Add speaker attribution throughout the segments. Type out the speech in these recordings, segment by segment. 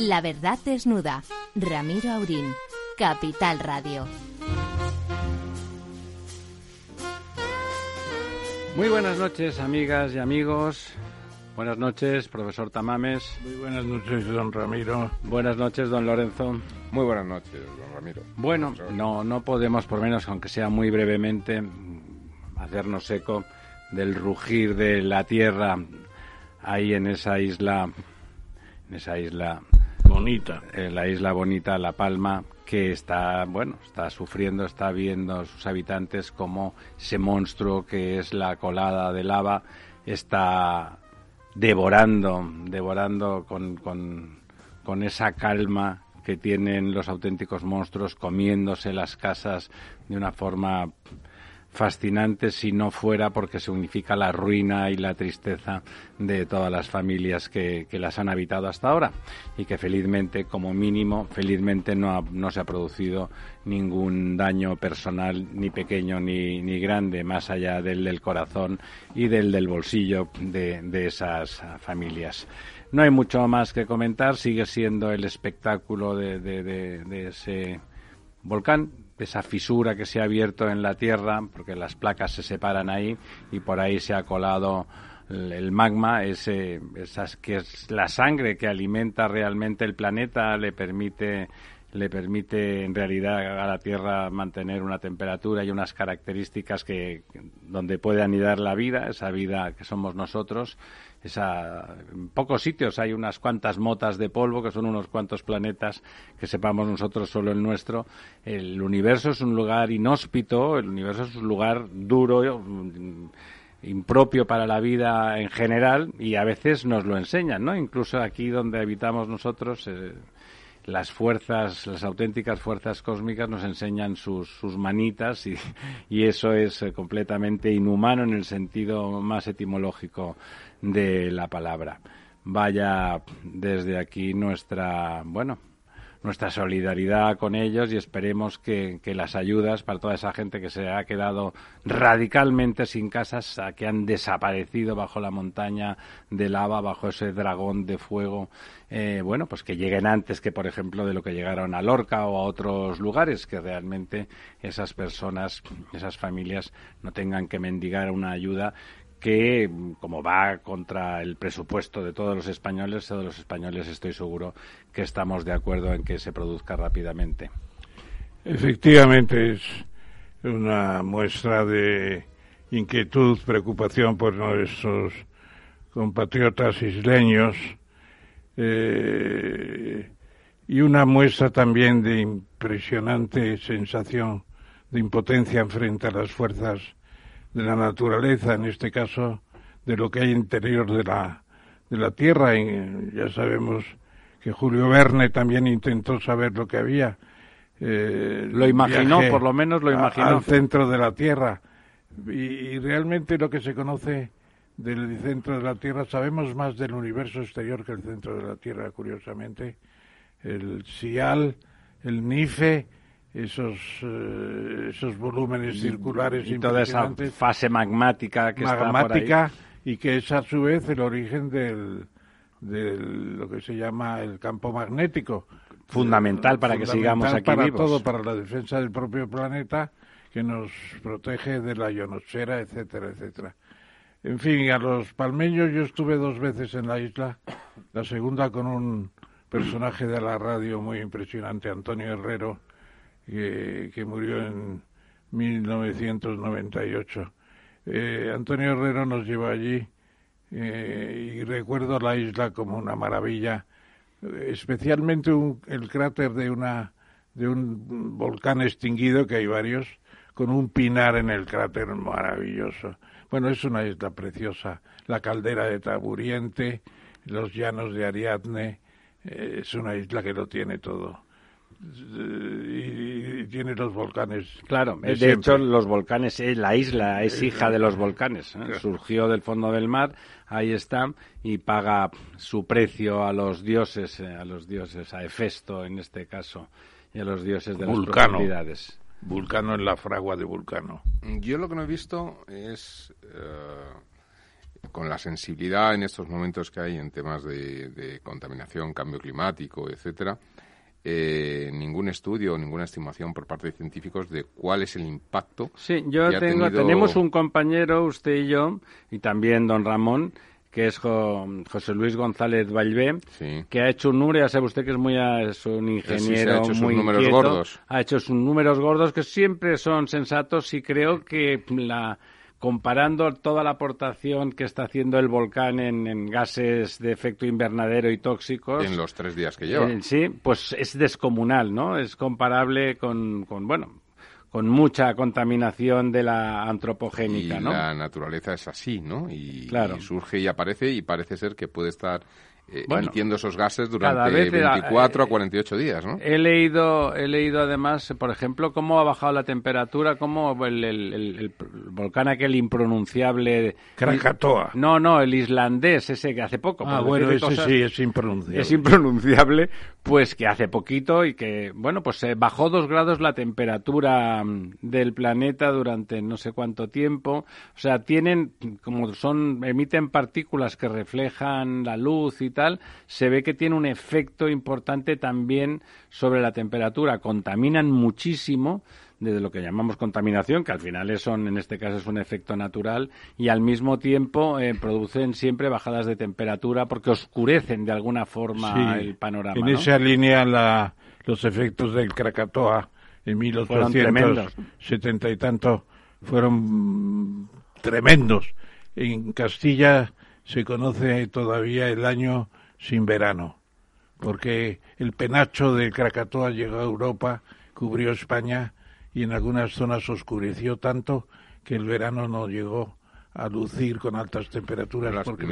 Speaker 1: La verdad desnuda. Ramiro Aurín. Capital Radio.
Speaker 2: Muy buenas noches, amigas y amigos. Buenas noches, profesor Tamames.
Speaker 3: Muy buenas noches, don Ramiro.
Speaker 2: Buenas noches, don Lorenzo.
Speaker 4: Muy buenas noches, don Ramiro.
Speaker 2: Bueno, no, no podemos, por menos, aunque sea muy brevemente, hacernos eco del rugir de la tierra ahí en esa isla, en esa isla
Speaker 3: bonita,
Speaker 2: en la isla bonita La Palma, que está, bueno, está sufriendo, está viendo a sus habitantes como ese monstruo que es la colada de lava está devorando, devorando con, con, con esa calma que tienen los auténticos monstruos, comiéndose las casas de una forma fascinante si no fuera porque significa la ruina y la tristeza de todas las familias que, que, las han habitado hasta ahora y que felizmente, como mínimo, felizmente no, ha, no se ha producido ningún daño personal, ni pequeño ni, ni grande, más allá del del corazón y del del bolsillo de, de esas familias. No hay mucho más que comentar, sigue siendo el espectáculo de, de, de, de ese volcán, esa fisura que se ha abierto en la Tierra, porque las placas se separan ahí y por ahí se ha colado el magma, ese, esas, que es la sangre que alimenta realmente el planeta, le permite le permite en realidad a la Tierra mantener una temperatura y unas características que donde puede anidar la vida, esa vida que somos nosotros. Esa, en pocos sitios hay unas cuantas motas de polvo, que son unos cuantos planetas que sepamos nosotros solo el nuestro. El universo es un lugar inhóspito, el universo es un lugar duro, impropio para la vida en general y a veces nos lo enseñan, ¿no? Incluso aquí donde habitamos nosotros. Eh, las fuerzas, las auténticas fuerzas cósmicas nos enseñan sus, sus manitas y, eso es eh, completamente inhumano en el sentido más etimológico de la palabra. Vaya desde aquí nuestra, bueno, nuestra solidaridad con ellos y esperemos que, que, las ayudas para toda esa gente que se ha quedado radicalmente sin casas, que han desaparecido bajo la montaña de lava, bajo ese dragón de fuego, eh, bueno, pues que lleguen antes que, por ejemplo, de lo que llegaron a Lorca o a otros lugares, que realmente esas personas, esas familias no tengan que mendigar una ayuda que, como va contra el presupuesto de todos los españoles, todos los españoles estoy seguro que estamos de acuerdo en que se produzca rápidamente.
Speaker 3: Efectivamente, es una muestra de inquietud, preocupación por nuestros compatriotas isleños eh, y una muestra también de impresionante sensación de impotencia frente a las fuerzas de la naturaleza, en este caso de lo que hay interior de la, de la Tierra. Y ya sabemos que Julio Verne también intentó saber lo que había.
Speaker 2: Eh, lo imaginó, por lo menos lo imaginó.
Speaker 3: A, al centro de la Tierra. Y, y, realmente lo que se conoce del centro de la Tierra, sabemos más del universo exterior que el centro de la Tierra, curiosamente. El SIAL, el NIFE, esos eh, esos volúmenes circulares
Speaker 2: y toda esa fase magmática que
Speaker 3: magmática
Speaker 2: está por ahí.
Speaker 3: y que es a su vez el origen del, del lo que se llama el campo magnético
Speaker 2: fundamental para
Speaker 3: fundamental
Speaker 2: que sigamos aquí
Speaker 3: para
Speaker 2: vivos.
Speaker 3: todo para la defensa del propio planeta que nos protege de la ionosfera etcétera etcétera en fin a los palmeños yo estuve dos veces en la isla la segunda con un personaje de la radio muy impresionante Antonio Herrero que, que murió en 1998. Eh, Antonio Herrero nos llevó allí eh, y recuerdo la isla como una maravilla, especialmente un, el cráter de una de un volcán extinguido que hay varios con un pinar en el cráter maravilloso. Bueno, es una isla preciosa, la caldera de Taburiente, los llanos de Ariadne, eh, es una isla que lo tiene todo y, y, tiene los volcanes.
Speaker 2: Claro, de, de hecho los volcanes, eh, la isla es hija de los volcanes, ¿eh? surgió del fondo del mar, ahí está y paga su precio a los dioses, eh, a los dioses, a Hefesto en este caso y a los dioses de
Speaker 3: Vulcano.
Speaker 2: las profundidades.
Speaker 3: Vulcano en la fragua de Vulcano.
Speaker 4: Yo lo que no he visto es uh, con la sensibilidad en estos momentos que hay en temas de, contaminación, cambio climático, etcétera, eh, ningún estudio, ninguna estimación por parte de científicos de cuál es el impacto.
Speaker 2: Sí, yo tengo, tenemos un compañero, usted y yo, y también don Ramón, que es José Luis González Valvé, que ha hecho un número, ya sabe usted que es muy es un ingeniero
Speaker 4: ha hecho
Speaker 2: muy
Speaker 4: números gordos.
Speaker 2: ha hecho sus números gordos que siempre son sensatos y creo que la comparando toda la aportación que está haciendo el volcán en, gases de efecto invernadero y tóxicos.
Speaker 4: En los tres días que lleva.
Speaker 2: Eh, sí, pues es descomunal, ¿no? Es comparable con, con bueno, con mucha contaminación de la antropogénica, y
Speaker 4: La naturaleza es así, ¿no? y surge y aparece y parece ser que puede estar eh, emitiendo esos gases durante 24 a 48 días, ¿no?
Speaker 2: He leído, he leído además, por ejemplo, cómo ha bajado la temperatura, cómo el, el, volcán aquel impronunciable...
Speaker 3: Krakatoa.
Speaker 2: No, no, el islandés, ese que hace poco.
Speaker 3: Ah, bueno, ese sí es impronunciable.
Speaker 2: Es impronunciable, pues que hace poquito y que, bueno, pues se bajó dos grados la temperatura mm, del planeta durante no sé cuánto tiempo. O sea, tienen, como son, emiten partículas que reflejan la luz y tal, se ve que tiene un efecto importante también sobre la temperatura. Contaminan muchísimo de lo que llamamos contaminación, que al final son, en este caso es un efecto natural, y al mismo tiempo eh, producen siempre bajadas de temperatura porque oscurecen de alguna forma el panorama.
Speaker 3: En esa línea la, los efectos del Krakatoa en 1870 y tanto fueron tremendos. En Castilla se conoce todavía el año sin verano, porque el penacho de Krakatoa llegó a Europa, cubrió España y en algunas zonas oscureció tanto que el verano no llegó a lucir con altas temperaturas porque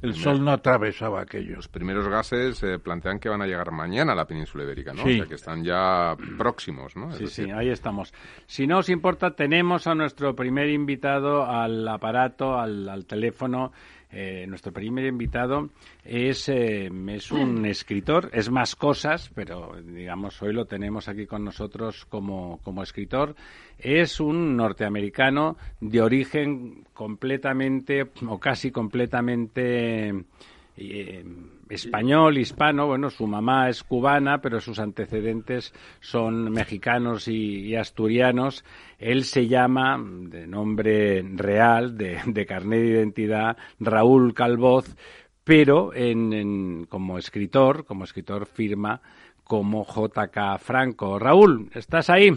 Speaker 3: el, sol, no atravesaba aquello.
Speaker 4: Los primeros gases se plantean que van a llegar mañana a la península ibérica, ¿no? O sea, que están ya próximos, ¿no?
Speaker 2: sí, sí, ahí estamos. Si no os importa, tenemos a nuestro primer invitado al aparato, al teléfono, eh, nuestro primer invitado es, eh, es un escritor, es más cosas, pero digamos hoy lo tenemos aquí con nosotros como, como escritor. Es un norteamericano de origen completamente o casi completamente eh, español, hispano, bueno, su mamá es cubana, pero sus antecedentes son mexicanos y, asturianos. Él se llama, de nombre real, de, de carnet de identidad, Raúl Calvoz, pero en, como escritor, como escritor firma como JK Franco. Raúl, ¿estás ahí?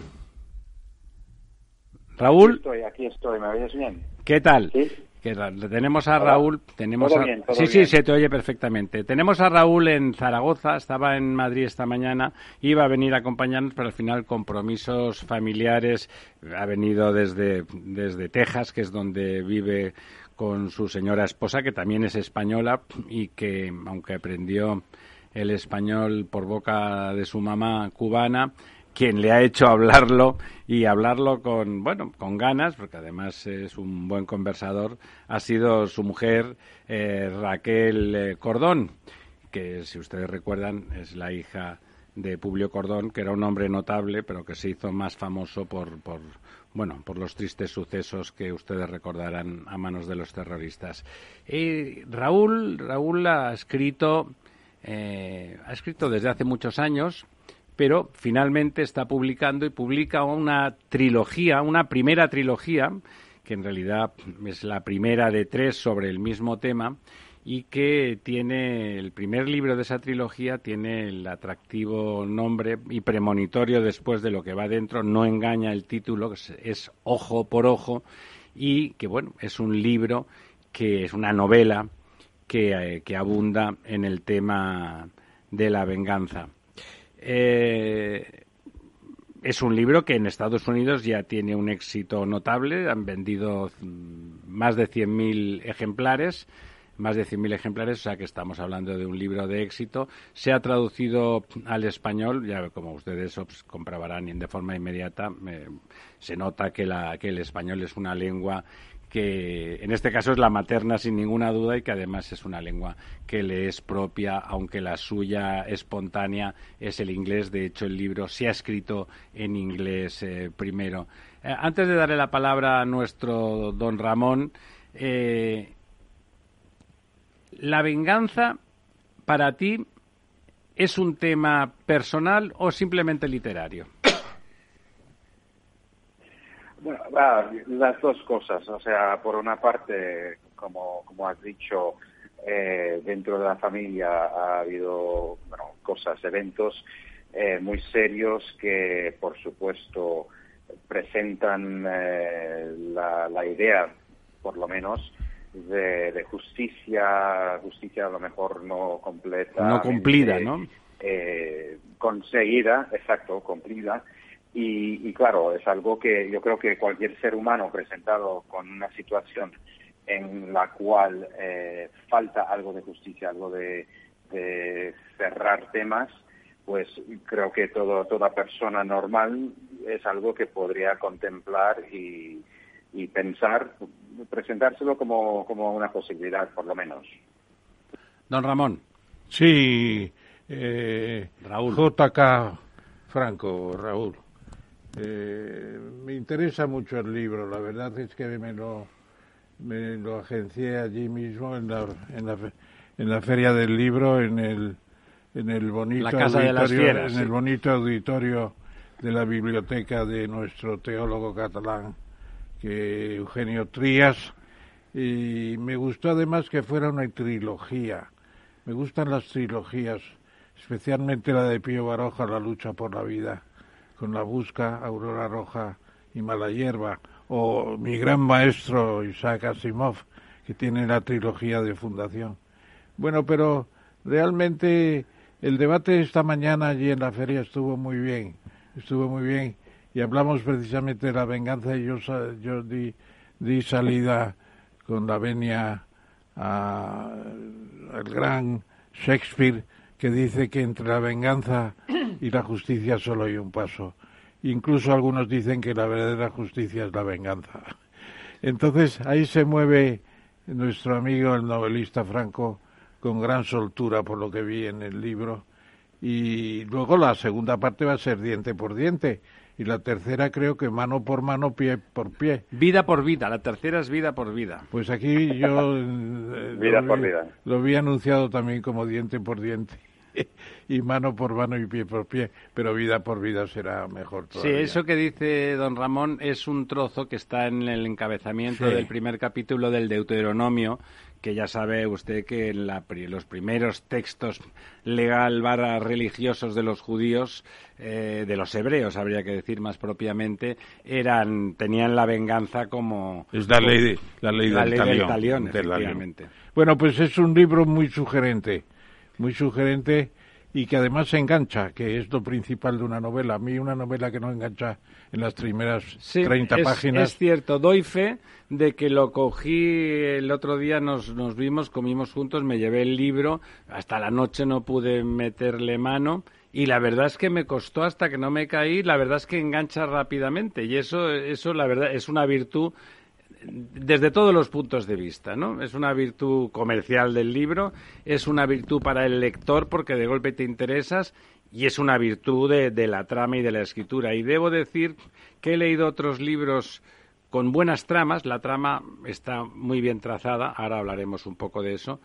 Speaker 2: Raúl.
Speaker 5: Aquí estoy, aquí estoy, ¿me oyes bien?
Speaker 2: ¿Qué tal? ¿Sí? Tenemos a Raúl, tenemos sí, sí, se te oye perfectamente. Tenemos a Raúl en Zaragoza, estaba en Madrid esta mañana, iba a venir a acompañarnos, pero al final compromisos familiares, ha venido desde, desde Texas, que es donde vive con su señora esposa, que también es española y que, aunque aprendió el español por boca de su mamá cubana, quien le ha hecho hablarlo y hablarlo con, bueno, con ganas, porque además es un buen conversador, ha sido su mujer eh, Raquel eh, Cordón, que si ustedes recuerdan es la hija de Publio Cordón, que era un hombre notable, pero que se hizo más famoso por, por, bueno, por los tristes sucesos que ustedes recordarán a manos de los terroristas. Y Raúl, Raúl ha escrito, eh, ha escrito desde hace muchos años, pero finalmente está publicando y publica una trilogía, una primera trilogía, que en realidad es la primera de tres sobre el mismo tema, y que tiene el primer libro de esa trilogía tiene el atractivo nombre y premonitorio después de lo que va dentro, no engaña el título, es Ojo por Ojo, y que bueno, es un libro que es una novela que, eh, que abunda en el tema de la venganza. Eh, es un libro que en Estados Unidos ya tiene un éxito notable. Han vendido mm, más de 100.000 ejemplares, más de 100.000 ejemplares, o sea que estamos hablando de un libro de éxito. Se ha traducido al español, ya como ustedes comprobarán de forma inmediata, se nota que, la, que el español es una lengua que en este caso es la materna sin ninguna duda y que además es una lengua que le es propia, aunque la suya espontánea es el inglés. De hecho, el libro se ha escrito en inglés eh, primero. Eh, antes de darle la palabra a nuestro don Ramón, eh, ¿La venganza para ti es un tema personal o simplemente literario?
Speaker 5: Bueno, las dos cosas. O sea, por una parte, como, como has dicho, eh, dentro de la familia ha habido bueno, cosas, eventos eh, muy serios que, por supuesto, presentan eh, la, la, idea, por lo menos, de, justicia, justicia a lo mejor no completa.
Speaker 2: No cumplida, ¿no?
Speaker 5: conseguida, exacto, cumplida. Y, y, claro, es algo que yo creo que cualquier ser humano presentado con una situación en la cual eh, falta algo de justicia, algo de, cerrar temas, pues creo que todo, toda persona normal es algo que podría contemplar y, pensar, presentárselo como, como una posibilidad, por lo menos.
Speaker 2: Don Ramón.
Speaker 3: Sí, eh, Raúl. JK Franco, Raúl. Eh, me interesa mucho el libro, la verdad es que me lo me lo agencié allí mismo en la, en la, en la feria del libro, en el, en el bonito auditorio, en el bonito auditorio de la biblioteca de nuestro teólogo catalán, que Eugenio Trías, y me gustó además que fuera una trilogía. Me gustan las trilogías, especialmente la de Pío Baroja, La lucha por la vida, con la busca, Aurora Roja y Mala Hierba o mi gran maestro Isaac Asimov, que tiene la trilogía de fundación. Bueno, pero realmente el debate esta mañana allí en la feria estuvo muy bien, estuvo muy bien y hablamos precisamente de la venganza y yo, yo di, di salida con la venia al gran Shakespeare que dice que entre la venganza y la justicia solo hay un paso. Incluso algunos dicen que la verdadera justicia es la venganza. Entonces ahí se mueve nuestro amigo el novelista Franco con gran soltura por lo que vi en el libro. Y luego la segunda parte va a ser diente por diente. Y la tercera creo que mano por mano, pie por pie.
Speaker 2: Vida por vida, la tercera es vida por vida.
Speaker 3: Pues aquí yo eh,
Speaker 5: vida por vida.
Speaker 3: lo vi anunciado también como diente por diente. y mano por mano y pie por pie, pero vida por vida será mejor todavía.
Speaker 2: Sí, eso que dice don Ramón es un trozo que está en el encabezamiento del primer capítulo del Deuteronomio, que ya sabe usted que en los primeros textos legal barra religiosos de los judíos, eh, de los hebreos habría que decir más propiamente, eran tenían la venganza como
Speaker 3: es la ley la ley, del, talión, Bueno, pues es un libro muy sugerente muy sugerente y que además se engancha, que es lo principal de una novela. A mí una novela que no engancha en las primeras treinta 30 páginas.
Speaker 2: Es cierto, doy fe de que lo cogí el otro día, nos, nos vimos, comimos juntos, me llevé el libro, hasta la noche no pude meterle mano y la verdad es que me costó hasta que no me caí, la verdad es que engancha rápidamente y eso, eso la verdad es una virtud desde todos los puntos de vista, ¿no? Es una virtud comercial del libro, es una virtud para el lector porque de golpe te interesas y es una virtud de, la trama y de la escritura. Y debo decir que he leído otros libros con buenas tramas, la trama está muy bien trazada, ahora hablaremos un poco de eso,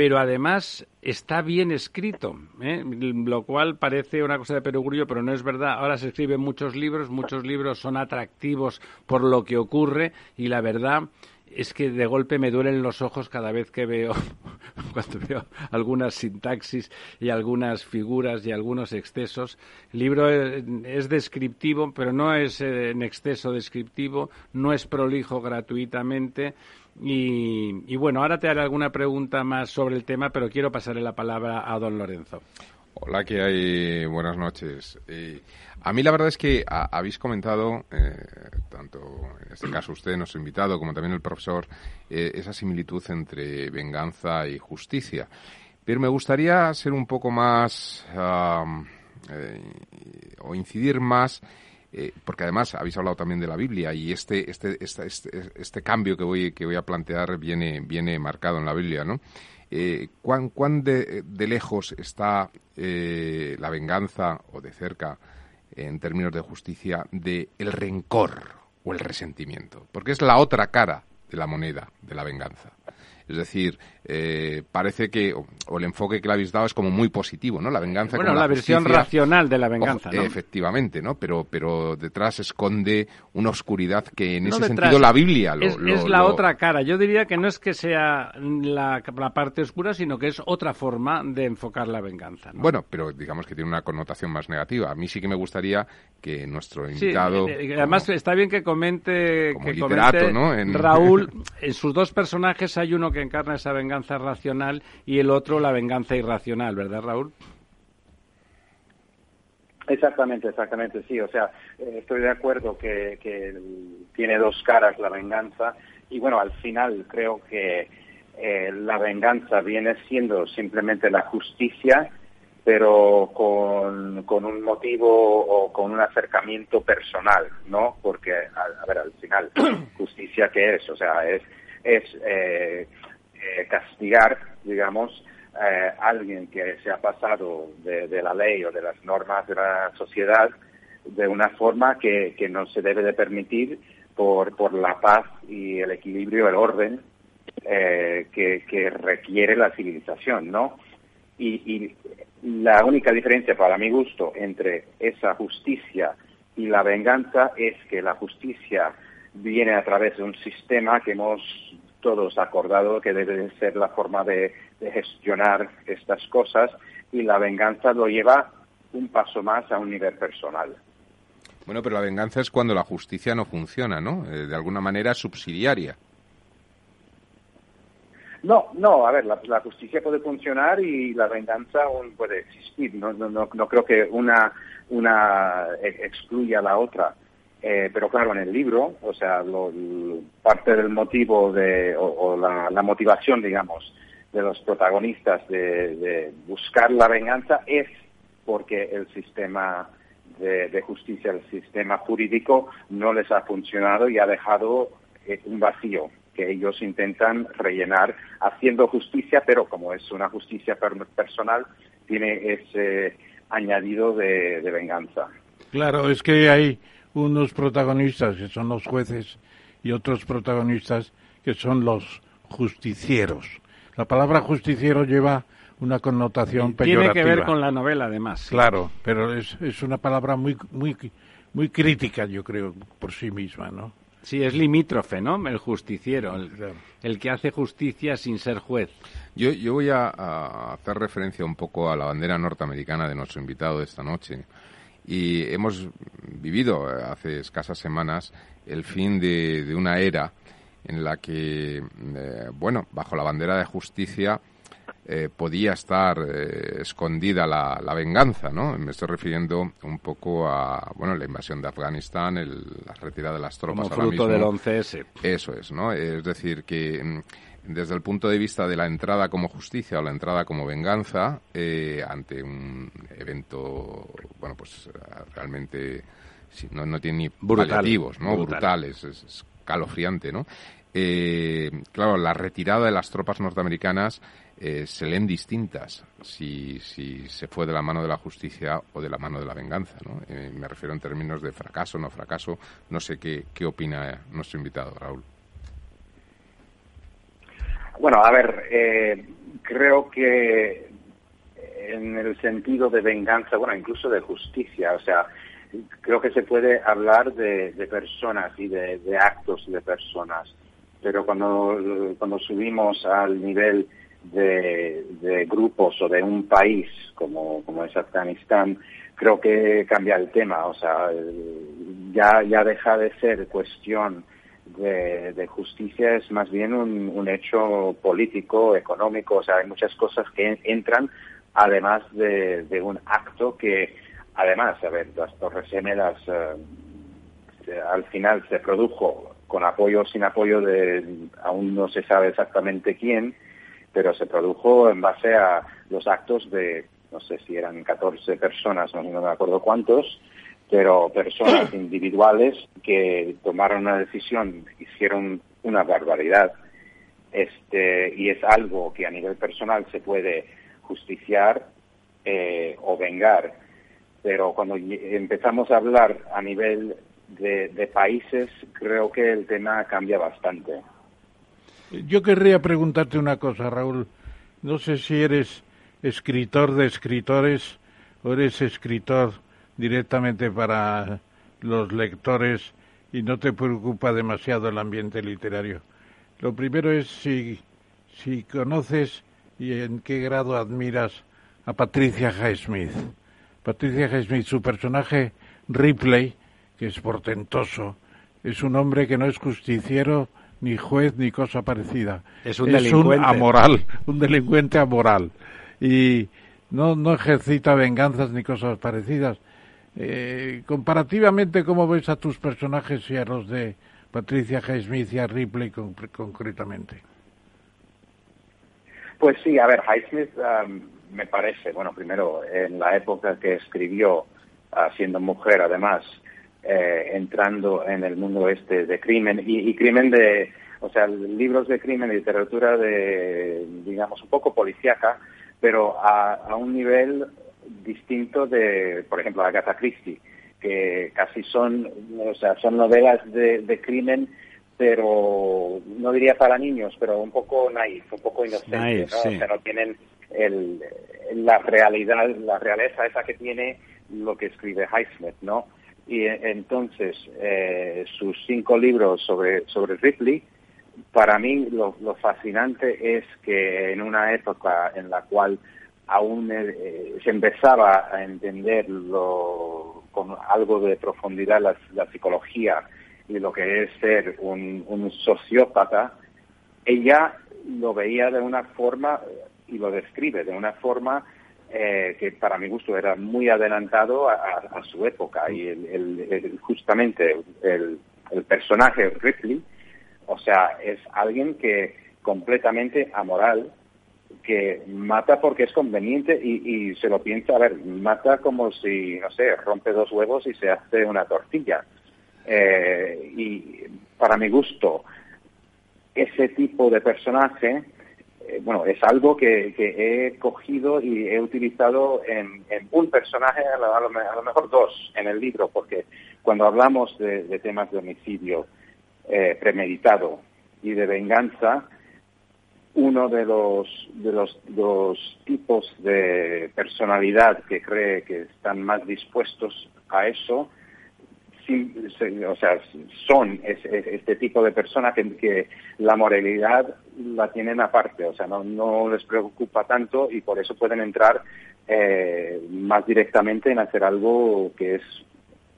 Speaker 2: pero además está bien escrito, ¿eh? lo cual parece una cosa de perogrullo, pero no es verdad. Ahora se escriben muchos libros, muchos libros son atractivos por lo que ocurre y la verdad es que de golpe me duelen los ojos cada vez que veo, cuando veo algunas sintaxis y algunas figuras y algunos excesos. El libro es descriptivo, pero no es eh, en exceso descriptivo, no es prolijo gratuitamente y, bueno, ahora te haré alguna pregunta más sobre el tema, pero quiero pasarle la palabra a don Lorenzo.
Speaker 4: Hola, ¿qué hay? Buenas noches. Eh, a mí la verdad es que habéis comentado, eh, tanto en este caso usted, nuestro invitado, como también el profesor, eh, esa similitud entre venganza y justicia. Pero me gustaría ser un poco más o incidir más porque además habéis hablado también de la Biblia y este, este, este, este, cambio que voy, que voy a plantear viene, viene marcado en la Biblia, ¿no? Eh, ¿Cuán, cuán de, lejos está eh, la venganza o de cerca, en términos de justicia, de el rencor o el resentimiento? Porque es la otra cara de la moneda de la venganza. Es decir, eh, parece que, o, el enfoque que le habéis dado es como muy positivo, ¿no? La venganza
Speaker 2: Bueno, la, versión racional de la venganza, ¿no?
Speaker 4: Efectivamente, ¿no? Pero, pero detrás esconde una oscuridad que en ese sentido la Biblia lo...
Speaker 2: Es, es la otra cara. Yo diría que no es que sea la, la, parte oscura, sino que es otra forma de enfocar la venganza. ¿no?
Speaker 4: Bueno, pero digamos que tiene una connotación más negativa. A mí sí que me gustaría que nuestro invitado...
Speaker 2: Sí, eh, además está bien que comente, que comente ¿no? Raúl, en sus dos personajes hay uno que encarna esa venganza racional y el otro la venganza irracional, ¿verdad, Raúl?
Speaker 5: Exactamente, exactamente, sí. O sea, eh, estoy de acuerdo que, que, tiene dos caras la venganza y bueno, al final creo que eh, la venganza viene siendo simplemente la justicia, pero con, con, un motivo o con un acercamiento personal, ¿no? Porque, a, a ver, al final, justicia qué es? O sea, es, es eh, eh, castigar, digamos, eh, alguien que se ha pasado de, la ley o de las normas de la sociedad de una forma que, que no se debe de permitir por, por la paz y el equilibrio, el orden eh, que, que, requiere la civilización, ¿no? Y, y, la única diferencia, para mi gusto, entre esa justicia y la venganza es que la justicia viene a través de un sistema que hemos todos acordado que debe ser la forma de, de, gestionar estas cosas y la venganza lo lleva un paso más a un nivel personal.
Speaker 4: Bueno, pero la venganza es cuando la justicia no funciona, ¿no? Eh, de alguna manera subsidiaria.
Speaker 5: No, no, a ver, la, la, justicia puede funcionar y la venganza aún puede existir. No, no, no, no creo que una, una excluya a la otra. Eh, pero claro, en el libro, o sea, lo, parte del motivo de, o, la, motivación, digamos, de los protagonistas de, de, buscar la venganza es porque el sistema de, de, justicia, el sistema jurídico no les ha funcionado y ha dejado eh, un vacío que ellos intentan rellenar haciendo justicia, pero como es una justicia per personal, tiene ese añadido de, de venganza.
Speaker 3: Claro, es que hay unos protagonistas que son los jueces y otros protagonistas que son los justicieros. La palabra justiciero lleva una connotación
Speaker 2: y
Speaker 3: peyorativa.
Speaker 2: Tiene que ver con la novela, además.
Speaker 3: ¿sí? Claro, pero es, es una palabra muy, muy, muy crítica, yo creo, por sí misma, ¿no?
Speaker 2: Sí, es limítrofe, ¿no? El justiciero, el, claro. el que hace justicia sin ser juez.
Speaker 4: Yo, yo voy a, a, hacer referencia un poco a la bandera norteamericana de nuestro invitado de esta noche. Y hemos vivido hace escasas semanas el fin de, de una era en la que, eh, bueno, bajo la bandera de justicia eh, podía estar eh, escondida la, la, venganza, ¿no? Me estoy refiriendo un poco a, bueno, la invasión de Afganistán, el, la retirada de las tropas.
Speaker 2: Como fruto
Speaker 4: ahora
Speaker 2: mismo. del 11S.
Speaker 4: Eso es, ¿no? Es decir, que mm, desde el punto de vista de la entrada como justicia o la entrada como venganza eh, ante un evento, bueno, pues realmente no, no tiene ni
Speaker 2: Brutal.
Speaker 4: paliativos, ¿no?
Speaker 2: Brutal.
Speaker 4: Brutales, es, es calofriante, ¿no? Eh, claro, la retirada de las tropas norteamericanas eh, se leen distintas si, si, se fue de la mano de la justicia o de la mano de la venganza. ¿no? Eh, me refiero en términos de fracaso, no fracaso. No sé qué, qué opina nuestro invitado, Raúl.
Speaker 5: Bueno, a ver, eh, creo que en el sentido de venganza, bueno, incluso de justicia, o sea, creo que se puede hablar de, de personas y de, de, actos de personas, pero cuando, cuando subimos al nivel de, de, grupos o de un país como, como es Afganistán, creo que cambia el tema, o sea, ya, ya deja de ser cuestión de, justicia, es más bien un, hecho político, económico, o sea, hay muchas cosas que entran además de, un acto que, además, a ver, las Torres Gemelas eh, al final se produjo con apoyo o sin apoyo de, aún no se sabe exactamente quién, pero se produjo en base a los actos de, no sé si eran 14 personas, no me acuerdo cuántos, pero personas individuales que tomaron una decisión, hicieron una barbaridad, este, y es algo que a nivel personal se puede justiciar eh, o vengar, pero cuando empezamos a hablar a nivel de, de, países, creo que el tema cambia bastante.
Speaker 3: Yo querría preguntarte una cosa, Raúl. No sé si eres escritor de escritores o eres escritor directamente para los lectores y no te preocupa demasiado el ambiente literario. Lo primero es si, si conoces y en qué grado admiras a Patricia Highsmith. Patricia Highsmith, su personaje Ripley, que es portentoso, es un hombre que no es justiciero, ni juez, ni cosa parecida.
Speaker 2: Es un delincuente.
Speaker 3: amoral, un delincuente amoral. Y no, no ejercita venganzas ni cosas parecidas. Eh, comparativamente, ¿cómo ves a tus personajes y a los de Patricia Highsmith y a Ripley concretamente?
Speaker 5: Pues sí, a ver, Highsmith um, me parece, bueno, primero, en la época que escribió, uh, siendo mujer además, eh, entrando en el mundo este de crimen y, crimen de, o sea, libros de crimen literatura de, digamos, un poco policíaca, pero a, un nivel distinto de, por ejemplo, Agatha Christie, que casi son, o sea, son novelas de, crimen pero no diría para niños, pero un poco naif, un poco inocente, ¿no? O sea, no tienen el, la realidad, la realeza esa que tiene lo que escribe Highsmith, ¿no? Y entonces, eh, sus cinco libros sobre, sobre Ripley, para mí lo, fascinante es que en una época en la cual aún eh, se empezaba a entender con algo de profundidad la, psicología y lo que es ser un, un, sociópata, ella lo veía de una forma y lo describe de una forma eh, que para mi gusto era muy adelantado a, su época. Y el, justamente el, personaje Ripley, o sea, es alguien que completamente amoral, que mata porque es conveniente y, se lo piensa, a ver, mata como si, no sé, rompe dos huevos y se hace una tortilla. Eh, y para mi gusto, ese tipo de personaje eh, bueno, es algo que, he cogido y he utilizado en, un personaje, a lo, mejor dos en el libro, porque cuando hablamos de, temas de homicidio eh, premeditado y de venganza, uno de los, de los, dos tipos de personalidad que cree que están más dispuestos a eso o sea, son este tipo de personas que, la moralidad la tienen aparte, o sea, no, les preocupa tanto y por eso pueden entrar eh, más directamente en hacer algo que es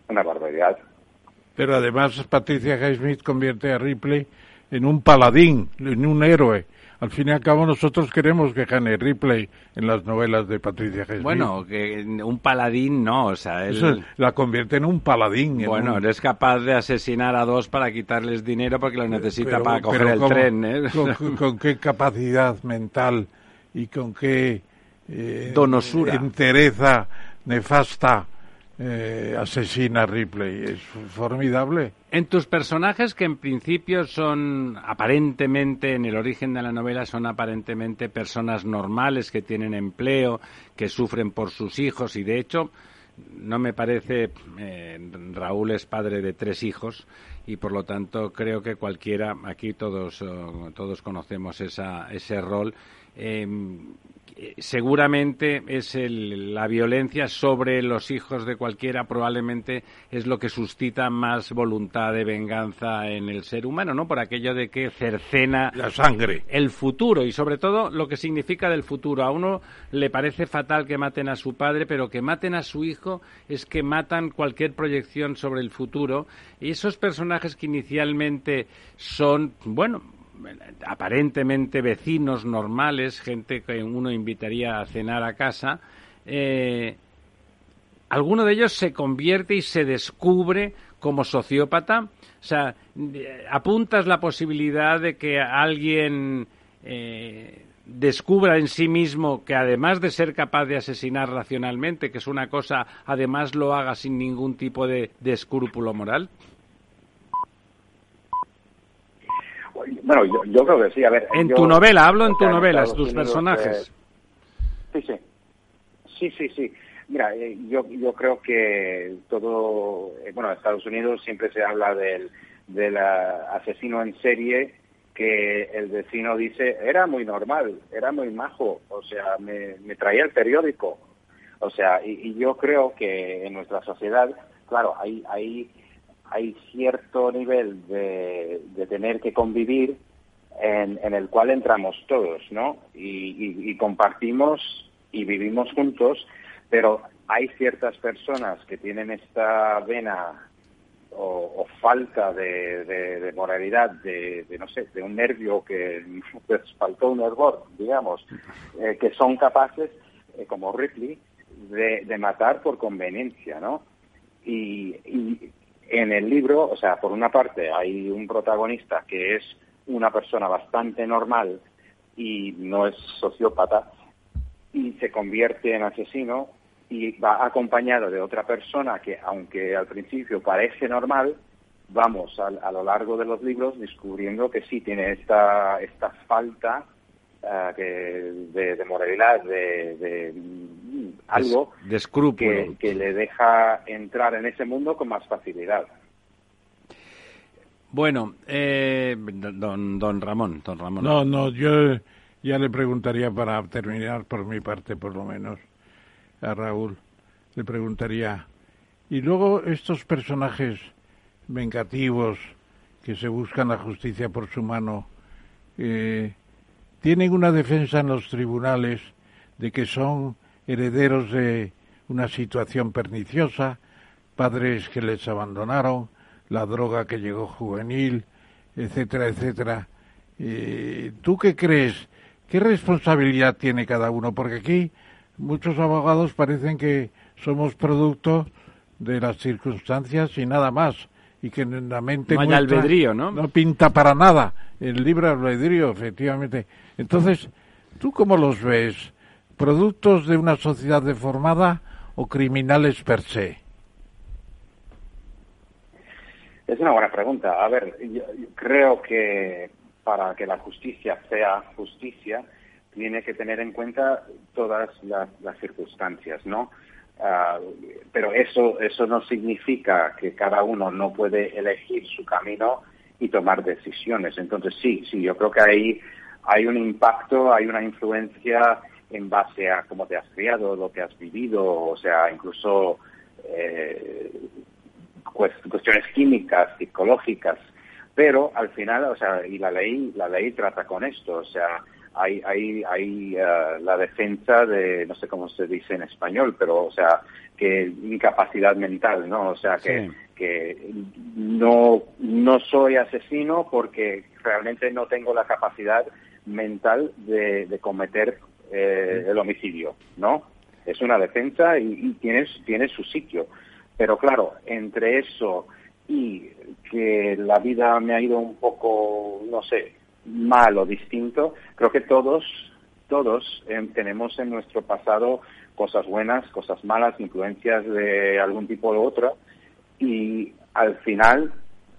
Speaker 5: una barbaridad.
Speaker 3: Pero además Patricia Highsmith convierte a Ripley en un paladín, en un héroe al fin y al cabo nosotros queremos que gane Ripley en las novelas de Patricia Highsmith.
Speaker 2: Bueno, que un paladín no, o sea,
Speaker 3: él... la convierte en un paladín.
Speaker 2: bueno, él es capaz de asesinar a dos para quitarles dinero porque lo necesita para coger el tren. ¿eh?
Speaker 3: Con, qué capacidad mental y con qué... Eh,
Speaker 2: Donosura.
Speaker 3: Entereza nefasta eh, asesina Ripley. Es formidable.
Speaker 2: En tus personajes que en principio son aparentemente, en el origen de la novela, son aparentemente personas normales que tienen empleo, que sufren por sus hijos y de hecho no me parece, eh, Raúl es padre de tres hijos y por lo tanto creo que cualquiera, aquí todos, oh, todos conocemos esa, ese rol, eh, seguramente es la violencia sobre los hijos de cualquiera probablemente es lo que suscita más voluntad de venganza en el ser humano, ¿no? Por aquello de que cercena
Speaker 3: la sangre,
Speaker 2: el futuro y sobre todo lo que significa del futuro. A uno le parece fatal que maten a su padre, pero que maten a su hijo es que matan cualquier proyección sobre el futuro y esos personajes que inicialmente son, bueno, aparentemente vecinos normales, gente que uno invitaría a cenar a casa, eh, alguno de ellos se convierte y se descubre como sociópata. O sea, apuntas la posibilidad de que alguien eh, descubra en sí mismo que además de ser capaz de asesinar racionalmente, que es una cosa, además lo haga sin ningún tipo de escrúpulo moral.
Speaker 5: Bueno, yo, creo que sí. A ver,
Speaker 2: en tu novela, hablo en tu novela, tus personajes.
Speaker 5: sí, sí. Sí, sí, sí. Mira, eh, yo, yo creo que todo, eh, bueno, en Estados Unidos siempre se habla del, del asesino en serie que el vecino dice, era muy normal, era muy majo, o sea, me, traía el periódico. O sea, y, yo creo que en nuestra sociedad, claro, hay, hay, hay cierto nivel de, tener que convivir en, en, el cual entramos todos, ¿no? y compartimos y vivimos juntos, pero hay ciertas personas que tienen esta vena o, falta de, moralidad, de, no sé, de un nervio que les faltó un error, digamos, eh, que son capaces, eh, como Ripley, de, matar por conveniencia, ¿no? Y, y en el libro, o sea, por una parte hay un protagonista que es una persona bastante normal y no es sociópata y se convierte en asesino y va acompañado de otra persona que, aunque al principio parece normal, vamos a, lo largo de los libros descubriendo que sí tiene esta, esta falta eh, de, moralidad, de, mm, algo
Speaker 2: que,
Speaker 5: que, le deja entrar en ese mundo con más facilidad.
Speaker 2: Bueno, eh, don, don Ramón, don Ramón.
Speaker 3: No, no, yo ya le preguntaría para terminar por mi parte, por lo menos a Raúl, le preguntaría, y luego estos personajes vengativos que se buscan la justicia por su mano, eh, tienen una defensa en los tribunales de que son herederos de una situación perniciosa, padres que les abandonaron, la droga que llegó juvenil, etcétera, etcétera. Eh, ¿Tú qué crees? ¿Qué responsabilidad tiene cada uno? Porque aquí muchos abogados parecen que somos producto de las circunstancias y nada más y que en la mente
Speaker 2: no, albedrío, ¿no?
Speaker 3: no pinta para nada el libre albedrío, efectivamente. Entonces, ¿tú cómo los ves? ¿Productos de una sociedad deformada o criminales per se?
Speaker 5: Es una buena pregunta. A ver, yo creo que para que la justicia sea justicia, tiene que tener en cuenta todas las, circunstancias, ¿no? Ah, pero eso, eso no significa que cada uno no puede elegir su camino y tomar decisiones. Entonces sí, sí, yo creo que ahí hay un impacto, hay una influencia en base a cómo te has criado, lo que has vivido, o sea, incluso eh, cuestiones químicas, psicológicas, pero al final, o sea, y la ley, la ley trata con esto, o sea, hay, hay, hay eh, la defensa de, no sé cómo se dice en español, pero, o sea, que incapacidad mental, ¿no? O sea, que, que no, no soy asesino porque realmente no tengo la capacidad mental de, de cometer eh, el homicidio, ¿no? Es una defensa y, y tienes, tienes su sitio. Pero claro, entre eso y que la vida me ha ido un poco, no sé, mal o distinto, creo que todos, todos eh, tenemos en nuestro pasado cosas buenas, cosas malas, influencias de algún tipo u otro, y al final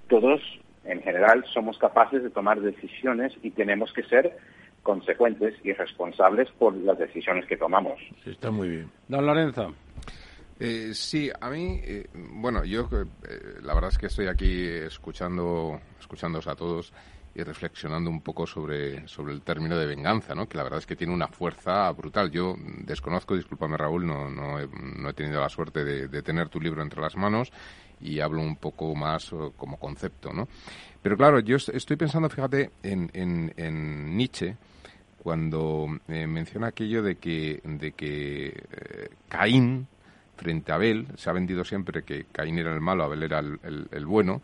Speaker 5: todos, en general, somos capaces de tomar decisiones y tenemos que ser consecuentes y responsables por las decisiones que tomamos.
Speaker 3: está muy bien.
Speaker 2: Don Lorenzo.
Speaker 4: Eh, sí, a mí, eh, bueno, yo la verdad es que estoy aquí escuchando, escuchándoos a todos y reflexionando un poco sobre, sobre el término de venganza, ¿no? que la verdad es que tiene una fuerza brutal. Yo desconozco, discúlpame Raúl, no, no, he, no he tenido la suerte de, tener tu libro entre las manos y hablo un poco más eh, como concepto. ¿no? Pero claro, yo estoy pensando, fíjate, en, en, Nietzsche, cuando eh, menciona aquello de que, de que eh, Caín frente a Abel, se ha vendido siempre que Caín era el malo, Abel era el bueno,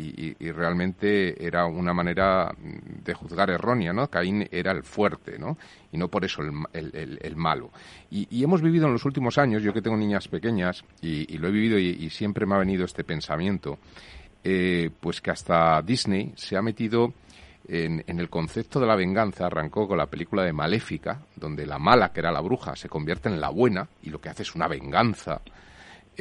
Speaker 4: y, realmente era una manera de juzgar errónea, ¿no? Caín era el fuerte, ¿no? Y no por eso el, el, malo. Y, hemos vivido en los últimos años, yo que tengo niñas pequeñas, y, lo he vivido y, siempre me ha venido este pensamiento, eh, pues que hasta Disney se ha metido en, en, el concepto de la venganza, arrancó con la película de Maléfica, donde la mala, que era la bruja, se convierte en la buena, y lo que hace es una venganza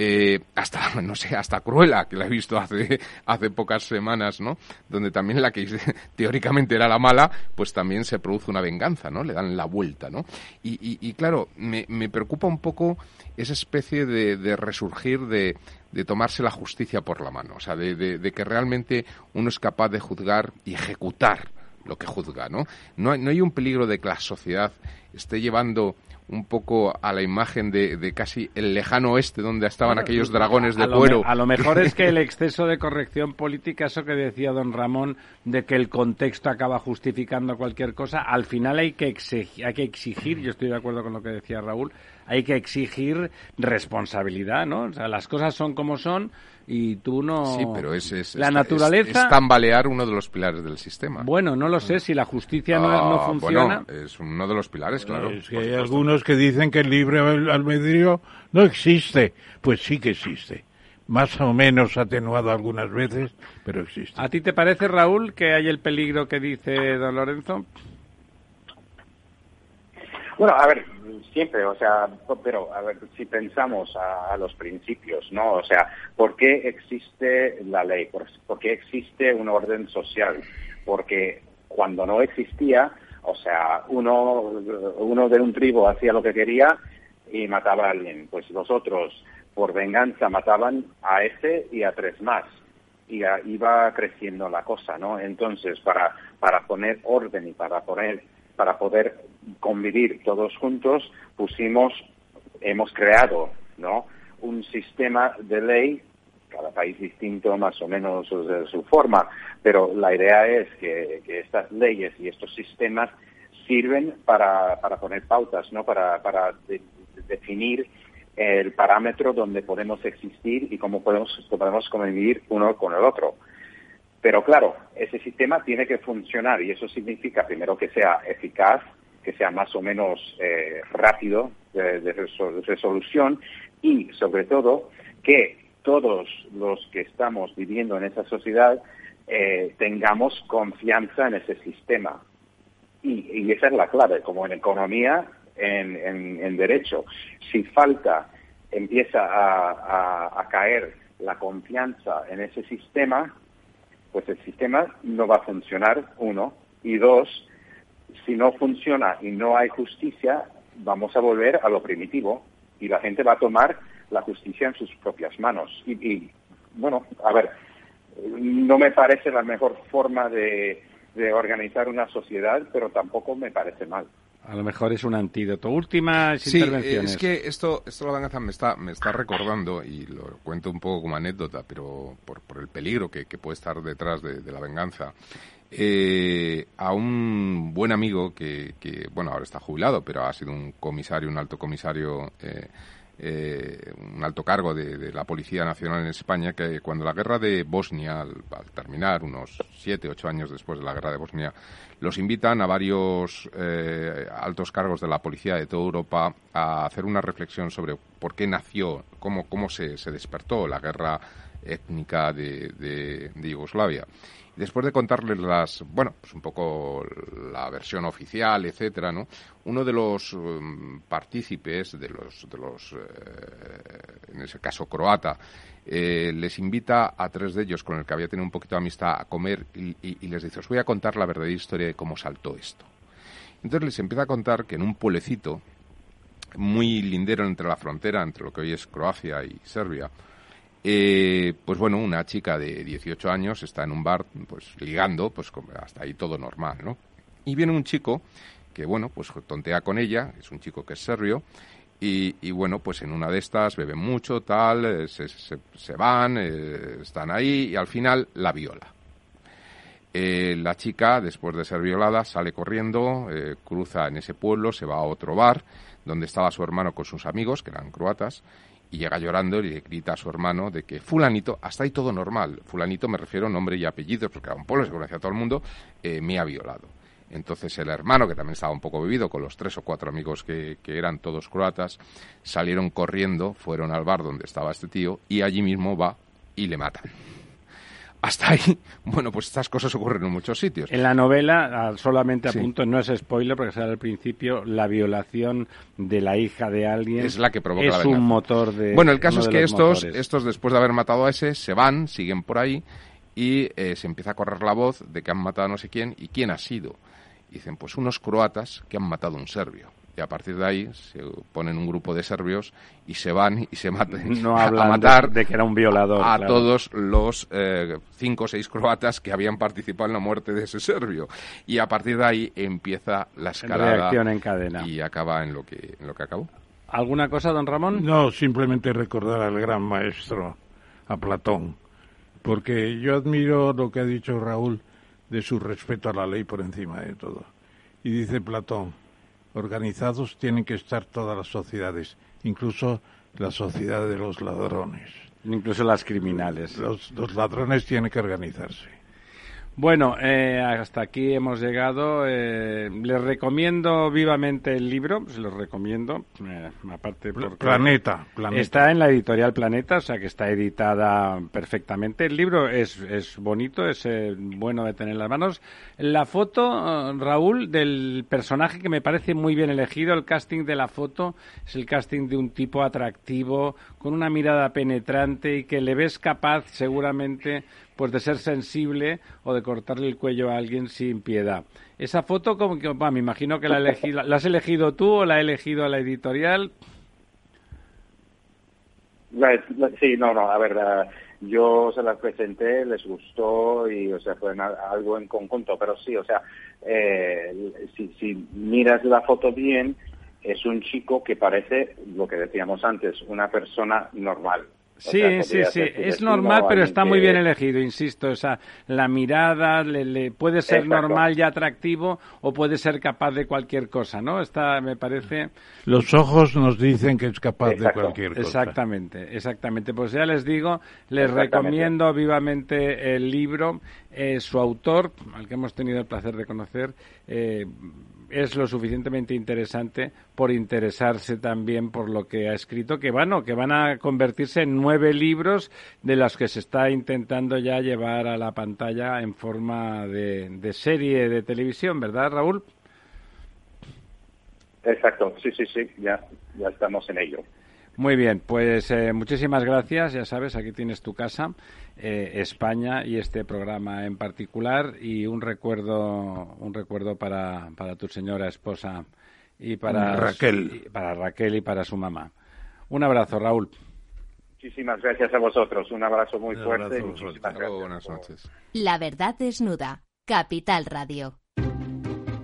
Speaker 4: eh, hasta, no sé, hasta Cruella, que la he visto hace, hace pocas semanas, ¿no? Donde también la que teóricamente era la mala, pues también se produce una venganza, ¿no? Le dan la vuelta, ¿no? Y, y, claro, me, me, preocupa un poco esa especie de, de resurgir de, de, tomarse la justicia por la mano, o sea, de, de, que realmente uno es capaz de juzgar y ejecutar lo que juzga, ¿no? No hay, no hay un peligro de que la sociedad esté llevando un poco a la imagen de, casi el lejano oeste donde estaban aquellos dragones de cuero.
Speaker 2: a lo mejor es que el exceso de corrección política, eso que decía don Ramón, de que el contexto acaba justificando cualquier cosa, al final hay que exigir, hay que exigir yo estoy de acuerdo con lo que decía Raúl, hay que exigir responsabilidad, ¿no? O sea, las cosas son como son y tú no...
Speaker 4: Sí, pero es,
Speaker 2: la naturaleza...
Speaker 4: Es, tambalear uno de los pilares del sistema.
Speaker 2: Bueno, no lo sé, si la justicia no, ah, funciona...
Speaker 4: Bueno, es uno de los pilares, claro.
Speaker 3: Es que hay algunos que dicen que el libre albedrío no existe. Pues sí que existe. Más o menos atenuado algunas veces, pero existe.
Speaker 2: ¿A ti te parece, Raúl, que hay el peligro que dice don Lorenzo?
Speaker 5: Bueno, a ver, siempre, o sea, pero a ver, si pensamos a, los principios, ¿no? O sea, ¿por qué existe la ley? ¿Por, qué existe un orden social? Porque cuando no existía, o sea, uno, uno de un tribu hacía lo que quería y mataba a alguien. Pues los otros, por venganza, mataban a ese y a tres más. Y iba creciendo la cosa, ¿no? Entonces, para, para poner orden y para poner para poder convivir todos juntos, pusimos, hemos creado, ¿no? Un sistema de ley, cada país distinto más o menos de su forma, pero la idea es que, estas leyes y estos sistemas sirven para, poner pautas, ¿no? Para, definir el parámetro donde podemos existir y cómo podemos, podemos convivir uno con el otro. Pero claro, ese sistema tiene que funcionar y eso significa primero que sea eficaz, que sea más o menos eh, rápido de, resolución y sobre todo que todos los que estamos viviendo en esa sociedad eh, tengamos confianza en ese sistema. Y, esa es la clave, como en economía, en, derecho. Si falta, empieza a caer la confianza en ese sistema, pues el sistema no va a funcionar, uno, y dos, si no funciona y no hay justicia, vamos a volver a lo primitivo y la gente va a tomar la justicia en sus propias manos. Y, bueno, a ver, no me parece la mejor forma de, de organizar una sociedad, pero tampoco me parece mal.
Speaker 2: A lo mejor es un antídoto. Últimas sí, intervenciones.
Speaker 4: Es que esto, esto la venganza me está, me está recordando, y lo cuento un poco como anécdota, pero por, por el peligro que, que puede estar detrás de, la venganza. Eh, a un buen amigo que, que, bueno, ahora está jubilado, pero ha sido un comisario, un alto comisario eh, eh, un alto cargo de, la Policía Nacional en España, que cuando la guerra de Bosnia, al, terminar, unos siete, ocho años después de la guerra de Bosnia, los invitan a varios eh, altos cargos de la policía de toda Europa a hacer una reflexión sobre por qué nació, cómo, cómo se, se despertó la guerra étnica de, de Yugoslavia después de contarles las, bueno, pues un poco la versión oficial, etcétera, ¿no? Uno de los um, partícipes, de los, de los, eh, en ese caso croata, eh, les invita a tres de ellos, con el que había tenido un poquito de amistad, a comer y, les dice, os voy a contar la verdadera historia de cómo saltó esto. Entonces les empieza a contar que en un pueblecito muy lindero entre la frontera, entre lo que hoy es Croacia y Serbia, eh, pues bueno, una chica de 18 años está en un bar, pues ligando, pues hasta ahí todo normal, ¿no? Y viene un chico que, bueno, pues tontea con ella, es un chico que es serbio, y, bueno, pues en una de estas beben mucho, tal, eh, se, van, eh, están ahí, y al final la viola. la chica, después de ser violada, sale corriendo, cruza en ese pueblo, se va a otro bar, donde estaba su hermano con sus amigos, que eran croatas, y llega llorando y le grita a su hermano de que fulanito, hasta ahí todo normal, fulanito me refiero a nombre y apellidos, porque era un pueblo, se conocía a todo el mundo, eh, me ha violado. Entonces el hermano, que también estaba un poco bebido, con los tres o cuatro amigos que, que, eran todos croatas, salieron corriendo, fueron al bar donde estaba este tío y allí mismo va y le matan hasta ahí, bueno, pues estas cosas ocurren en muchos sitios.
Speaker 2: En la novela, solamente a punto, no es spoiler porque será al principio, la violación de la hija de alguien
Speaker 4: es la que provoca
Speaker 2: es un motor de.
Speaker 4: Bueno, el caso es que estos, estos, después de haber matado a ese, se van, siguen por ahí y eh, se empieza a correr la voz de que han matado a no sé quién y quién ha sido. dicen, pues unos croatas que han matado a un serbio. Y a partir de ahí se ponen un grupo de serbios y se van y se matan
Speaker 2: no
Speaker 4: a matar
Speaker 2: de, que era un violador
Speaker 4: a todos los eh, cinco o seis croatas que habían participado en la muerte de ese serbio. Y a partir de ahí empieza la escalada
Speaker 2: reacción en cadena.
Speaker 4: y acaba en lo que en lo que acabó.
Speaker 2: Alguna cosa don Ramón
Speaker 3: no simplemente recordar al gran maestro a Platón porque yo admiro lo que ha dicho Raúl de su respeto a la ley por encima de todo. Y dice Platón organizados tienen que estar todas las sociedades, incluso la sociedad de los ladrones.
Speaker 2: Incluso las criminales.
Speaker 3: Los, los ladrones tienen que organizarse.
Speaker 2: Bueno, eh, hasta aquí hemos llegado. Eh, les recomiendo vivamente el libro, se los recomiendo, eh, aparte porque
Speaker 3: Planeta, Planeta,
Speaker 2: Está en la editorial Planeta, o sea que está editada perfectamente. El libro es, es bonito, es bueno de tener en las manos. La foto, Raúl, del personaje que me parece muy bien elegido, el casting de la foto, es el casting de un tipo atractivo, con una mirada penetrante y que le ves capaz seguramente pues de ser sensible o de cortarle el cuello a alguien sin piedad. Esa foto, como que, me imagino que la, la has elegido tú o la ha elegido la editorial.
Speaker 5: Sí, no, no, a ver, yo se la presenté, les gustó y, o sea, fue algo en conjunto, pero sí, o sea, eh, si, si miras la foto bien, es un chico que parece, lo que decíamos antes, una persona normal,
Speaker 2: Sí, sí, sí, es normal, pero está muy bien elegido, insisto. O sea, la mirada le, puede ser normal y atractivo o puede ser capaz de cualquier cosa, ¿no? Está, me parece.
Speaker 3: Los ojos nos dicen que es capaz de cualquier cosa.
Speaker 2: Exactamente, exactamente. Pues ya les digo, les recomiendo vivamente el libro. Eh, su autor, al que hemos tenido el placer de conocer, eh, es lo suficientemente interesante por interesarse también por lo que ha escrito, que bueno, que van a convertirse en nueve libros de los que se está intentando ya llevar a la pantalla en forma de, serie de televisión, ¿verdad, Raúl?
Speaker 5: Exacto, sí, sí, sí, ya, ya estamos en ello.
Speaker 2: Muy bien, pues eh, muchísimas gracias. Ya sabes, aquí tienes tu casa, eh, España y este programa en particular y un recuerdo, un recuerdo para, para tu señora esposa y para
Speaker 3: Raquel,
Speaker 2: y para Raquel y para su mamá. Un abrazo, Raúl.
Speaker 5: Muchísimas gracias a vosotros. Un abrazo muy fuerte.
Speaker 4: buenas noches.
Speaker 1: La verdad desnuda. Capital Radio.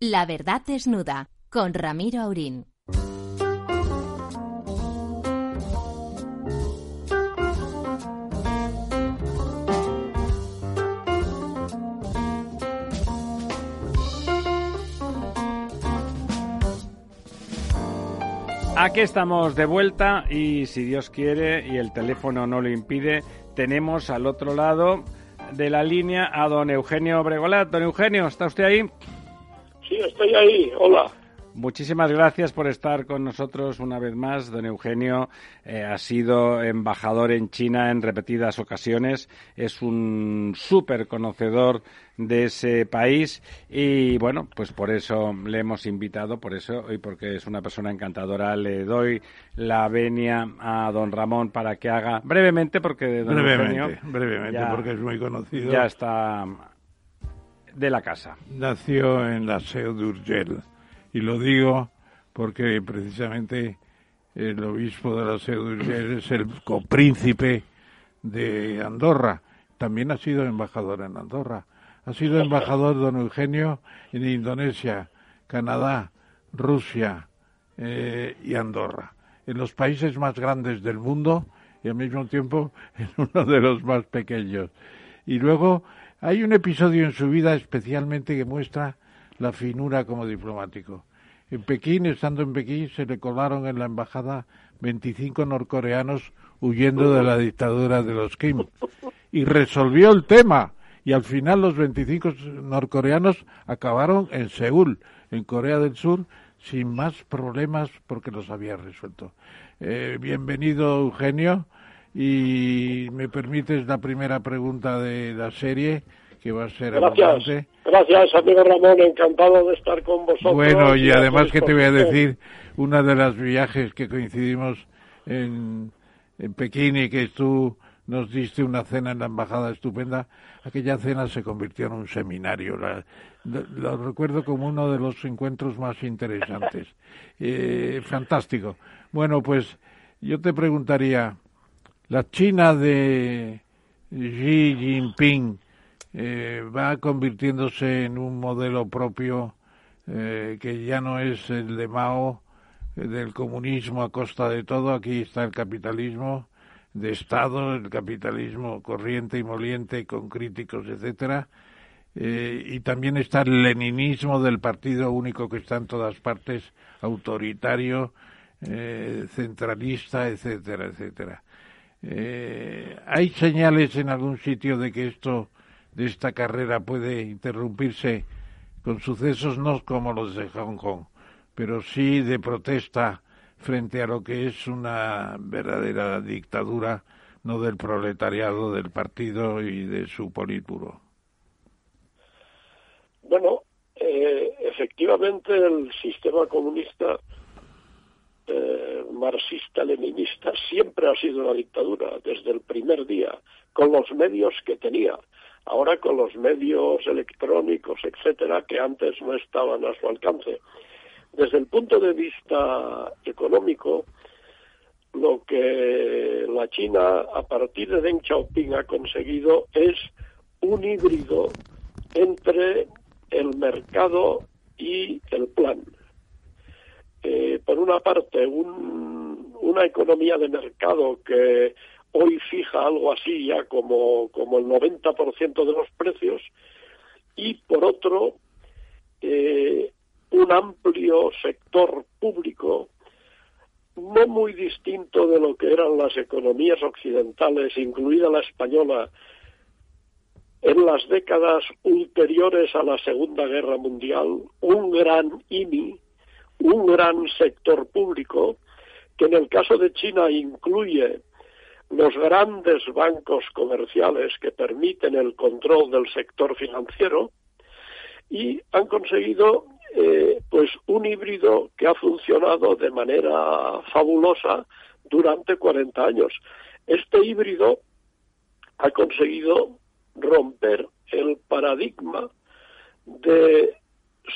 Speaker 1: La verdad desnuda con Ramiro Aurín.
Speaker 2: Aquí estamos de vuelta y si Dios quiere y el teléfono no lo impide, tenemos al otro lado de la línea a don Eugenio Bregolat. Don Eugenio, ¿está usted ahí?
Speaker 6: Sí, estoy ahí. Hola.
Speaker 2: Muchísimas gracias por estar con nosotros una vez más. Don Eugenio eh, ha sido embajador en China en repetidas ocasiones. Es un súper conocedor de ese país y bueno, pues por eso le hemos invitado, por eso y porque es una persona encantadora. Le doy la venia a don Ramón para que haga brevemente, porque don
Speaker 3: brevemente, brevemente, porque es muy conocido.
Speaker 2: Ya está de la casa.
Speaker 3: Nació en la Seu d'Urgell y lo digo porque precisamente el obispo de la Seu es el copríncipe de Andorra. También ha sido embajador en Andorra. Ha sido embajador don Eugenio en Indonesia, Canadá, Rusia eh, y Andorra. En los países más grandes del mundo y al mismo tiempo en uno de los más pequeños. Y luego hay un episodio en su vida especialmente que muestra la finura como diplomático. En Pekín, estando en Pekín, se le colaron en la embajada 25 norcoreanos huyendo de la dictadura de los Kim. Y resolvió el tema. y al final los 25 norcoreanos acabaron en Seúl, en Corea del Sur, sin más problemas porque los había resuelto. Eh, bienvenido, Eugenio, y me permites la primera pregunta de la serie, que va a ser
Speaker 6: Gracias. Gracias, amigo Ramón, encantado de estar con vosotros.
Speaker 3: Bueno, y además que te voy a decir, una de las viajes que coincidimos en, en Pekín y que tú nos diste una cena en la embajada estupenda, aquella cena se convirtió en un seminario. lo, recuerdo como uno de los encuentros más interesantes. Eh, fantástico. Bueno, pues yo te preguntaría, la China de Xi Jinping eh, va convirtiéndose en un modelo propio eh, que ya no es el de Mao, del comunismo a costa de todo, aquí está el capitalismo de Estado, el capitalismo corriente y moliente con críticos, etcétera, eh, y también está el leninismo del partido único que está en todas partes, autoritario, eh, centralista, etcétera, etcétera. Eh, ¿Hay señales en algún sitio de que esto, de esta carrera, puede interrumpirse con sucesos no como los de Hong Kong, pero sí de protesta frente a lo que es una verdadera dictadura, no del proletariado, del partido y de su politburo.
Speaker 6: Bueno, eh, efectivamente el sistema comunista eh, marxista-leninista siempre ha sido una dictadura desde el primer día, con los medios que tenía. Ahora con los medios electrónicos, etcétera, que antes no estaban a su alcance. Desde el punto de vista económico, lo que la China a partir de Deng Xiaoping ha conseguido es un híbrido entre el mercado y el plan. Eh, por una parte, una economía de mercado que hoy fija algo así ya como, como el 90% de los precios, y por otro, eh, un amplio sector público no muy distinto de lo que eran las economías occidentales, incluida la española, en las décadas ulteriores a la Segunda Guerra Mundial, un gran INI, un gran sector público, que en el caso de China incluye los grandes bancos comerciales que permiten el control del sector financiero, y han conseguido eh, pues un híbrido que ha funcionado de manera fabulosa durante 40 años. Este híbrido ha conseguido romper el paradigma de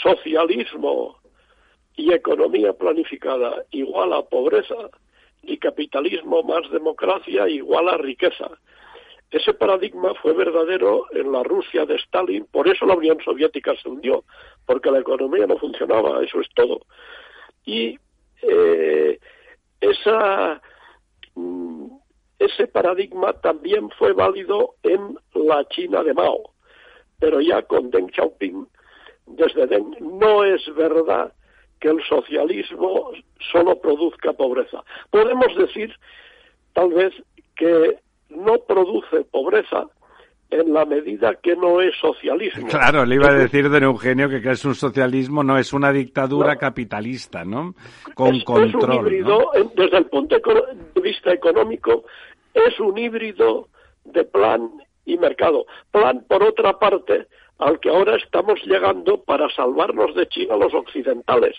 Speaker 6: socialismo y economía planificada igual a pobreza y capitalismo más democracia igual a riqueza. Ese paradigma fue verdadero en la Rusia de Stalin, por eso la Unión Soviética se hundió, porque la economía no funcionaba, eso es todo. Y eh, esa, mm, ese paradigma también fue válido en la China de Mao, pero ya con Deng Xiaoping, desde Deng, no es verdad que el socialismo solo produzca pobreza. Podemos decir, tal vez, que no produce pobreza en la medida que no es socialismo.
Speaker 2: Claro, le iba a decir don Eugenio que, que es un socialismo, no es una dictadura capitalista, ¿no? Con control.
Speaker 6: Es un híbrido, desde el punto de vista económico, es un híbrido de plan y mercado. Plan, por otra parte, al que ahora estamos llegando para salvarnos de China los occidentales.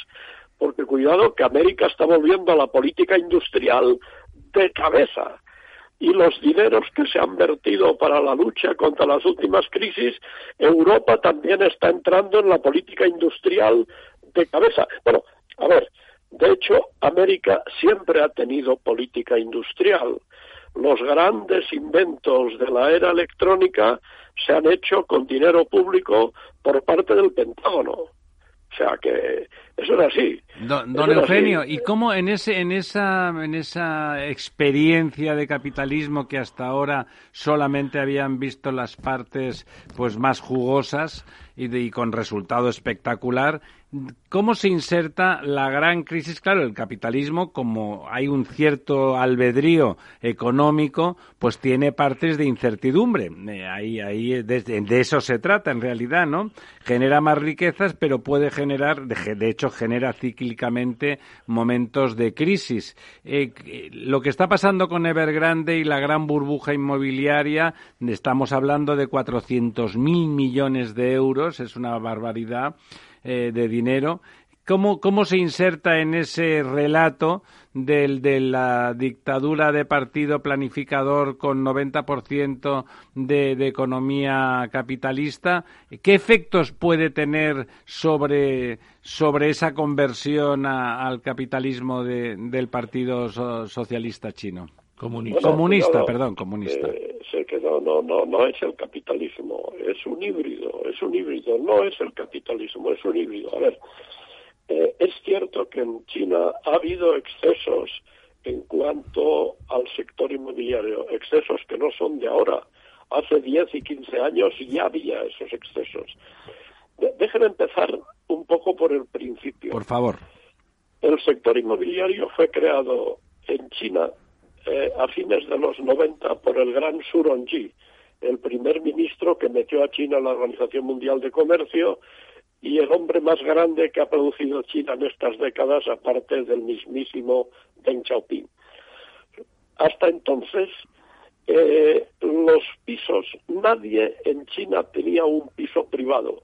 Speaker 6: Porque cuidado que América está volviendo a la política industrial de cabeza y los dineros que se han vertido para la lucha contra las últimas crisis, Europa también está entrando en la política industrial de cabeza. Bueno, a ver, de hecho, América siempre ha tenido política industrial. Los grandes inventos de la era electrónica se han hecho con dinero público por parte del Pentágono. O sea que eso era así.
Speaker 2: Don, Eugenio, ¿y cómo en ese en esa en esa experiencia de capitalismo que hasta ahora solamente habían visto las partes pues más jugosas y, con resultado espectacular, ¿Cómo se inserta la gran crisis? Claro, el capitalismo, como hay un cierto albedrío económico, pues tiene partes de incertidumbre. Eh, ahí, ahí de, de, eso se trata en realidad, ¿no? Genera más riquezas, pero puede generar, de, de hecho, genera cíclicamente momentos de crisis. Eh, lo que está pasando con Evergrande y la gran burbuja inmobiliaria, estamos hablando de 400.000 millones de euros, es una barbaridad eh, de dinero. ¿Cómo, ¿Cómo se inserta en ese relato del, de la dictadura de partido planificador con 90% de, de economía capitalista? ¿Qué efectos puede tener sobre, sobre esa conversión al capitalismo de, del Partido Socialista Chino?
Speaker 3: Comunista.
Speaker 2: comunista, perdón, comunista.
Speaker 6: Eh, sé que no, no, no, no es el capitalismo, es un híbrido, es un híbrido, no es el capitalismo, es un híbrido. A ver, eh, es cierto que en China ha habido excesos en cuanto al sector inmobiliario, excesos que no son de ahora. Hace 10 y 15 años ya había esos excesos. Déjenme empezar un poco por el principio.
Speaker 2: Por favor.
Speaker 6: El sector inmobiliario fue creado en China eh, a fines de los 90 por el gran Suronji, el primer ministro que metió a China en la Organización Mundial de Comercio y el hombre más grande que ha producido China en estas décadas, aparte del mismísimo Deng Xiaoping. Hasta entonces, eh, los pisos, nadie en China tenía un piso privado.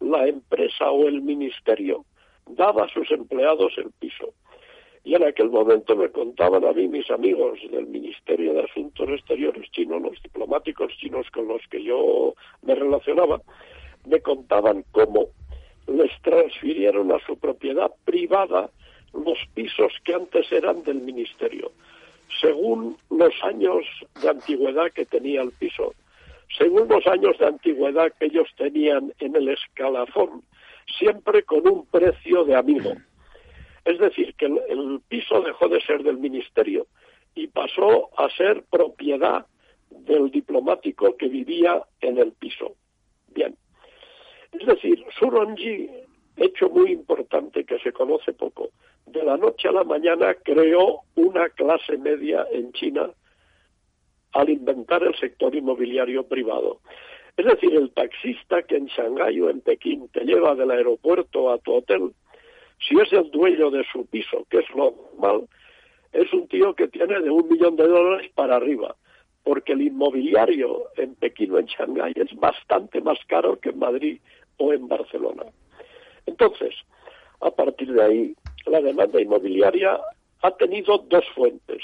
Speaker 6: La empresa o el ministerio daba a sus empleados el piso. Y en aquel momento me contaban a mí mis amigos del Ministerio de Asuntos Exteriores chino, los diplomáticos chinos con los que yo me relacionaba, me contaban cómo les transfirieron a su propiedad privada los pisos que antes eran del Ministerio, según los años de antigüedad que tenía el piso, según los años de antigüedad que ellos tenían en el escalafón, siempre con un precio de amigo. Es decir, que el, piso dejó de ser del ministerio y pasó a ser propiedad del diplomático que vivía en el piso. Bien. Es decir, Suronji, hecho muy importante que se conoce poco, de la noche a la mañana creó una clase media en China al inventar el sector inmobiliario privado. Es decir, el taxista que en Shanghái o en Pekín te lleva del aeropuerto a tu hotel si es el dueño de su piso, que es lo normal, es un tío que tiene de un millón de dólares para arriba, porque el inmobiliario en Pekín o en Shanghái es bastante más caro que en Madrid o en Barcelona. Entonces, a partir de ahí, la demanda inmobiliaria ha tenido dos fuentes.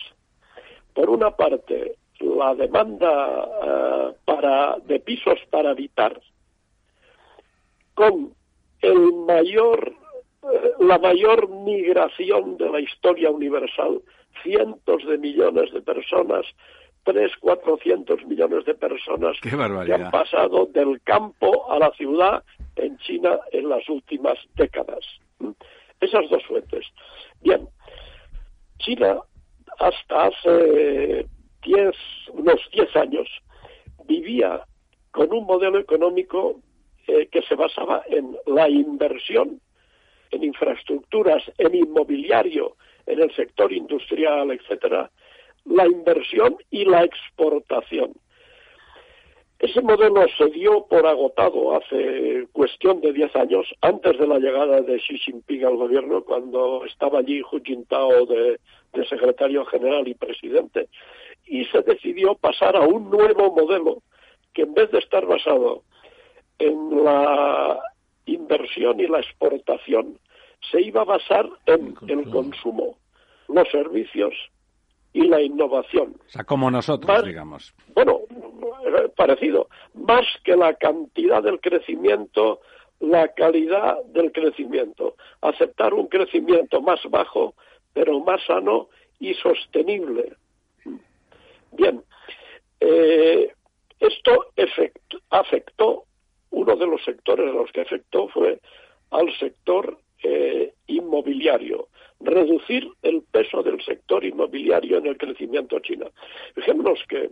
Speaker 6: Por una parte, la demanda eh, para, de pisos para habitar, con el mayor la mayor migración de la historia universal, cientos de millones de personas, tres, cuatrocientos millones de personas que han pasado del campo a la ciudad en China en las últimas décadas. Esas dos fuentes. Bien, China hasta hace diez, unos diez años vivía con un modelo económico eh, que se basaba en la inversión en infraestructuras, en inmobiliario, en el sector industrial, etcétera, la inversión y la exportación. Ese modelo se dio por agotado hace cuestión de 10 años, antes de la llegada de Xi Jinping al gobierno, cuando estaba allí Hu Jintao de, de secretario general y presidente, y se decidió pasar a un nuevo modelo que en vez de estar basado en la inversión y la exportación se iba a basar en el consumo, los servicios y la innovación.
Speaker 2: O sea, como nosotros, digamos.
Speaker 6: Bueno, parecido. Más que la cantidad del crecimiento, la calidad del crecimiento. Aceptar un crecimiento más bajo, pero más sano y sostenible. Bien, eh, esto afectó uno de los sectores a los que afectó fue al sector eh, inmobiliario, reducir el peso del sector inmobiliario en el crecimiento chino. Fijémonos que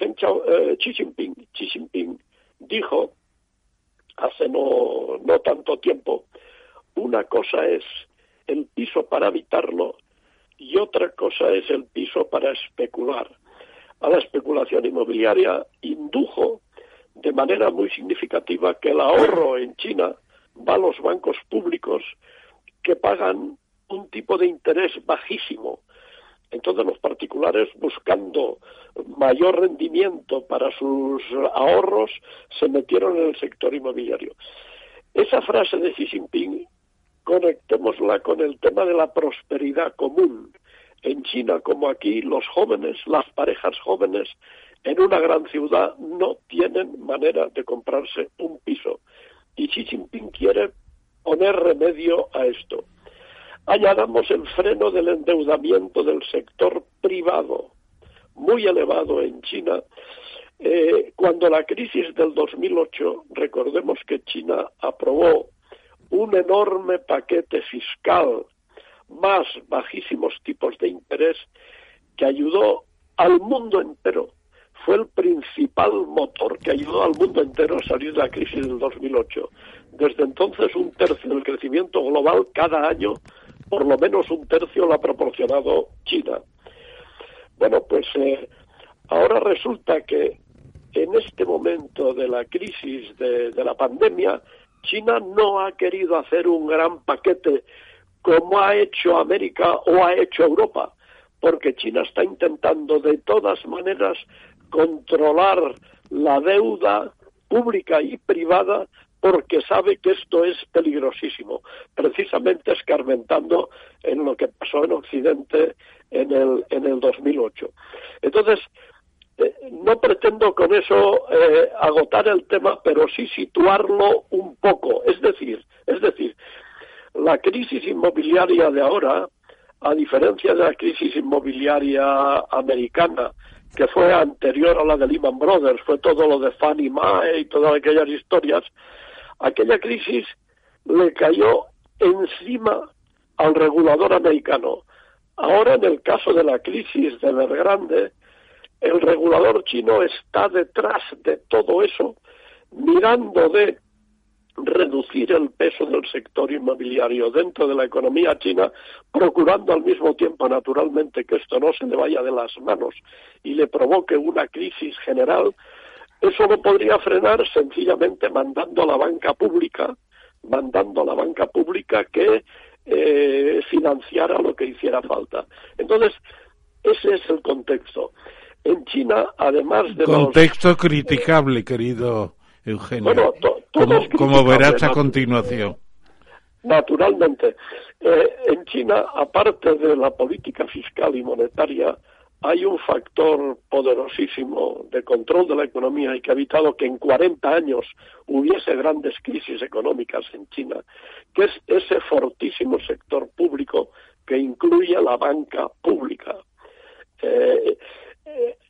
Speaker 6: eh, Xi, Jinping, Xi Jinping dijo hace no, no tanto tiempo una cosa es el piso para habitarlo y otra cosa es el piso para especular. A la especulación inmobiliaria indujo de manera muy significativa que el ahorro en China va a los bancos públicos que pagan un tipo de interés bajísimo. Entonces los particulares buscando mayor rendimiento para sus ahorros se metieron en el sector inmobiliario. Esa frase de Xi Jinping conectémosla con el tema de la prosperidad común. En China como aquí, los jóvenes, las parejas jóvenes en una gran ciudad no tienen manera de comprarse un piso. Y Xi Jinping quiere poner remedio a esto. Añadamos el freno del endeudamiento del sector privado, muy elevado en China. Eh, cuando la crisis del 2008, recordemos que China aprobó un enorme paquete fiscal más bajísimos tipos de interés que ayudó al mundo entero. Fue el principal motor que ayudó al mundo entero a salir de la crisis del 2008. Desde entonces, un tercio del crecimiento global cada año, por lo menos un tercio, lo ha proporcionado China. Bueno, pues eh, ahora resulta que en este momento de la crisis de la pandemia, China no ha querido hacer un gran paquete como ha hecho América o ha hecho Europa, porque China está intentando de todas maneras controlar la deuda pública y privada porque sabe que esto es peligrosísimo, precisamente escarmentando en lo que pasó en Occidente en el, en el 2008. Entonces, eh, no pretendo con eso eh, agotar el tema, pero sí situarlo un poco. Es decir, es decir, la crisis inmobiliaria de ahora, a diferencia de la crisis inmobiliaria americana, que fue anterior a la de Lehman Brothers, fue todo lo de Fannie Mae y todas aquellas historias, aquella crisis le cayó encima al regulador americano. Ahora, en el caso de la crisis de Evergrande, el regulador chino está detrás de todo eso, mirando de reducir el peso del sector inmobiliario dentro de la economía china, procurando al mismo tiempo, naturalmente, que esto no se le vaya de las manos y le provoque una crisis general, eso no podría frenar sencillamente mandando a la banca pública, mandando a la banca pública que eh, financiara lo que hiciera falta. Entonces, ese es el contexto. En China, además de
Speaker 3: Contexto criticable, querido Eugenio. como, verás a continuación.
Speaker 6: Naturalmente. Eh, en China, aparte de la política fiscal y monetaria, hay un factor poderosísimo de control de la economía y que ha evitado que en 40 años hubiese grandes crisis económicas en China, que es ese fortísimo sector público que incluye la banca pública. Eh,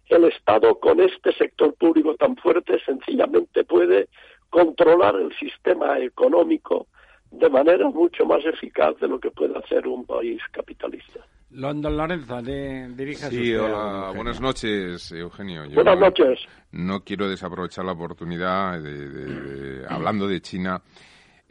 Speaker 6: el Estado con este sector público tan fuerte sencillamente puede controlar el sistema económico de manera mucho más eficaz de lo que puede hacer un país capitalista.
Speaker 2: London Lorenzo, de,
Speaker 4: Sí, hola, buenas noches, Eugenio.
Speaker 6: buenas noches.
Speaker 4: No quiero desaprovechar la oportunidad de hablando de China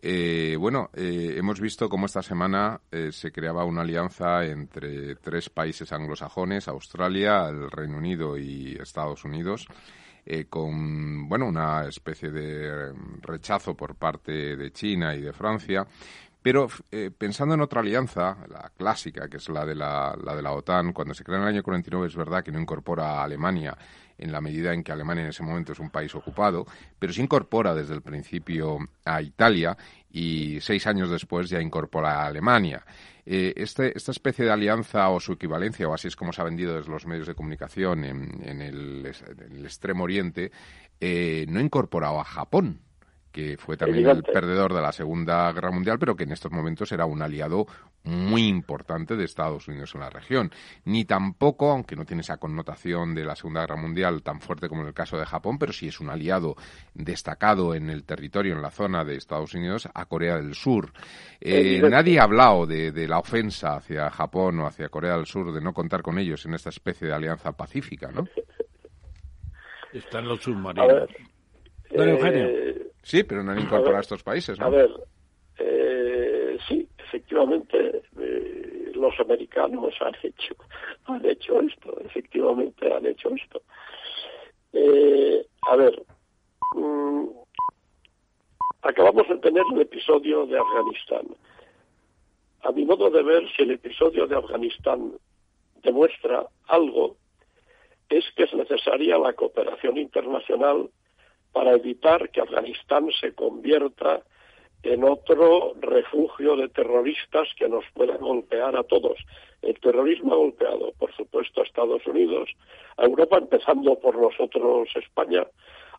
Speaker 4: eh, bueno, eh, hemos visto cómo esta semana eh, se creaba una alianza entre tres países anglosajones, Australia, el Reino Unido y Estados Unidos, con bueno una especie de rechazo por parte de China y de Francia. Pero pensando en otra alianza, la clásica, que es la de la, de la OTAN, cuando se crea en el año 49 es verdad que no incorpora a Alemania en la medida en que Alemania en ese momento es un país ocupado, pero se incorpora desde el principio a Italia y seis años después ya incorpora a Alemania. Eh, este, esta especie de alianza o su equivalencia, o así es como se ha vendido desde los medios de comunicación en, el, Extremo Oriente, eh, no incorporaba a Japón que fue también el perdedor de la Segunda Guerra Mundial, pero que en estos momentos era un aliado muy importante de Estados Unidos en la región. Ni tampoco, aunque no tiene esa connotación de la Segunda Guerra Mundial tan fuerte como en el caso de Japón, pero sí es un aliado destacado en el territorio, en la zona de Estados Unidos, a Corea del Sur. Eh, nadie ha hablado de, la ofensa hacia Japón o hacia Corea del Sur, de no contar con ellos en esta especie de alianza pacífica, ¿no?
Speaker 3: Están los submarinos.
Speaker 6: Eugenio. Eh,
Speaker 4: Sí, pero no han incorporado a estos países, ¿no?
Speaker 6: A ver, eh, sí, efectivamente eh, los americanos han hecho, han hecho esto, efectivamente han hecho esto. Eh, a ver, mm, acabamos de tener el episodio de Afganistán. A mi modo de ver, si el episodio de Afganistán demuestra algo, es que es necesaria la cooperación internacional para evitar que Afganistán se convierta en otro refugio de terroristas que nos puedan golpear a todos. El terrorismo ha golpeado, por supuesto, a Estados Unidos, a Europa, empezando por nosotros, España,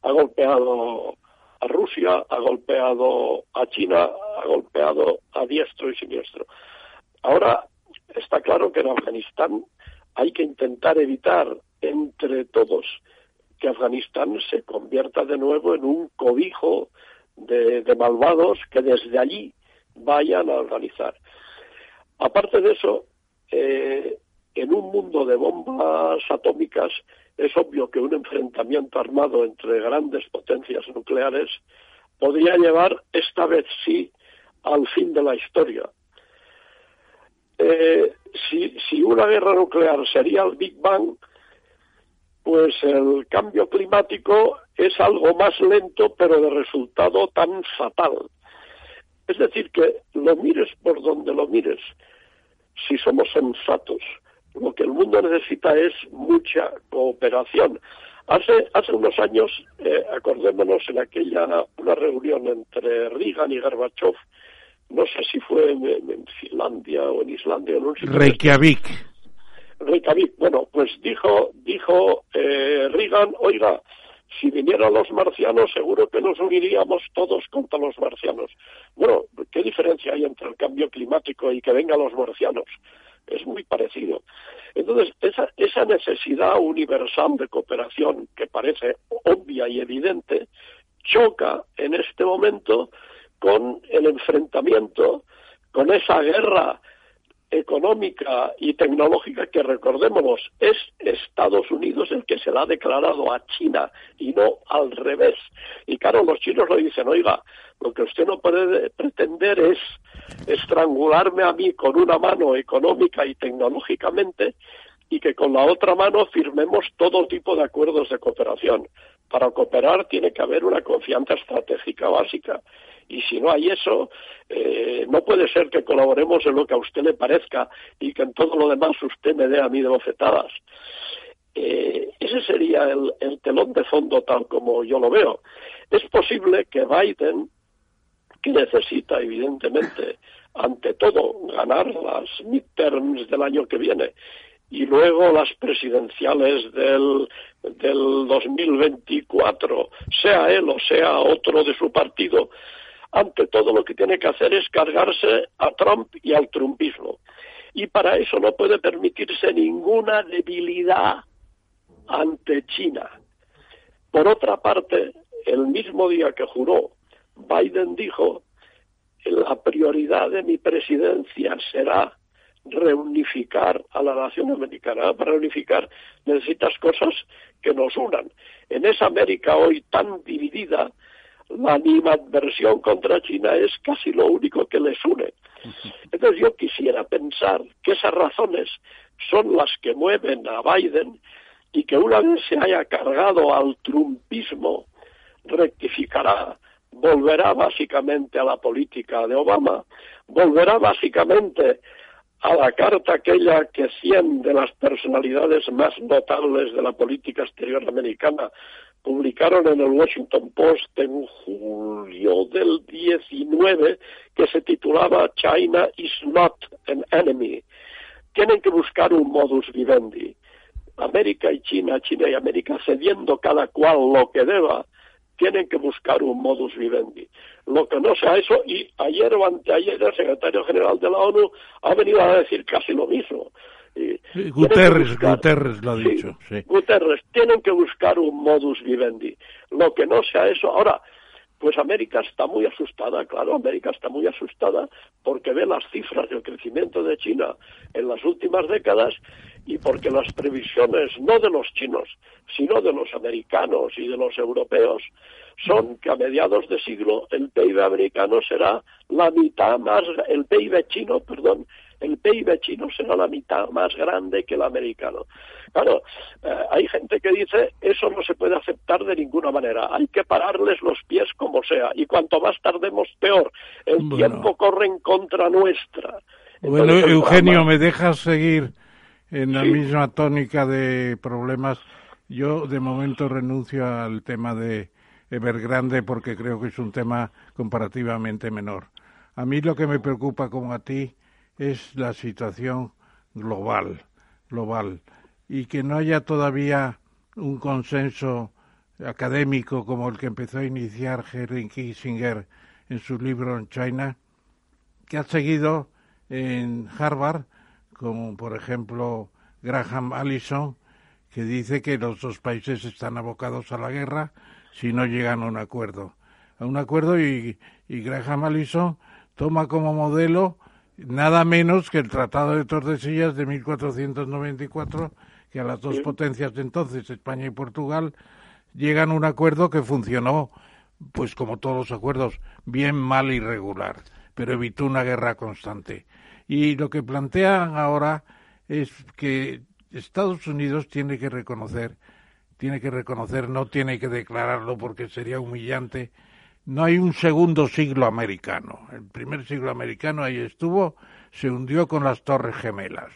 Speaker 6: ha golpeado a Rusia, ha golpeado a China, ha golpeado a diestro y siniestro. Ahora está claro que en Afganistán hay que intentar evitar entre todos que Afganistán se convierta de nuevo en un cobijo de, malvados que desde allí vayan a organizar. Aparte de eso, eh, en un mundo de bombas atómicas es obvio que un enfrentamiento armado entre grandes potencias nucleares podría llevar, esta vez sí, al fin de la historia. Eh, si, si una guerra nuclear sería el Big Bang, pues el cambio climático es algo más lento, pero de resultado tan fatal. Es decir, que lo mires por donde lo mires, si somos sensatos, lo que el mundo necesita es mucha cooperación. Hace, hace unos años, eh, acordémonos en aquella una reunión entre Reagan y Gorbachev, no sé si fue en, Finlandia o en Islandia, en un
Speaker 3: Reykjavik.
Speaker 6: Reykjavik, bueno, pues dijo, dijo eh, Reagan, oiga, si vinieran los marcianos seguro que nos uniríamos todos contra los marcianos. Bueno, ¿qué diferencia hay entre el cambio climático y que vengan los marcianos? Es muy parecido. Entonces, esa, esa necesidad universal de cooperación que parece obvia y evidente choca en este momento con el enfrentamiento, con esa guerra económica y tecnológica que recordémonos es Estados Unidos el que se la ha declarado a China y no al revés. Y claro, los chinos le dicen, oiga, lo que usted no puede pretender es estrangularme a mí con una mano económica y tecnológicamente y que con la otra mano firmemos todo tipo de acuerdos de cooperación. Para cooperar tiene que haber una confianza estratégica básica y si no hay eso, eh, no puede ser que colaboremos en lo que a usted le parezca y que en todo lo demás usted me dé a mí de bofetadas. Eh, ese sería el, el telón de fondo tal como yo lo veo. Es posible que Biden, que necesita evidentemente ante todo ganar las midterms del año que viene y luego las presidenciales del, del 2024, sea él o sea otro de su partido, ante todo lo que tiene que hacer es cargarse a Trump y al trumpismo. Y para eso no puede permitirse ninguna debilidad ante China. Por otra parte, el mismo día que juró, Biden dijo, la prioridad de mi presidencia será reunificar a la nación americana. Para reunificar necesitas cosas que nos unan. En esa América hoy tan dividida, la animadversión contra China es casi lo único que les une. Entonces yo quisiera pensar que esas razones son las que mueven a Biden y que una vez se haya cargado al trumpismo, rectificará, volverá básicamente a la política de Obama, volverá básicamente a la carta aquella que cien de las personalidades más notables de la política exterior americana publicaron en el Washington Post en julio del 19 que se titulaba China is not an enemy. Tienen que buscar un modus vivendi. América y China, China y América, cediendo cada cual lo que deba, tienen que buscar un modus vivendi. Lo que no sea eso, y ayer o anteayer el secretario general de la ONU ha venido a decir casi lo mismo.
Speaker 3: Guterres, Guterres lo ha dicho.
Speaker 6: Guterres, tienen que buscar un modus vivendi. Lo que no sea eso. Ahora, Pues América está muy asustada, claro, América está muy asustada porque ve las cifras del crecimiento de China en las últimas décadas y porque las previsiones no de los chinos, sino de los americanos y de los europeos son que a mediados de siglo el PIB americano será la mitad más, el PIB chino, perdón, el PIB chino será la mitad más grande que el americano. Claro, eh, hay gente que dice eso no se puede aceptar de ninguna manera, hay que pararles los pies como sea, y cuanto más tardemos peor, el tiempo corre en contra nuestra.
Speaker 3: bueno, Eugenio, ¿me dejas seguir en la misma tónica de problemas? Yo de momento renuncio al tema de Evergrande porque creo que es un tema comparativamente menor. A mí lo que me preocupa como a ti es la situación global, global, y que no haya todavía un consenso académico como el que empezó a iniciar Henry Kissinger en su libro en China, que ha seguido en Harvard, como por ejemplo Graham Allison, que dice que los dos países están abocados a la guerra si no llegan a un acuerdo. A un acuerdo y, y Graham Allison toma como modelo nada menos que el Tratado de Tordesillas de 1494, que a las dos potencias de entonces, España y Portugal, llegan a un acuerdo que funcionó, pues como todos los acuerdos, bien, mal y regular, pero evitó una guerra constante. Y lo que plantean ahora es que Estados Unidos tiene que reconocer, tiene que reconocer, no tiene que declararlo porque sería humillante, no hay un segundo siglo americano. El primer siglo americano ahí estuvo, se hundió con las Torres Gemelas.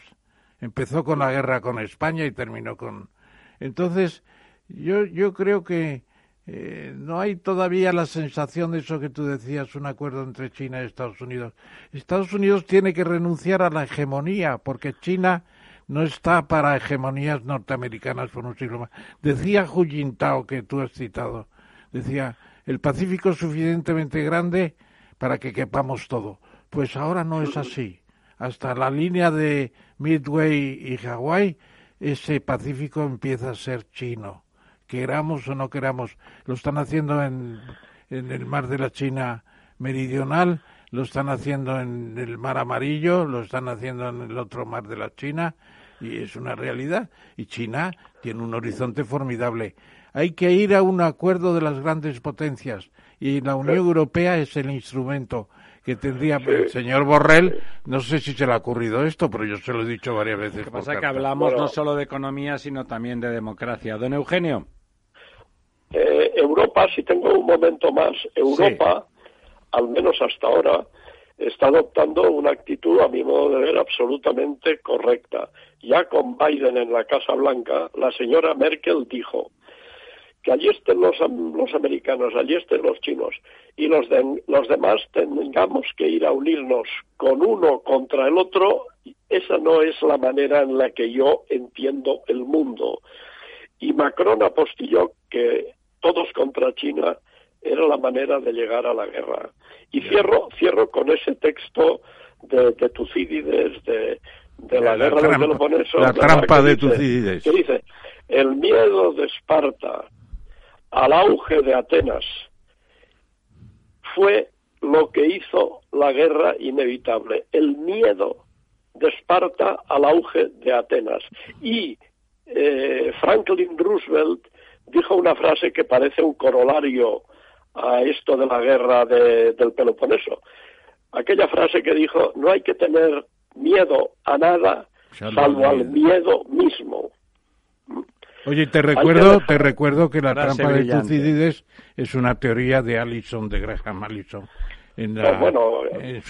Speaker 3: Empezó con la guerra con España y terminó con. Entonces, yo, yo creo que eh, no hay todavía la sensación de eso que tú decías, un acuerdo entre China y Estados Unidos. Estados Unidos tiene que renunciar a la hegemonía, porque China no está para hegemonías norteamericanas por un siglo más. Decía Hu Jintao, que tú has citado, decía, el Pacífico es suficientemente grande para que quepamos todo. Pues ahora no es así. Hasta la línea de Midway y Hawái, ese Pacífico empieza a ser chino. Queramos o no queramos. Lo están haciendo en, en el mar de la China meridional, lo están haciendo en el mar amarillo, lo están haciendo en el otro mar de la China, y es una realidad. Y China tiene un horizonte formidable hay que ir a un acuerdo de las grandes potencias y la Unión Europea es el instrumento que tendría el señor Borrell. No sé si se le ha ocurrido esto, pero yo se lo he dicho varias veces. Lo
Speaker 2: que pasa es que hablamos no solo de economía, sino también de democracia. Don Eugenio.
Speaker 6: Eh, Europa, si tengo un momento más, Europa, al menos hasta ahora, está adoptando una actitud, a mi modo de ver, absolutamente correcta. Ya con Biden en la Casa Blanca, la señora Merkel dijo, que allí estén los, los americanos, allí estén los chinos y los, los demás tengamos que ir a unirnos con uno contra el otro, esa no es la manera en la que yo entiendo el mundo. Y Macron apostilló que todos contra China era la manera de llegar a la guerra. Y cierro, cierro con ese texto de, de Tucídides, de, de la, guerra
Speaker 3: del
Speaker 6: Peloponeso.
Speaker 3: La trampa de Tucídides.
Speaker 6: Que dice, el miedo de Esparta al auge de Atenas fue lo que hizo la guerra inevitable, el miedo de Esparta al auge de Atenas. Y eh, Franklin Roosevelt dijo una frase que parece un corolario a esto de la guerra del Peloponeso. Aquella frase que dijo, no hay que tener miedo a nada salvo al miedo mismo.
Speaker 3: Oye, te recuerdo, te recuerdo que la trampa de Tucídides es una teoría de Allison, de Graham Allison.
Speaker 6: En bueno,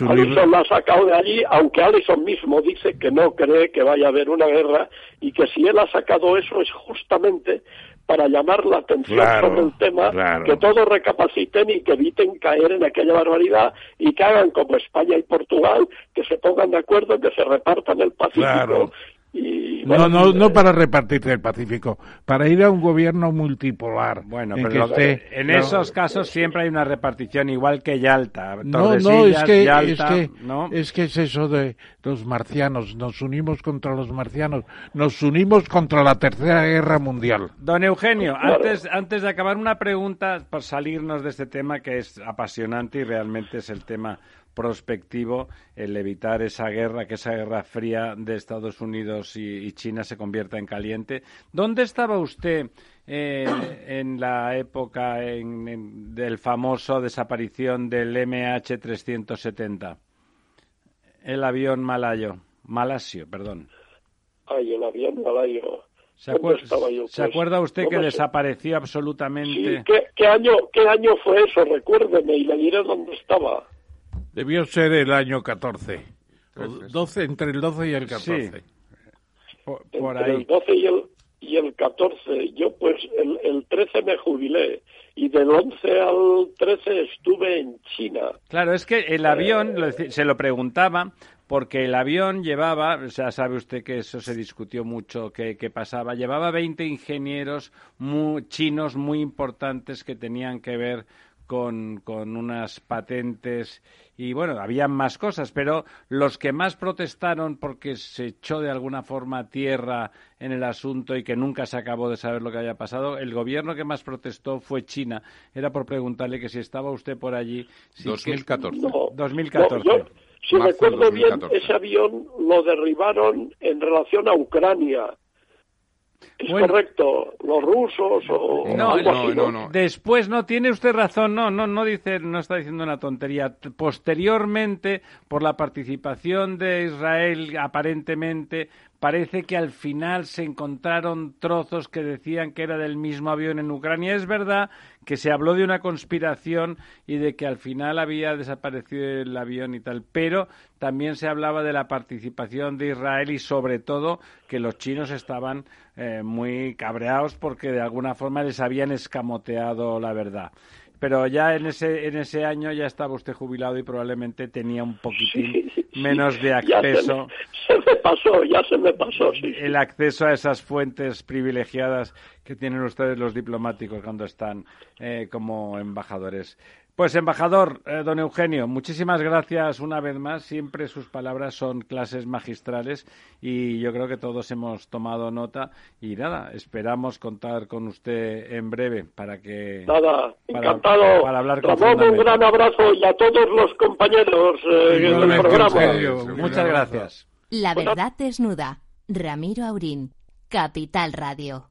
Speaker 6: Allison la ha sacado de allí, aunque Allison mismo dice que no cree que vaya a haber una guerra y que si él ha sacado eso es justamente para llamar la atención sobre el tema, que todos recapaciten y que eviten caer en aquella barbaridad y que hagan como España y Portugal, que se pongan de acuerdo, que se repartan el Pacífico y,
Speaker 3: No, no, no para repartirse el Pacífico, para ir a un gobierno multipolar.
Speaker 2: Bueno, pero en esos casos siempre hay una repartición igual que Yalta.
Speaker 3: No, no, es que, es, que es que es eso de los marcianos. Nos unimos contra los marcianos, nos unimos contra la Tercera Guerra Mundial.
Speaker 2: Don Eugenio, antes, antes de acabar, una pregunta para salirnos de este tema que es apasionante y realmente es el tema prospectivo el evitar esa guerra, que esa guerra fría de Estados Unidos y, China se convierta en caliente. ¿Dónde estaba usted eh, en la época del famoso desaparición del MH370? El avión malayo, malasio, perdón.
Speaker 6: Ay, el avión malayo.
Speaker 2: ¿Se, acuerda usted que desapareció absolutamente?
Speaker 6: ¿Qué, año, ¿Qué año fue eso? Recuérdeme y le diré dónde estaba.
Speaker 3: Debió ser el año 14. 12, entre el 12 y el 14. Sí.
Speaker 6: Por, entre el 12 y el, y el 14. Yo pues el, el 13 me jubilé y del 11 al 13 estuve en China.
Speaker 2: Claro, es que el avión, se lo preguntaba, porque el avión llevaba, o sea, sabe usted que eso se discutió mucho, que, pasaba, llevaba 20 ingenieros muy, chinos muy importantes que tenían que ver con, con, unas patentes y bueno, habían más cosas, pero los que más protestaron porque se echó de alguna forma tierra en el asunto y que nunca se acabó de saber lo que había pasado, el gobierno que más protestó fue China. Era por preguntarle que si estaba usted por allí.
Speaker 4: 2014.
Speaker 2: 2014.
Speaker 6: si recuerdo bien, ese avión lo derribaron en relación a Ucrania es correcto, los rusos o
Speaker 2: no, no, no, Después no tiene usted razón, no, no, no dice, no está diciendo una tontería. Posteriormente, por la participación de Israel, aparentemente parece que al final se encontraron trozos que decían que era del mismo avión en Ucrania. Es verdad que se habló de una conspiración y de que al final había desaparecido el avión y tal, pero también se hablaba de la participación de Israel y sobre todo que los chinos estaban eh, muy cabreados porque de alguna forma les habían escamoteado la verdad pero ya en ese en ese año ya estaba usted jubilado y probablemente tenía un poquitín menos de acceso.
Speaker 6: Se me, pasó, ya se me pasó,
Speaker 2: El acceso a esas fuentes privilegiadas que tienen ustedes los diplomáticos cuando están eh, como embajadores. Pues, embajador, eh, don Eugenio, muchísimas gracias una vez más. Siempre sus palabras son clases magistrales y yo creo que todos hemos tomado nota. Y nada, esperamos contar con usted en breve para que.
Speaker 6: Nada, encantado. Para hablar con un gran abrazo y a todos los compañeros eh, del programa.
Speaker 2: Muchas gracias.
Speaker 1: La verdad desnuda. Ramiro Aurín, Capital Radio.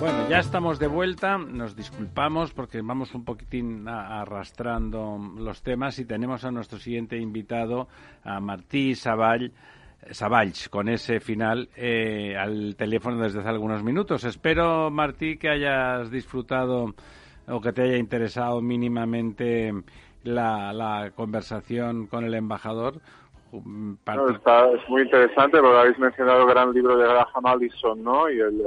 Speaker 2: Bueno, ya estamos de vuelta, nos disculpamos porque vamos un poquitín arrastrando los temas y tenemos a nuestro siguiente invitado, a Martí Savall, Savalls, con ese final eh, al teléfono desde hace algunos minutos. Espero, Martí, que hayas disfrutado o que te haya interesado mínimamente la, la conversación con el embajador.
Speaker 7: es muy interesante, lo habéis mencionado el gran libro de Graham Allison, ¿no? Y el...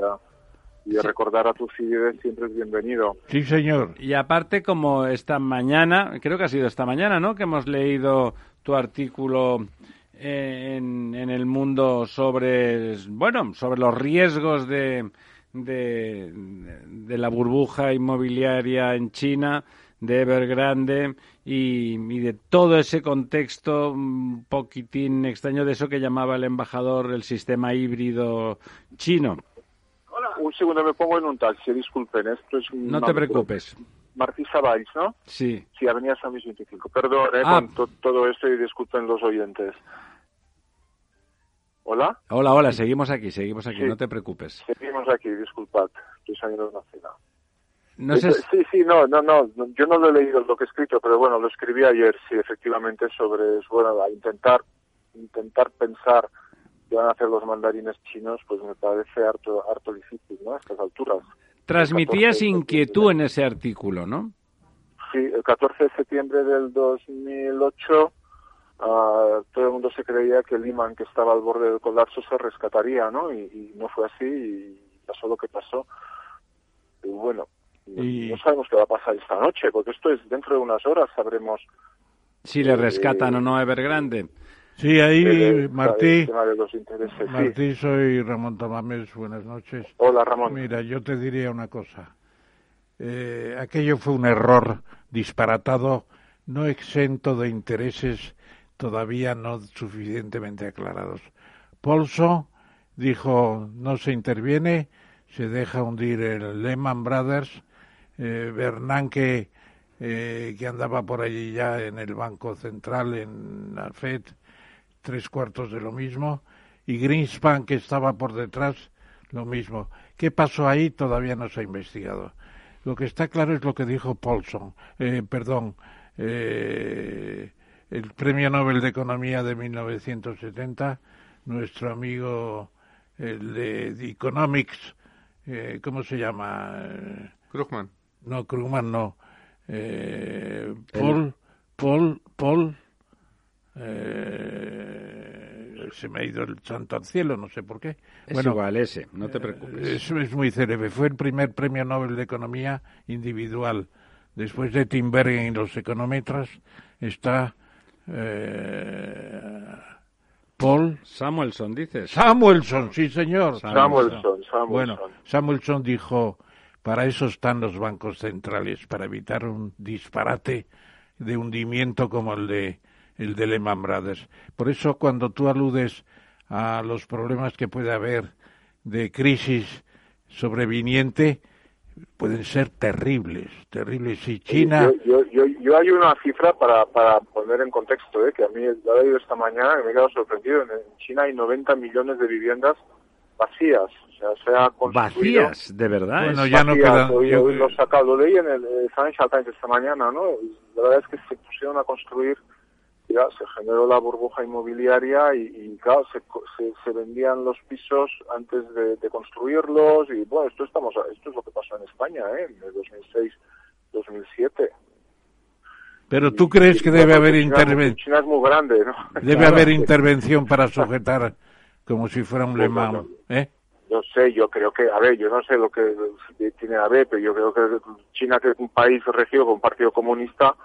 Speaker 7: y recordar a tus seguidores siempre es bienvenido.
Speaker 3: Sí, señor.
Speaker 2: Y aparte, como esta mañana, creo que ha sido esta mañana, ¿no? Que hemos leído tu artículo en, en el mundo sobre, bueno, sobre los riesgos de, de, de la burbuja inmobiliaria en China, de Evergrande y, y, de todo ese contexto un poquitín extraño de eso que llamaba el embajador el sistema híbrido chino.
Speaker 7: Un segundo, me pongo en un taxi, disculpen, esto es
Speaker 2: un... No te preocupes.
Speaker 7: Martí Sabáis, ¿no?
Speaker 2: Sí.
Speaker 7: Sí, Avenida San Luis 25. Perdón eh, ah. con todo esto y disculpen los oyentes. ¿Hola?
Speaker 2: Hola, hola, seguimos aquí, seguimos aquí, no te preocupes.
Speaker 7: Seguimos aquí, disculpad, estoy saliendo de una cena. No sé... Sí, sí, no, no, no, yo no lo he leído lo que he escrito, pero bueno, lo escribí ayer, sí, efectivamente, sobre, bueno, intentar, intentar pensar qué van a hacer los mandarines chinos, pues me parece harto, harto difícil, ¿no? A estas alturas.
Speaker 2: Transmitías inquietud en ese artículo, ¿no?
Speaker 7: Sí, el 14 de septiembre del 2008 ah, todo el mundo se creía que imán que estaba al borde del colapso se rescataría, ¿no? Y, no fue así y pasó lo que pasó. Y bueno, no sabemos qué va a pasar esta noche, porque esto es dentro de unas horas sabremos...
Speaker 2: Si le rescatan o no a Evergrande.
Speaker 3: Sí, ahí, Martí. Martí, soy Ramón Tamames, buenas noches.
Speaker 7: Hola, Ramón.
Speaker 3: Mira, yo te diría una cosa. Eh, aquello fue un error disparatado, no exento de intereses todavía no suficientemente aclarados. Polso dijo no se interviene, se deja hundir el Lehman Brothers, eh, Bernanke eh, que andaba por allí ya en el Banco Central, en la FED, tres cuartos de lo mismo, y Greenspan que estaba por detrás, lo mismo. ¿Qué pasó ahí? Todavía no se ha investigado. Lo que está claro es lo que dijo Paulson, eh, perdón, eh, el Premio Nobel de Economía de 1970, nuestro amigo el de, Economics, eh, ¿cómo se llama?
Speaker 4: Krugman.
Speaker 3: No, Krugman no. Eh, Paul, Paul, Paul, eh, se me ha ido el santo al cielo, no sé por qué.
Speaker 2: Es bueno, igual ese, no te preocupes.
Speaker 3: Eso es muy célebre. Fue el primer premio Nobel de Economía individual. Después de Timbergen y los econometras está eh, Paul
Speaker 2: Samuelson, dices.
Speaker 3: Samuelson, sí señor.
Speaker 7: Samuelson, Samuelson.
Speaker 3: Bueno, Samuelson dijo, para eso están los bancos centrales, para evitar un disparate de hundimiento como el de el de Lehman Brothers. Por eso cuando tú aludes a los problemas que puede haber de crisis sobreviniente, pueden ser terribles, terribles. Y China...
Speaker 7: Yo, yo, yo, hay una cifra para, para poner en contexto, ¿eh? que a mí lo he leído esta mañana y me he quedado sorprendido. En China hay 90 millones de viviendas vacías. O sea, se ha
Speaker 2: construido... Vacías, de verdad.
Speaker 3: Bueno, ya no queda...
Speaker 7: Yo, lo, sacado, lo leí en el Financial Times esta mañana, ¿no? La verdad es que se pusieron a construir se generó la burbuja inmobiliaria y, claro, se, se, vendían los pisos antes de, construirlos y bueno, esto estamos esto es lo que pasó en España, ¿eh? En el 2006, 2007.
Speaker 3: Pero tú crees que debe haber intervención.
Speaker 7: China es muy grande, ¿no?
Speaker 3: Debe haber intervención para sujetar como si fuera un lema, ¿eh?
Speaker 7: No sé, yo creo que, a ver, yo no sé lo que tiene a ver, pero yo creo que China, que es un país regido con un partido comunista,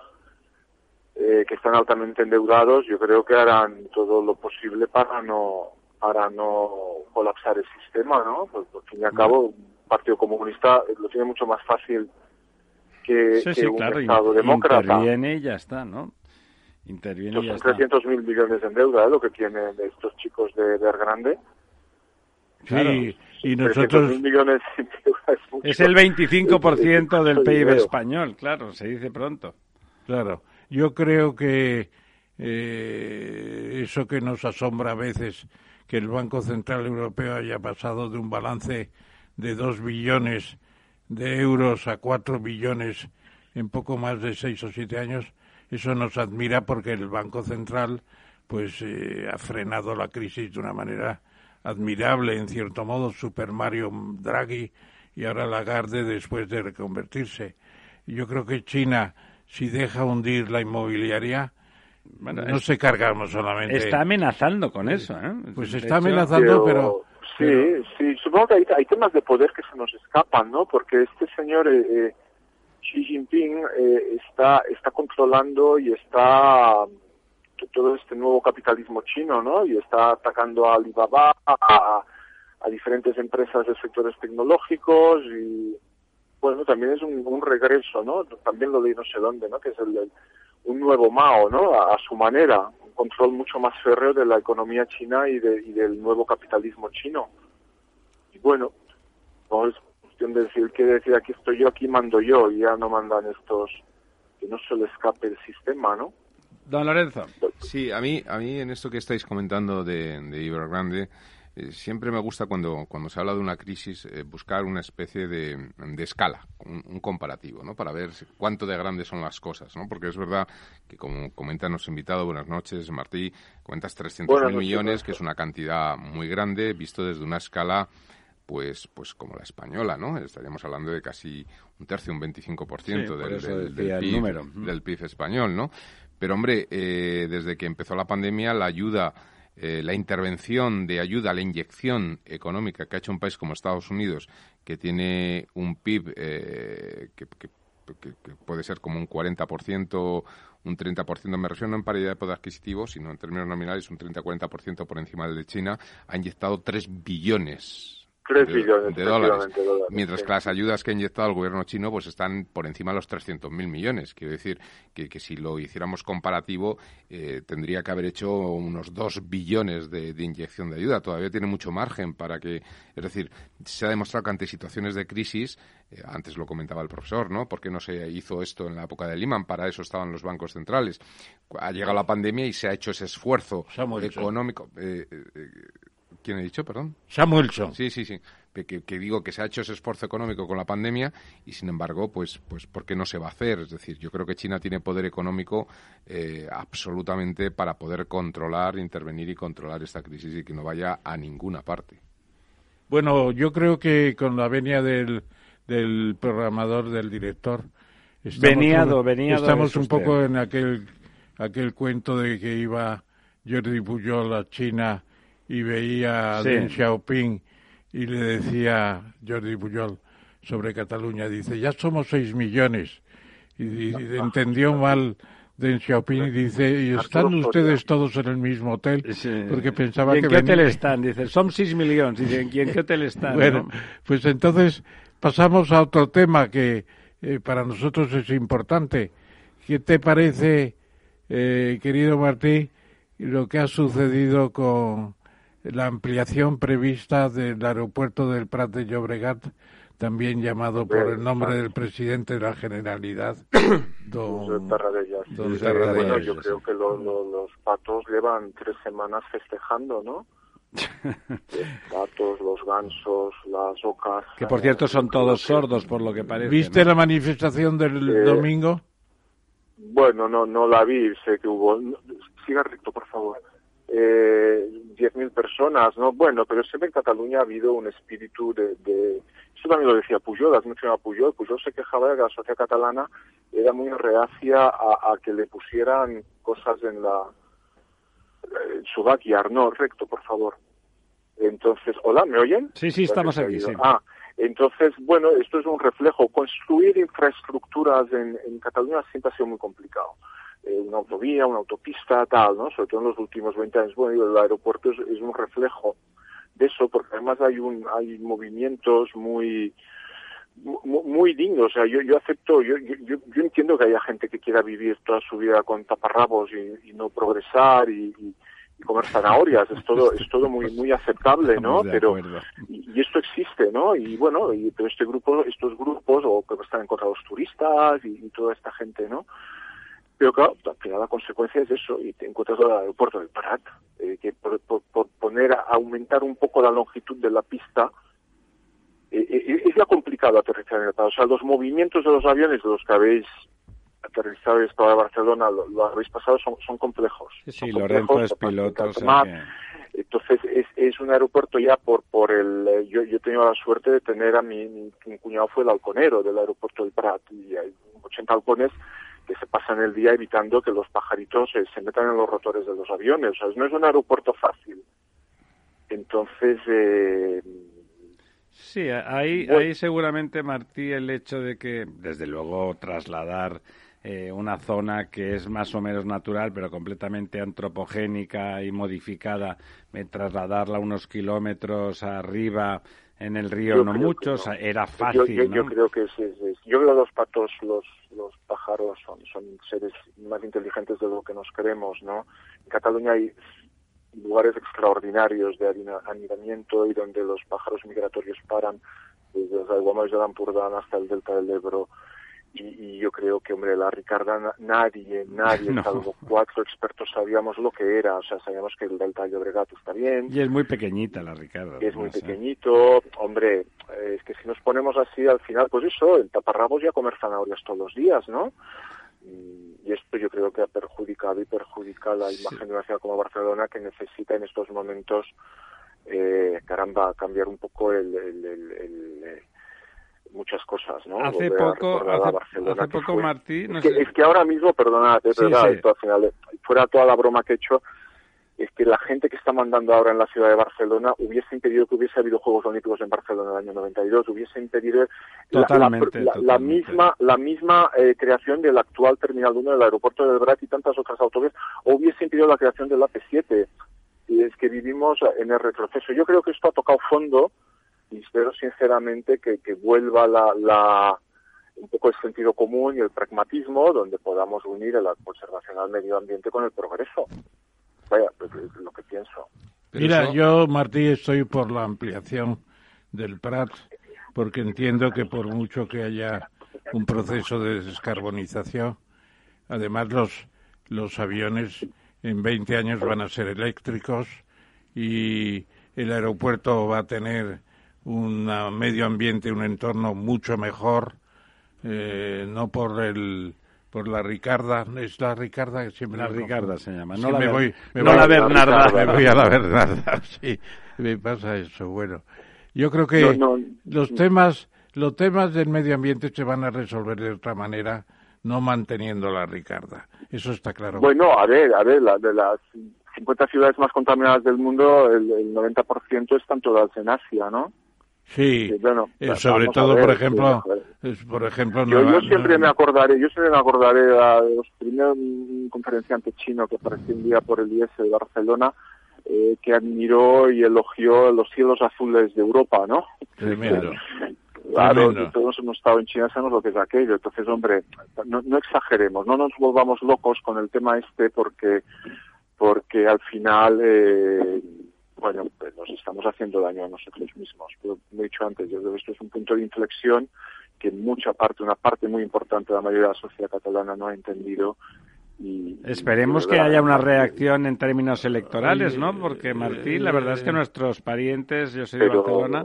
Speaker 7: eh, que están altamente endeudados, yo creo que harán todo lo posible para no para no colapsar el sistema, ¿no? Pues, al fin y al cabo, un partido comunista lo tiene mucho más fácil que, un Estado demócrata.
Speaker 2: Interviene y ya está, ¿no? Interviene y ya
Speaker 7: son 300 mil millones en deuda, ¿eh? lo que tienen estos chicos de Grande.
Speaker 3: Sí, y nosotros...
Speaker 7: Millones
Speaker 2: es, es el 25% del PIB español, claro, se dice pronto.
Speaker 3: Claro. Yo creo que eh, eso que nos asombra a veces, que el Banco Central Europeo haya pasado de un balance de dos billones de euros a cuatro billones en poco más de seis o siete años, eso nos admira porque el Banco Central pues eh, ha frenado la crisis de una manera admirable, en cierto modo, Super Mario Draghi y ahora Lagarde después de reconvertirse. Yo creo que China si deja hundir la inmobiliaria, no se cargamos solamente.
Speaker 2: Está amenazando con eso, ¿eh?
Speaker 3: Pues está amenazando, pero,
Speaker 7: Sí, sí, supongo que hay, temas de poder que se nos escapan, ¿no? Porque este señor eh, eh Xi Jinping eh, está, está controlando y está todo este nuevo capitalismo chino, ¿no? Y está atacando a Alibaba, a, a diferentes empresas de sectores tecnológicos y bueno, también es un, regreso, ¿no? También lo de no sé dónde, ¿no? Que es el, un nuevo Mao, ¿no? A, su manera, un control mucho más férreo de la economía china y, de, y del nuevo capitalismo chino. Y bueno, no es cuestión de decir, quiere decir, aquí estoy yo, aquí mando yo, y ya no mandan estos, que no se le escape el sistema, ¿no?
Speaker 2: Don Lorenzo.
Speaker 4: Sí, a mí, a mí en esto que estáis comentando de, de Ibergrande, eh, siempre me gusta cuando, cuando se habla de una crisis eh, buscar una especie de, de escala, un, comparativo, ¿no? Para ver cuánto de grandes son las cosas, ¿no? Porque es verdad que, como comenta nuestro invitado, buenas noches, Martí, comentas 300.000 millones, que es una cantidad muy grande, visto desde una escala pues pues como la española, ¿no? Estaríamos hablando de casi un tercio, un 25% del, del, PIB, del PIB español, ¿no? Pero, hombre, eh, desde que empezó la pandemia, la ayuda eh, la intervención de ayuda, la inyección económica que ha hecho un país como Estados Unidos, que tiene un PIB eh, que, puede ser como un 40%, un 30%, me refiero no en paridad de poder adquisitivo, sino en términos nominales un 30-40% por encima del de China, ha inyectado 3 billones
Speaker 7: 3 billones de dólares.
Speaker 4: Mientras que las ayudas que ha inyectado el gobierno chino pues están por encima de los 300.000 millones. Quiero decir que, que, si lo hiciéramos comparativo eh, tendría que haber hecho unos 2 billones de, inyección de ayuda. Todavía tiene mucho margen para que... Es decir, se ha demostrado que ante situaciones de crisis, eh, antes lo comentaba el profesor, ¿no? ¿Por qué no se hizo esto en la época de Lehman? Para eso estaban los bancos centrales. Ha llegado la pandemia y se ha hecho ese esfuerzo económico. Eh, ¿Quién ha dicho, perdón?
Speaker 3: Samuelson.
Speaker 4: Sí, sí, sí. Que, digo que se ha hecho ese esfuerzo económico con la pandemia y sin embargo, pues, pues, ¿por qué no se va a hacer? Es decir, yo creo que China tiene poder económico eh, absolutamente para poder controlar, intervenir y controlar esta crisis y que no vaya a ninguna parte.
Speaker 3: Bueno, yo creo que con la venia del, del programador, del director,
Speaker 2: estamos, veniado,
Speaker 3: estamos un poco en aquel, aquel cuento de que iba Jordi Pujol a China y veía a Deng Xiaoping y le decía Jordi Pujol sobre Cataluña, dice, ya somos seis millones. Y, entendió mal Deng Xiaoping y dice, ¿y están ustedes todos en el mismo hotel? Porque pensaba
Speaker 2: ¿Y
Speaker 3: en
Speaker 2: qué hotel están? Dice, son seis millones. Dice, ¿y en qué hotel están?
Speaker 3: Bueno, pues entonces pasamos a otro tema que eh, para nosotros es importante. ¿Qué te parece, eh, querido Martí, lo que ha sucedido con la ampliación prevista del aeropuerto del Prat de Llobregat, también llamado por el nombre del presidente de la Generalidad,
Speaker 7: don, Bueno, yo creo que los patos llevan tres semanas festejando, ¿no? los patos, los gansos, las ocas.
Speaker 2: Que por cierto son todos sordos, por lo que parece.
Speaker 3: ¿Viste la manifestación del eh, domingo?
Speaker 7: Bueno, no, no la vi, sé que hubo. Siga recto, por favor eh, 10.000 personas, ¿no? Bueno, pero siempre en Cataluña ha habido un espíritu de... de eso también lo decía Pujol, has mencionado a Pujol. Pujol se quejaba de que la sociedad catalana era muy reacia a, que le pusieran cosas en la... Eh, Subaquiar, no, recto, por favor. Entonces, hola, ¿me oyen?
Speaker 2: Sí, sí, estamos aquí, sí.
Speaker 7: Ah, entonces, bueno, esto es un reflejo. Construir infraestructuras en, en Cataluña siempre ha sido muy complicado. Eh, una autovía, una autopista, tal, ¿no? Sobre todo en los últimos 20 años. Bueno, el aeropuerto es, un reflejo de eso, porque además hay un hay movimientos muy muy, dignos. O sea, yo, yo acepto, yo, yo, yo entiendo que haya gente que quiera vivir toda su vida con taparrabos y, no progresar y, comer zanahorias. Es todo, es todo muy, muy aceptable, ¿no? Pero, y, esto existe, ¿no? Y bueno, y, pero este grupo, estos grupos, o que están en contra de los turistas y toda esta gente, ¿no? Pero claro, al final la consecuencia es eso, y te encuentras al aeropuerto del Prat, eh, que por, poner a aumentar un poco la longitud de la pista, eh, eh, es ya complicado aterrizar en el Prat. O sea, los movimientos de los aviones de los que habéis aterrizado y estado de Barcelona, lo, habéis pasado, son, son complejos.
Speaker 2: Sí, Lorenzo es piloto.
Speaker 7: Entonces, es, es un aeropuerto ya por por el... Yo, yo he tenido la suerte de tener a mi, mi, cuñado fue el halconero del aeropuerto del Prat, y hay 80 halcones que se pasan el día evitando que los pajaritos se metan en los rotores de los aviones. O sea, no es un aeropuerto fácil. Entonces, eh,
Speaker 2: Sí, ahí, ahí seguramente, Martí, el hecho de que, desde luego, trasladar eh, una zona que es más o menos natural, pero completamente antropogénica y modificada, eh, trasladarla unos kilómetros arriba en el río no muchos, era fácil.
Speaker 7: Yo, yo, creo que sí, yo creo que los patos, los, los pájaros son, son seres más inteligentes de lo que nos creemos, ¿no? En Cataluña hay lugares extraordinarios de anidamiento y donde los pájaros migratorios paran desde los aguamales de Lampurdán hasta el delta del Ebro y, yo creo que, hombre, la Ricarda, nadie, nadie, salvo cuatro expertos sabíamos lo que era, o sea, sabíamos que el Delta de Llobregat está bien.
Speaker 2: Y es muy pequeñita la Ricarda.
Speaker 7: Es muy pequeñito, hombre, es que si nos ponemos así al final, pues eso, el taparrabos ya comer zanahorias todos los días, ¿no? Y esto yo creo que ha perjudicado y perjudica la imagen de una ciudad como Barcelona que necesita en estos momentos, eh, caramba, cambiar un poco el, el muchas cosas, ¿no?
Speaker 2: Hace poco, hace, poco Martí...
Speaker 7: es, que, ahora mismo, perdonad, es verdad, al final, fuera toda la broma que he hecho, es que la gente que está mandando ahora en la ciudad de Barcelona hubiese impedido que hubiese habido Juegos Olímpicos en Barcelona en el año 92, hubiese impedido la, misma la misma eh, creación del actual Terminal 1 del aeropuerto del Brat y tantas otras autovías, o hubiese impedido la creación del AP7. Y es que vivimos en el retroceso. Yo creo que esto ha tocado fondo y espero sinceramente que, vuelva la, un poco el sentido común y el pragmatismo donde podamos unir la conservación al medio ambiente con el progreso. Vaya, pues, es lo que pienso.
Speaker 3: Mira, yo, Martí, estoy por la ampliación del Prat, porque entiendo que por mucho que haya un proceso de descarbonización, además los, los aviones en 20 años van a ser eléctricos y el aeropuerto va a tener un medio ambiente, un entorno mucho mejor, eh, no por el por la Ricarda, es la Ricarda que siempre
Speaker 2: la Ricarda se llama,
Speaker 3: no, la, me voy,
Speaker 2: me no la Bernarda,
Speaker 3: me voy a la Bernarda, sí, me pasa eso, bueno. Yo creo que los temas los temas del medio ambiente se van a resolver de otra manera, no manteniendo la Ricarda. Eso está claro.
Speaker 7: Bueno, a ver, a ver, la, de las 50 ciudades más contaminadas del mundo, el, el 90% están todas en Asia, ¿no?
Speaker 3: Sí, eh, sobre todo, por ejemplo, por ejemplo,
Speaker 7: yo, siempre me acordaré, yo siempre me acordaré de los primeros conferenciantes chinos que apareció un día por el IES de Barcelona, eh, que admiró y elogió los cielos azules de Europa, ¿no?
Speaker 3: Tremendo.
Speaker 7: Claro, todos hemos estado en China, sabemos lo que es aquello. Entonces, hombre, no, no exageremos, no nos volvamos locos con el tema este porque porque al final eh, bueno, pues nos estamos haciendo daño a nosotros mismos. Pero, he dicho antes, yo creo que esto es un punto de inflexión que mucha parte, una parte muy importante de la mayoría de la sociedad catalana no ha entendido y,
Speaker 2: Esperemos que haya una reacción en términos electorales, ¿no? Porque Martín, la verdad es que nuestros parientes, yo soy de Barcelona,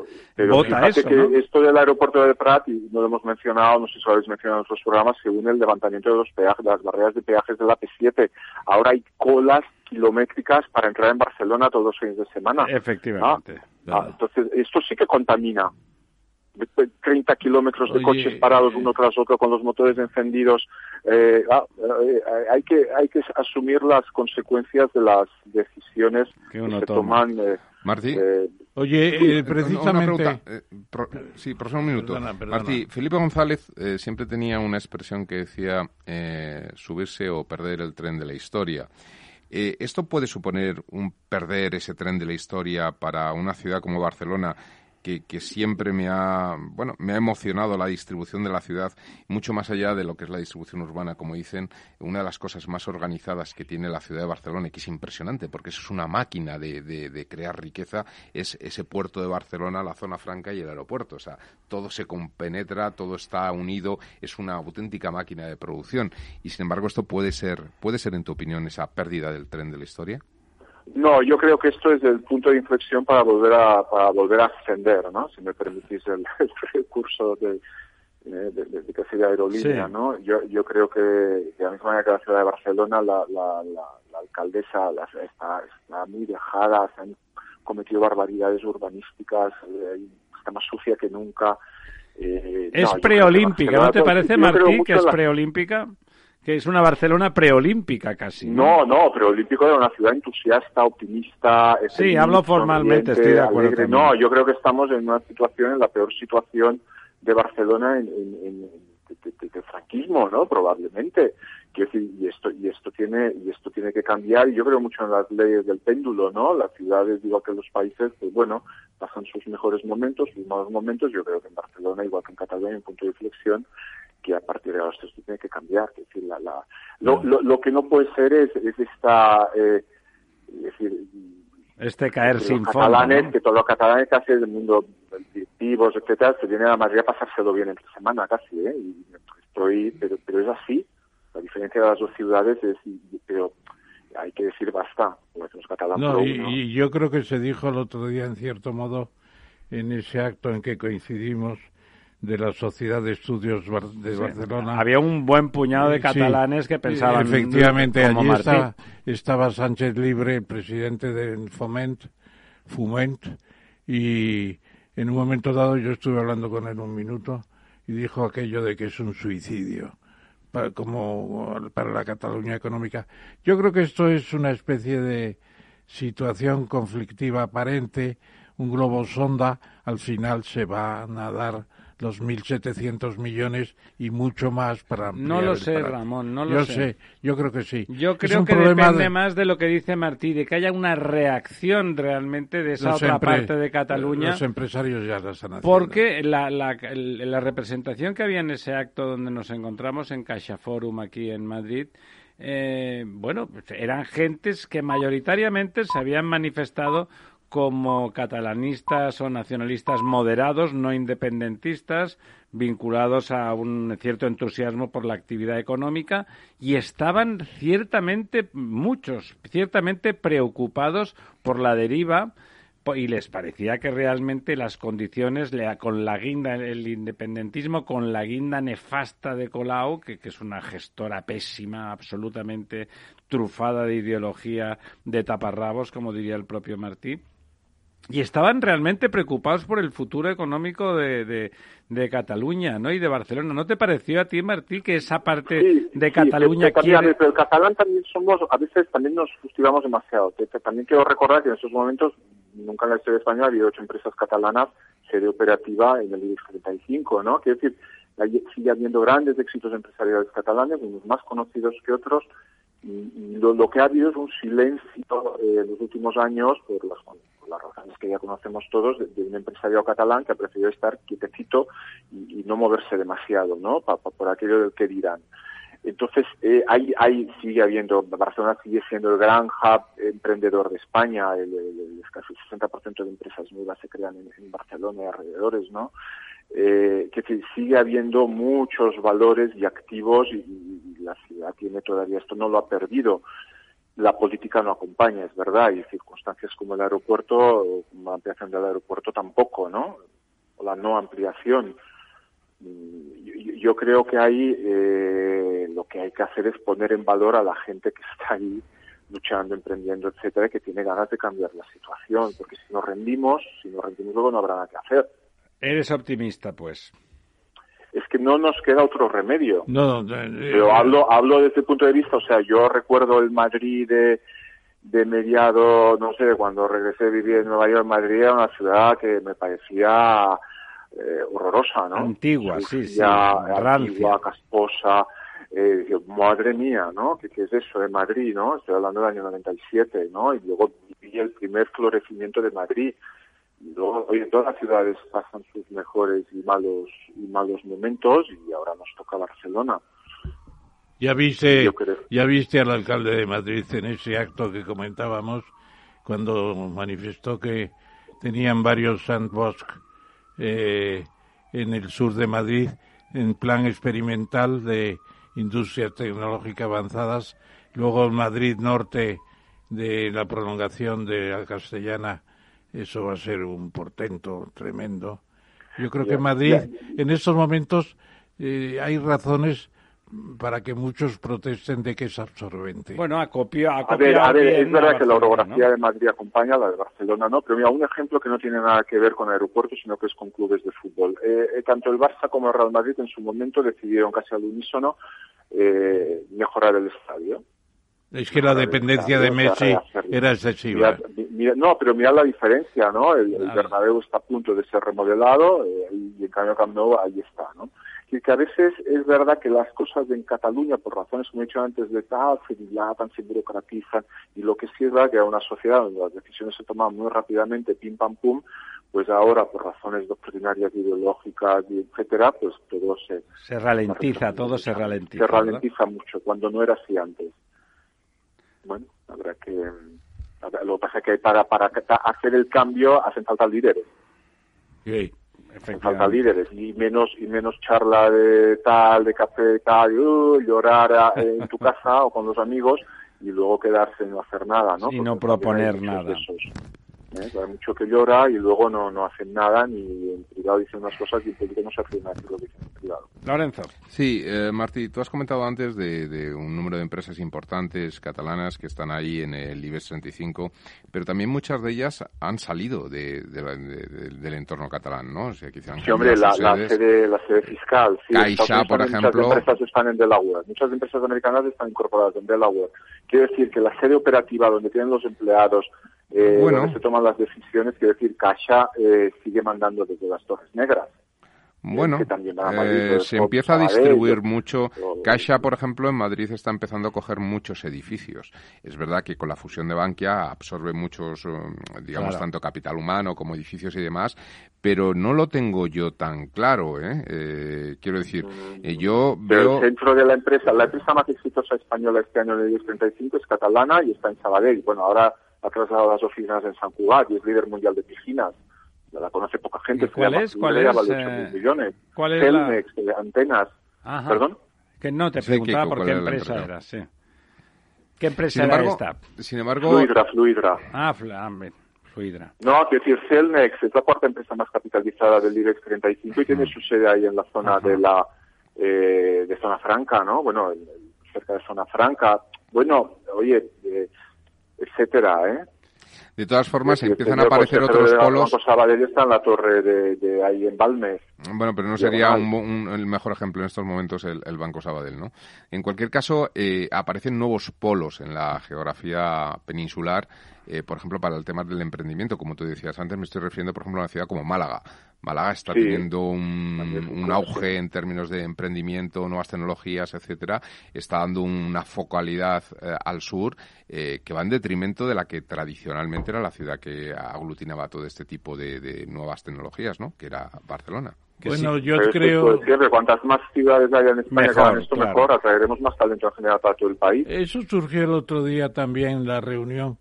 Speaker 2: vota eso,
Speaker 7: que esto del aeropuerto de Prat, y no lo hemos mencionado, no sé si lo habéis mencionado en otros programas, según el levantamiento de los peajes, de las barreras de peajes de la P7. Ahora hay colas kilométricas para entrar en Barcelona todos los fines de semana.
Speaker 2: Efectivamente.
Speaker 7: Ah, entonces, esto sí que contamina. 30 kilómetros de coches parados uno tras otro con los motores encendidos. Eh, ah, eh, hay que hay que asumir las consecuencias de las decisiones que, se toman. Eh,
Speaker 4: Martí.
Speaker 3: Oye, precisamente.
Speaker 4: sí, por un minuto. Martí, Felipe González siempre tenía una expresión que decía subirse o perder el tren de la historia. ¿Esto puede suponer un perder ese tren de la historia para una ciudad como Barcelona que, siempre me ha, bueno, me ha emocionado la distribución de la ciudad, mucho más allá de lo que es la distribución urbana, como dicen, una de las cosas más organizadas que tiene la ciudad de Barcelona y que es impresionante, porque eso es una máquina de, de, crear riqueza, es ese puerto de Barcelona, la zona franca y el aeropuerto. O sea, todo se compenetra, todo está unido, es una auténtica máquina de producción. Y sin embargo, esto puede ser, puede ser, en tu opinión, esa pérdida del tren de la historia.
Speaker 7: No, yo creo que esto es el punto de inflexión para volver a, para volver a ascender, ¿no? Si me permitís el, el curso de, de, de, de que aerolínea, ¿no? Yo, yo creo que de la misma manera que la ciudad de Barcelona, la, la, la, alcaldesa está, está muy dejada, se han cometido barbaridades urbanísticas, eh, está más sucia que nunca.
Speaker 2: Eh, es preolímpica, ¿no te parece, Martín, que es preolímpica? Que es una Barcelona preolímpica casi.
Speaker 7: No, no, preolímpico era una ciudad entusiasta, optimista.
Speaker 2: Sí, hablo formalmente, estoy de acuerdo.
Speaker 7: No, yo creo que estamos en una situación, en la peor situación de Barcelona en, en, de, franquismo, ¿no? Probablemente. y esto y esto tiene y esto tiene que cambiar. Y yo creo mucho en las leyes del péndulo, ¿no? Las ciudades, igual que los países, pues bueno, pasan sus mejores momentos, sus malos momentos. Yo creo que en Barcelona, igual que en Cataluña, hay un punto de inflexión que a partir de ahora esto tiene que cambiar. Es decir, la, la, lo, lo, lo, que no puede ser es, es esta, eh, es decir,
Speaker 2: este caer sin catalanes,
Speaker 7: fondo. Que todos los catalanes casi del mundo directivos, etcétera, se vienen a Madrid a pasárselo bien entre semana casi, ¿eh? Y construir, pero, pero es así. La diferencia de las dos ciudades es, pero hay que decir basta.
Speaker 3: No, y, yo creo que se dijo el otro día, en cierto modo, en ese acto en que coincidimos, de la Sociedad de Estudios de Barcelona.
Speaker 2: Había un buen puñado de catalanes que pensaban.
Speaker 3: Efectivamente, allí estaba, estaba, Sánchez Libre, el presidente de Foment, Fument, y en un momento dado yo estuve hablando con él un minuto y dijo aquello de que es un suicidio para, como para la Cataluña económica. Yo creo que esto es una especie de situación conflictiva aparente, un globo sonda, al final se va a nadar los 1.700 millones y mucho más para
Speaker 2: No lo sé, Ramón, no lo
Speaker 3: yo
Speaker 2: sé.
Speaker 3: Yo creo que sí.
Speaker 2: Yo creo que depende más de lo que dice Martí, de que haya una reacción realmente de esa otra parte de Cataluña.
Speaker 3: Los empresarios ya la están haciendo.
Speaker 2: Porque la, la, la, representación que había en ese acto donde nos encontramos en Caixa Forum aquí en Madrid, eh, bueno, eran gentes que mayoritariamente se habían manifestado como catalanistas o nacionalistas moderados, no independentistas, vinculados a un cierto entusiasmo por la actividad económica y estaban ciertamente muchos, ciertamente preocupados por la deriva y les parecía que realmente las condiciones con la guinda el independentismo con la guinda nefasta de Colau que, que, es una gestora pésima absolutamente trufada de ideología de taparrabos como diría el propio Martí y estaban realmente preocupados por el futuro económico de, de, Cataluña ¿no? y de Barcelona. ¿No te pareció a ti, Martí, que esa parte de Cataluña quiere...
Speaker 7: Pero el catalán también somos, a veces también nos fustigamos demasiado. También quiero recordar que en estos momentos, nunca en la historia española ha habido ocho empresas catalanas sede operativa en el IBEX 35, ¿no? Quiero decir, sigue habiendo grandes éxitos empresariales catalanes, unos más conocidos que otros, y, lo, que ha habido es un silencio eh, en los últimos años por las las razones que ya conocemos todos, de, un empresario catalán que ha preferido estar quietecito y, no moverse demasiado, ¿no? por aquello del que dirán. Entonces, eh, hay, hay, sigue habiendo, Barcelona sigue siendo el gran hub emprendedor de España, el, casi el 60% de empresas nuevas se crean en, Barcelona y alrededores, ¿no? Eh, que sigue habiendo muchos valores y activos y, la ciudad tiene todavía esto, no lo ha perdido la política no acompaña, es verdad, y circunstancias como el aeropuerto, la ampliación del aeropuerto tampoco, ¿no? O la no ampliación. Mm, yo, creo que ahí eh, lo que hay que hacer es poner en valor a la gente que está ahí luchando, emprendiendo, etcétera, que tiene ganas de cambiar la situación, porque si nos rendimos, si nos rendimos luego no habrá nada que hacer.
Speaker 2: Eres optimista, pues
Speaker 7: es que no nos queda otro remedio.
Speaker 3: No,
Speaker 7: Pero hablo, hablo desde el punto de vista, o sea, yo recuerdo el Madrid de, de mediado, no sé, cuando regresé a vivir en Nueva York, Madrid era una ciudad que me parecía eh, horrorosa, ¿no?
Speaker 2: Antigua, sí, sí.
Speaker 7: Antigua, casposa. Eh, madre mía, ¿no? ¿Qué, ¿Qué, es eso de Madrid, no? Estoy hablando del año 97, ¿no? Y luego viví el primer florecimiento de Madrid hoy en todas las ciudades pasan sus mejores y malos y malos momentos y ahora nos toca Barcelona.
Speaker 3: Ya viste, ya viste al alcalde de Madrid en ese acto que comentábamos cuando manifestó que tenían varios sandbox eh, en el sur de Madrid en plan experimental de industrias tecnológicas avanzadas. Luego Madrid Norte de la prolongación de la Castellana eso va a ser un portento tremendo. Yo creo que Madrid, en estos momentos, eh, hay razones para que muchos protesten de que es absorbente.
Speaker 2: Bueno, acopia,
Speaker 7: a ver, a ver es verdad que la orografía de Madrid acompaña a la de Barcelona, ¿no? Pero mira, un ejemplo que no tiene nada que ver con aeropuertos, sino que es con clubes de fútbol. Eh, eh, tanto el Barça como el Real Madrid en su momento decidieron casi al unísono mejorar el estadio.
Speaker 3: Es que la dependencia de Messi era excesiva.
Speaker 7: no, pero mira la diferencia, ¿no? El, Bernabéu está a punto de ser remodelado eh, y en cambio Camp Nou ahí está, ¿no? Y que a veces es verdad que las cosas en Cataluña, por razones como he dicho antes, de tal, se dilatan, se burocratizan, y lo que sí es verdad que a una sociedad donde las decisiones se toman muy rápidamente, pim pam pum, pues ahora por razones doctrinarias, ideológicas, etcétera, pues todo se...
Speaker 2: Se ralentiza, todo se ralentiza.
Speaker 7: Se ralentiza mucho, cuando no era así antes bueno, habrá que... Lo que pasa es que para, para hacer el cambio hacen falta líderes.
Speaker 3: Sí.
Speaker 7: falta líderes y menos y menos charla de tal de café tal uh, llorar en tu casa o con los amigos y luego quedarse y no hacer nada no
Speaker 2: y no proponer nada
Speaker 7: ¿eh? Hay mucho que llora y luego no, no hacen nada, ni en privado dicen unas cosas y en público no se nada lo que dicen en privado.
Speaker 2: Lorenzo.
Speaker 4: Sí, eh, Martí, tú has comentado antes de, un número de empresas importantes catalanas que están ahí en el IBEX 35, pero también muchas de ellas han salido de, del entorno catalán, ¿no? O
Speaker 7: sea, sí, hombre, la, sede, la sede fiscal. Sí,
Speaker 4: Caixa, por ejemplo.
Speaker 7: Muchas empresas están en Delaware. Muchas empresas americanas están incorporadas en Delaware. Quiere decir que la sede operativa donde tienen los empleados, eh, bueno. se toman las decisiones, quiere decir, Caixa eh, sigue mandando desde las Torres Negras.
Speaker 4: Bueno, eh, se empieza a distribuir mucho. Caixa, por ejemplo, en Madrid está empezando a coger muchos edificios. Es verdad que con la fusión de Bankia absorbe muchos, um, digamos, tanto capital humano como edificios y demás, pero no lo tengo yo tan claro. ¿eh? eh quiero decir, eh, yo veo...
Speaker 7: El centro de la empresa, la empresa más exitosa española este año en el 35 es catalana y está en Sabadell. Bueno, ahora ha trasladado las oficinas en San Cugat y es líder mundial de piscinas. La conoce poca gente.
Speaker 2: ¿Cuál es? ¿Cuál es?
Speaker 7: Vale eh, millones.
Speaker 2: ¿Cuál es
Speaker 7: Celnex, la... antenas.
Speaker 2: ¿Perdón? Que no, te preguntaba por qué empresa era, sí. ¿Qué empresa era esta?
Speaker 4: Sin embargo...
Speaker 7: Fluidra, Fluidra.
Speaker 2: Ah, ah Fluidra.
Speaker 7: No, quiero decir, Celnex es la cuarta empresa más capitalizada del IBEX 35 y tiene su sede ahí en la zona de la eh, de zona franca, ¿no? Bueno, cerca de zona franca. Bueno, oye, eh, etcétera, ¿eh?
Speaker 4: De todas formas, empiezan a aparecer otros polos.
Speaker 7: Sabadell está en la torre de, ahí en Balmes.
Speaker 4: Bueno, pero no sería el mejor ejemplo en estos momentos el, Banco Sabadell, ¿no? En cualquier caso, eh, aparecen nuevos polos en la geografía peninsular, eh, por ejemplo, para el tema del emprendimiento, como tú decías antes, me estoy refiriendo, por ejemplo, a una ciudad como Málaga. Málaga está teniendo un, auge en términos de emprendimiento, nuevas tecnologías, etcétera. Está dando una focalidad eh, al sur eh, que va en detrimento de la que tradicionalmente era la ciudad que aglutinaba todo este tipo de, nuevas tecnologías, ¿no? Que era Barcelona.
Speaker 2: bueno, yo creo...
Speaker 7: que cuantas más ciudades haya en España mejor, esto mejor, atraeremos más talento en general para todo el país.
Speaker 3: Eso surgió el otro día también en la reunión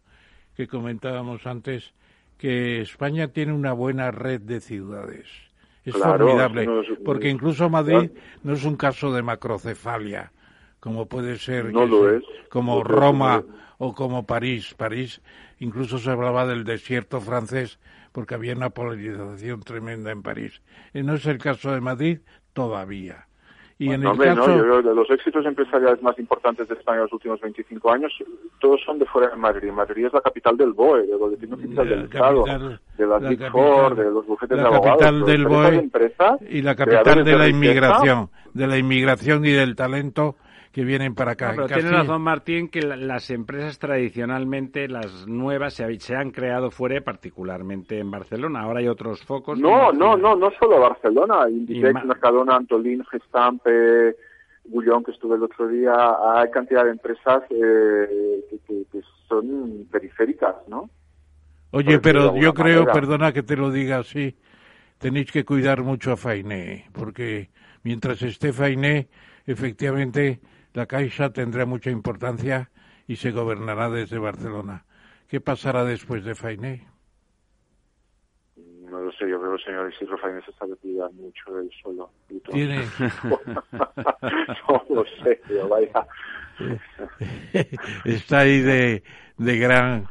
Speaker 3: que comentábamos antes que España tiene una buena red de ciudades. Es formidable, porque incluso Madrid no es un caso de macrocefalia, como puede ser como Roma o como París. París incluso se hablaba del desierto francés porque había una polarización tremenda en París. Y no es el caso de Madrid todavía. Y en el caso...
Speaker 7: de los éxitos empresariales más importantes de España en los últimos 25 años, todos son de fuera de Madrid. Madrid es la capital del BOE, del Boletín Oficial del Estado, de la, Big Four, de los bufetes de abogados.
Speaker 3: capital del BOE y la capital de la inmigración, de la inmigración y del talento que vienen para acá.
Speaker 2: pero tiene razón Martín que las empresas tradicionalmente, las nuevas, se, han creado fuera, particularmente en Barcelona. Ahora hay otros focos.
Speaker 7: No, no, no, no solo Barcelona. Inditex, Mercadona, Antolín, Gestampe, Bullón, que estuve el otro día. Hay cantidad de empresas eh, que, son periféricas, ¿no?
Speaker 3: Oye, pero yo creo, perdona que te lo diga así, tenéis que cuidar mucho a Fainé, porque mientras esté Fainé, efectivamente la Caixa tendrá mucha importancia y se gobernará desde Barcelona. ¿Qué pasará después de Fainé?
Speaker 7: No lo sé, yo creo que el señor Isidro Fainé se sabe cuidar mucho él solo.
Speaker 3: ¿Tiene?
Speaker 7: no lo sé, pero vaya.
Speaker 3: Está ahí de, de gran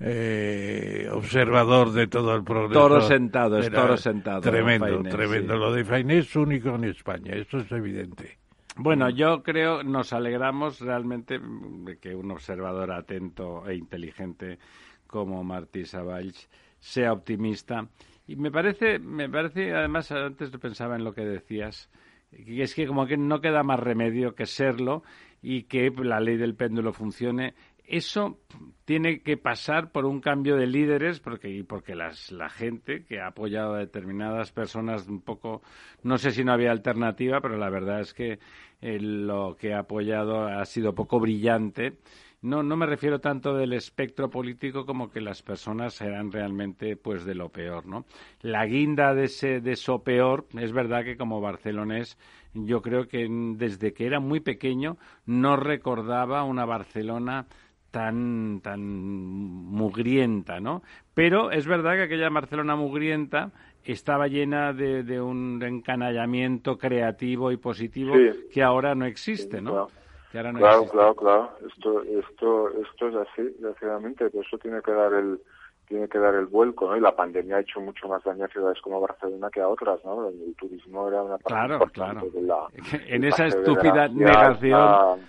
Speaker 3: eh, observador de todo el progreso.
Speaker 2: Toro sentado, es toro sentado.
Speaker 3: Tremendo, tremendo. Lo de Fainé es único en España, eso es evidente.
Speaker 2: Bueno, yo creo, nos alegramos realmente de que un observador atento e inteligente como Martí Savalls sea optimista. Y me parece, me parece, además, antes pensaba en lo que decías, y es que como que no queda más remedio que serlo y que la ley del péndulo funcione eso tiene que pasar por un cambio de líderes porque porque las, la gente que ha apoyado a determinadas personas un poco no sé si no había alternativa pero la verdad es que eh, lo que ha apoyado ha sido poco brillante. No no me refiero tanto del espectro político como que las personas eran realmente pues de lo peor no la guinda de ese de eso peor es verdad que como barcelonés yo creo que desde que era muy pequeño no recordaba una Barcelona tan, tan mugrienta, ¿no? Pero es verdad que aquella Barcelona mugrienta estaba llena de, un encanallamiento creativo y positivo que ahora no existe, ¿no?
Speaker 7: Claro, claro, claro, Esto, esto, esto es así, desgraciadamente, por eso tiene que dar el tiene que dar el vuelco, ¿no? Y la pandemia ha hecho mucho más daño a ciudades como Barcelona que a otras, ¿no? el turismo era una parte
Speaker 2: claro, claro. de la... En esa estúpida negación...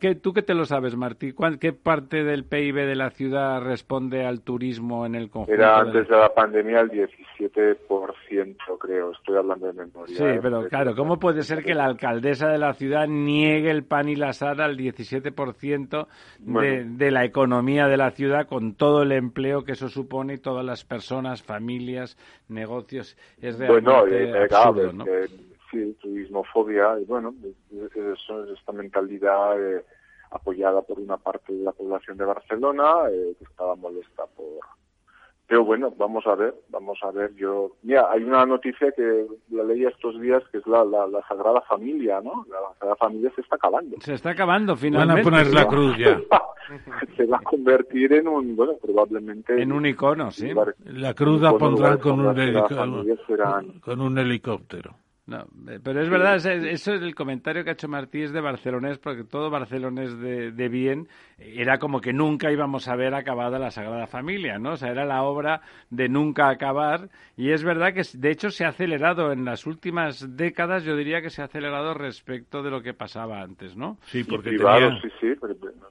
Speaker 2: ¿Qué, ¿Tú qué te lo sabes, Martí? ¿Qué parte del PIB de la ciudad responde al turismo en el conjunto?
Speaker 7: Era antes de la pandemia el 17%, creo. Estoy hablando de memoria.
Speaker 2: Sí, pero claro, ¿cómo puede ser que la alcaldesa de la ciudad niegue el pan y la sal al 17% de, de la economía de la ciudad con todo el empleo que eso supone y todas las personas, familias, negocios? Es realmente bueno, absurdo, ¿no?
Speaker 7: Sí, turismofobia, y bueno, es, esta mentalidad eh, apoyada por una parte de la población de Barcelona eh, que estaba molesta por... Pero bueno, vamos a ver, vamos a ver. Yo, mira, hay una noticia que la leí estos días que es la, la, Sagrada Familia, ¿no? La Sagrada Familia se está acabando.
Speaker 2: Se está acabando, finalmente.
Speaker 3: Van a poner la cruz ya.
Speaker 7: se va a convertir en un, bueno, probablemente...
Speaker 2: En un icono, sí.
Speaker 3: La cruz la pondrán con un, con un helicóptero.
Speaker 2: No, eh, pero es verdad, eso es el comentario que ha hecho Martí es de barcelonés, porque todo barcelonés de, de, bien era como que nunca íbamos a ver acabada la Sagrada Familia, ¿no? O sea, era la obra de nunca acabar, y es verdad que de hecho se ha acelerado en las últimas décadas, yo diría que se ha acelerado respecto de lo que pasaba antes, ¿no?
Speaker 3: Sí, porque tenía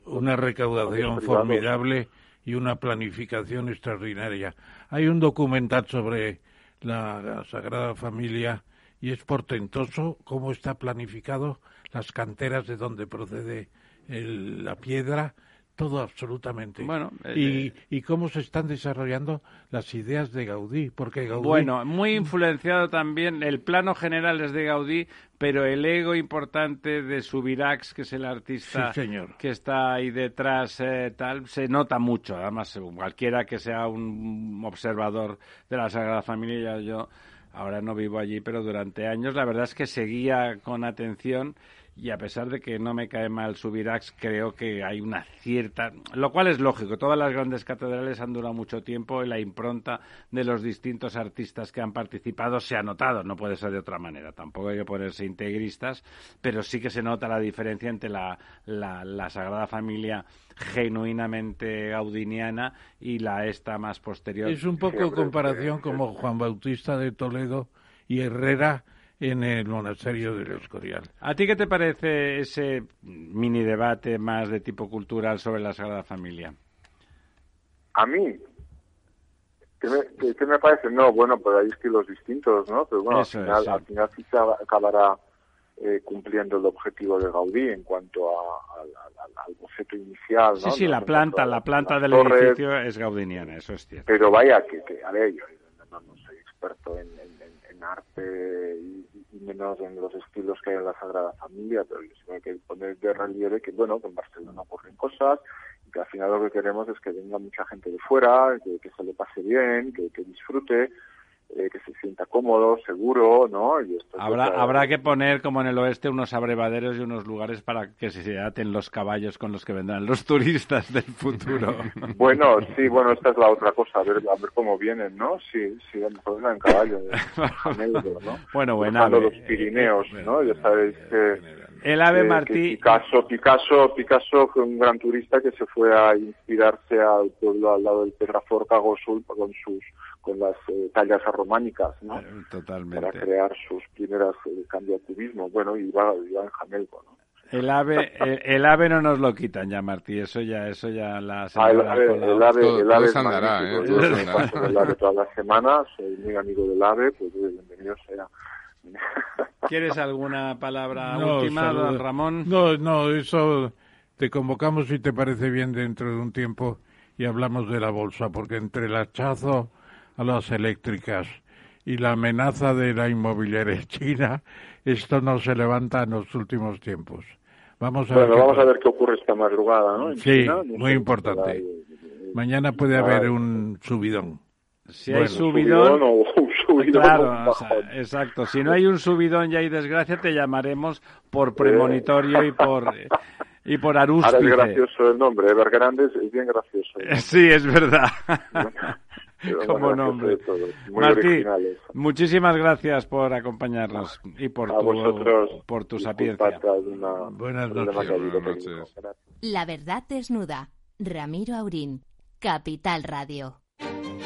Speaker 3: una recaudación formidable y una planificación extraordinaria. Hay un documental sobre la Sagrada Familia y es portentoso cómo está planificado las canteras de donde procede la piedra, todo absolutamente. Bueno, y, eh, y, cómo se están desarrollando las ideas de Gaudí, porque Gaudí...
Speaker 2: Bueno, muy influenciado también, el plano general es de Gaudí, pero el ego importante de Subirax, que es el artista que está ahí detrás, eh, tal, se nota mucho. Además, cualquiera que sea un observador de la Sagrada Familia, yo Ahora no vivo allí, pero durante años la verdad es que seguía con atención y a pesar de que no me cae mal Subirax, creo que hay una cierta, lo cual es lógico, todas las grandes catedrales han durado mucho tiempo y la impronta de los distintos artistas que han participado se ha notado, no puede ser de otra manera, tampoco hay que ponerse integristas, pero sí que se nota la diferencia entre la, la, Sagrada Familia genuinamente gaudiniana y la esta más posterior.
Speaker 3: Es un poco comparación como Juan Bautista de Toledo y Herrera en el monasterio del Escorial.
Speaker 2: ¿A ti qué te parece ese mini debate más de tipo cultural sobre la Sagrada Familia?
Speaker 7: A mí, ¿qué me, me parece? No, bueno, pues hay estilos distintos, ¿no? Pero bueno, al final, al final sí se acabará eh, cumpliendo el objetivo de Gaudí en cuanto al boceto inicial.
Speaker 2: Sí, sí, la planta, la planta del edificio es gaudiniana, eso es cierto.
Speaker 7: Pero vaya, que, que a ver, yo no, soy experto en, en arte y, menos en los estilos que hay en la Sagrada Familia, pero yo hay que poner de relieve que, bueno, que en Barcelona ocurren cosas y que al final lo que queremos es que venga mucha gente de fuera, que, que se le pase bien, que, que disfrute eh, que se sienta cómodo, seguro, ¿no? Y esto
Speaker 2: habrá, habrá que poner, como en el oeste, unos abrevaderos y unos lugares para que se aten los caballos con los que vendrán los turistas del futuro.
Speaker 7: bueno, sí, bueno, esta es la otra cosa, a ver, a ver cómo vienen, ¿no? Sí, sí, a lo mejor en caballo, ¿no?
Speaker 2: Bueno, bueno.
Speaker 7: los Pirineos, ¿no? Ya sabéis que
Speaker 2: el ave Martí.
Speaker 7: Picasso, Picasso, Picasso fue un gran turista que se fue a inspirarse al pueblo al lado del Pedraforca Gosul con sus con las eh, tallas románicas, ¿no? Eh,
Speaker 2: totalmente.
Speaker 7: Para crear sus primeras eh, cubismo. Bueno, iba, iba en Jamelco, ¿no?
Speaker 2: El ave, el, ave no nos lo quitan ya, Martí. Eso ya, eso ya la.
Speaker 7: Ah, el ave, el ave, el ave, andará, ¿eh? Yo el ave todas las semanas. Soy muy amigo del ave, pues bienvenido sea.
Speaker 2: ¿Quieres alguna palabra última, don Ramón?
Speaker 3: No, no, eso te convocamos si te parece bien dentro de un tiempo y hablamos de la bolsa, porque entre el hachazo a las eléctricas y la amenaza de la inmobiliaria china, esto no se levanta en los últimos tiempos. Vamos a
Speaker 7: bueno,
Speaker 3: ver
Speaker 7: vamos a ver qué ocurre esta madrugada, ¿no?
Speaker 3: sí, muy importante. Mañana puede haber un subidón.
Speaker 2: Si hay subidón, claro, exacto. Si no hay un subidón y hay desgracia, te llamaremos por premonitorio y por y por Ahora
Speaker 7: es gracioso el nombre, Evergrande es bien gracioso.
Speaker 2: Sí, es verdad. como nombre. Martí, muchísimas gracias por acompañarnos y por, tu, por tu sapiencia.
Speaker 3: Buenas noches.
Speaker 1: La verdad desnuda. Ramiro Aurín, Capital Radio.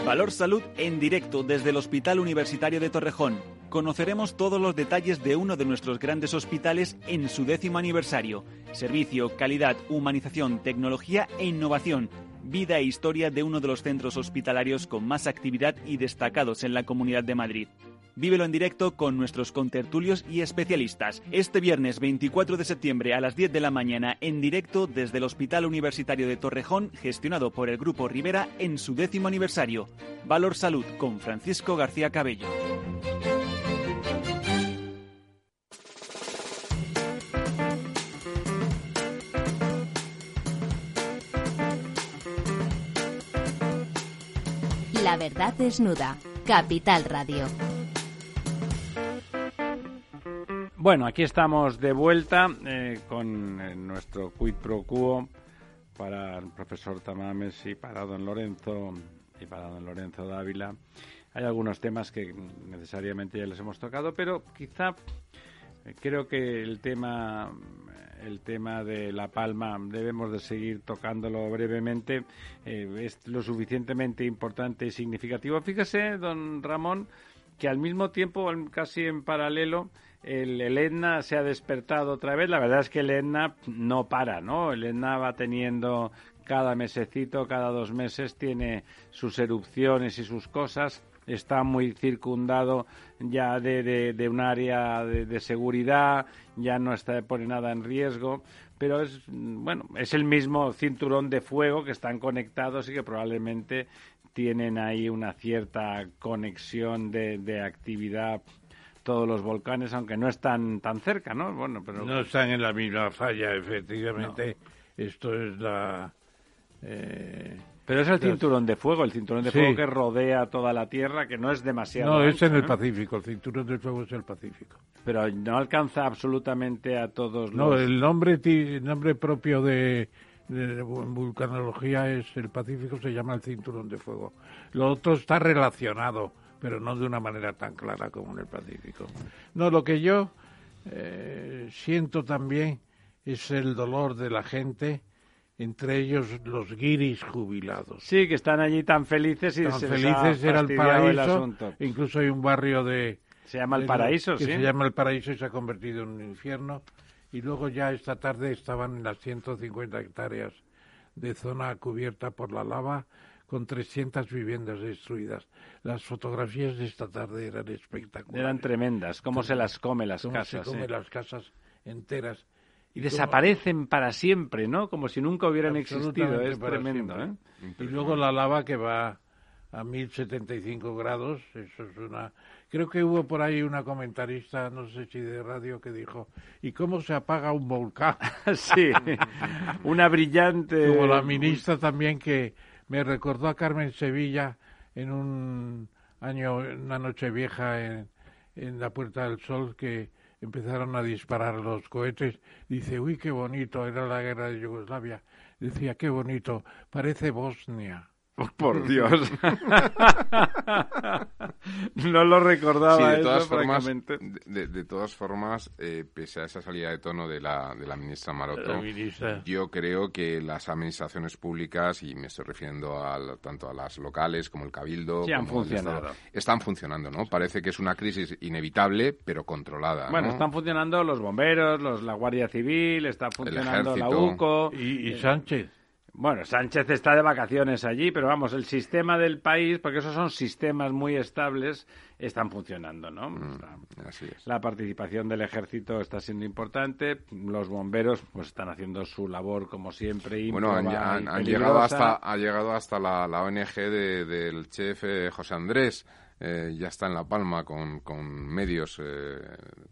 Speaker 8: Valor Salud en directo desde el Hospital Universitario de Torrejón. Conoceremos todos los detalles de uno de nuestros grandes hospitales en su décimo aniversario. Servicio, calidad, humanización, tecnología e innovación vida e historia de uno de los centros hospitalarios con más actividad y destacados en la Comunidad de Madrid. Vívelo en directo con nuestros contertulios y especialistas. Este viernes 24 de septiembre a las 10 de la mañana en directo desde el Hospital Universitario de Torrejón, gestionado por el Grupo Rivera en su décimo aniversario. Valor Salud con Francisco García Cabello.
Speaker 1: Verdad desnuda. Capital Radio.
Speaker 2: Bueno, aquí estamos de vuelta eh, con eh, nuestro quid pro quo para el profesor Tamames y para don Lorenzo y para don Lorenzo Dávila. Hay algunos temas que necesariamente ya les hemos tocado, pero quizá eh, creo que el tema el tema de La Palma debemos de seguir tocándolo brevemente. Eh, es lo suficientemente importante y significativo. Fíjese, don Ramón, que al mismo tiempo, casi en paralelo, el, Etna se ha despertado otra vez. La verdad es que el Etna no para, ¿no? El Etna va teniendo cada mesecito, cada dos meses, tiene sus erupciones y sus cosas está muy circundado ya de, de, un área de, seguridad, ya no está pone nada en riesgo, pero es bueno es el mismo cinturón de fuego que están conectados y que probablemente tienen ahí una cierta conexión de, actividad todos los volcanes, aunque no están tan cerca, ¿no? Bueno, pero
Speaker 3: no están en la misma falla, efectivamente. Esto es la
Speaker 2: eh, pero es el cinturón de fuego, el cinturón de fuego que rodea toda la Tierra, que no es demasiado.
Speaker 3: No, es en el Pacífico, el cinturón de fuego es el Pacífico.
Speaker 2: Pero no alcanza absolutamente a todos los.
Speaker 3: No, el nombre, nombre propio de, vulcanología es el Pacífico, se llama el cinturón de fuego. Lo otro está relacionado, pero no de una manera tan clara como en el Pacífico. No, lo que yo eh, siento también es el dolor de la gente entre ellos los guiris jubilados.
Speaker 2: Sí, que están allí tan felices y
Speaker 3: tan
Speaker 2: se
Speaker 3: felices era el paraíso. incluso hay un barrio de
Speaker 2: se llama el paraíso,
Speaker 3: que
Speaker 2: sí.
Speaker 3: se llama el paraíso y se ha convertido en un infierno. Y luego ya esta tarde estaban en las 150 hectáreas de zona cubierta por la lava con 300 viviendas destruidas. Las fotografías de esta tarde eran espectaculares.
Speaker 2: Eran tremendas, cómo se las come las
Speaker 3: cómo
Speaker 2: casas.
Speaker 3: Se come las casas enteras
Speaker 2: y desaparecen para siempre, ¿no? Como si nunca hubieran existido. Es tremendo, ¿eh?
Speaker 3: Y luego la lava que va a 1075 grados, eso es una... Creo que hubo por ahí una comentarista, no sé si de radio, que dijo, ¿y cómo se apaga un volcán?
Speaker 2: sí, una brillante...
Speaker 3: Como la ministra también que me recordó a Carmen Sevilla en un año, una noche vieja en, en la Puerta del Sol, que empezaron a disparar los cohetes. Dice, uy, qué bonito, era la guerra de Yugoslavia. Decía, qué bonito, parece Bosnia.
Speaker 2: Por Dios. no lo recordaba.
Speaker 4: de todas formas, de, todas formas eh, pese a esa salida de tono de la, de la ministra Maroto, yo creo que las administraciones públicas, y me estoy refiriendo al, tanto a las locales como el Cabildo, como están funcionando, ¿no? Parece que es una crisis inevitable, pero controlada.
Speaker 2: Bueno, están funcionando los bomberos, los, la Guardia Civil, está funcionando la UCO.
Speaker 3: y Sánchez.
Speaker 2: Bueno, Sánchez está de vacaciones allí, pero vamos, el sistema del país, porque esos son sistemas muy estables, están funcionando, ¿no?
Speaker 4: Mm, así es.
Speaker 2: La participación del ejército está siendo importante, los bomberos pues están haciendo su labor como siempre.
Speaker 4: Bueno, han, llegado hasta ha llegado hasta la, ONG del chef José Andrés eh, ya está en La Palma con, con medios, eh,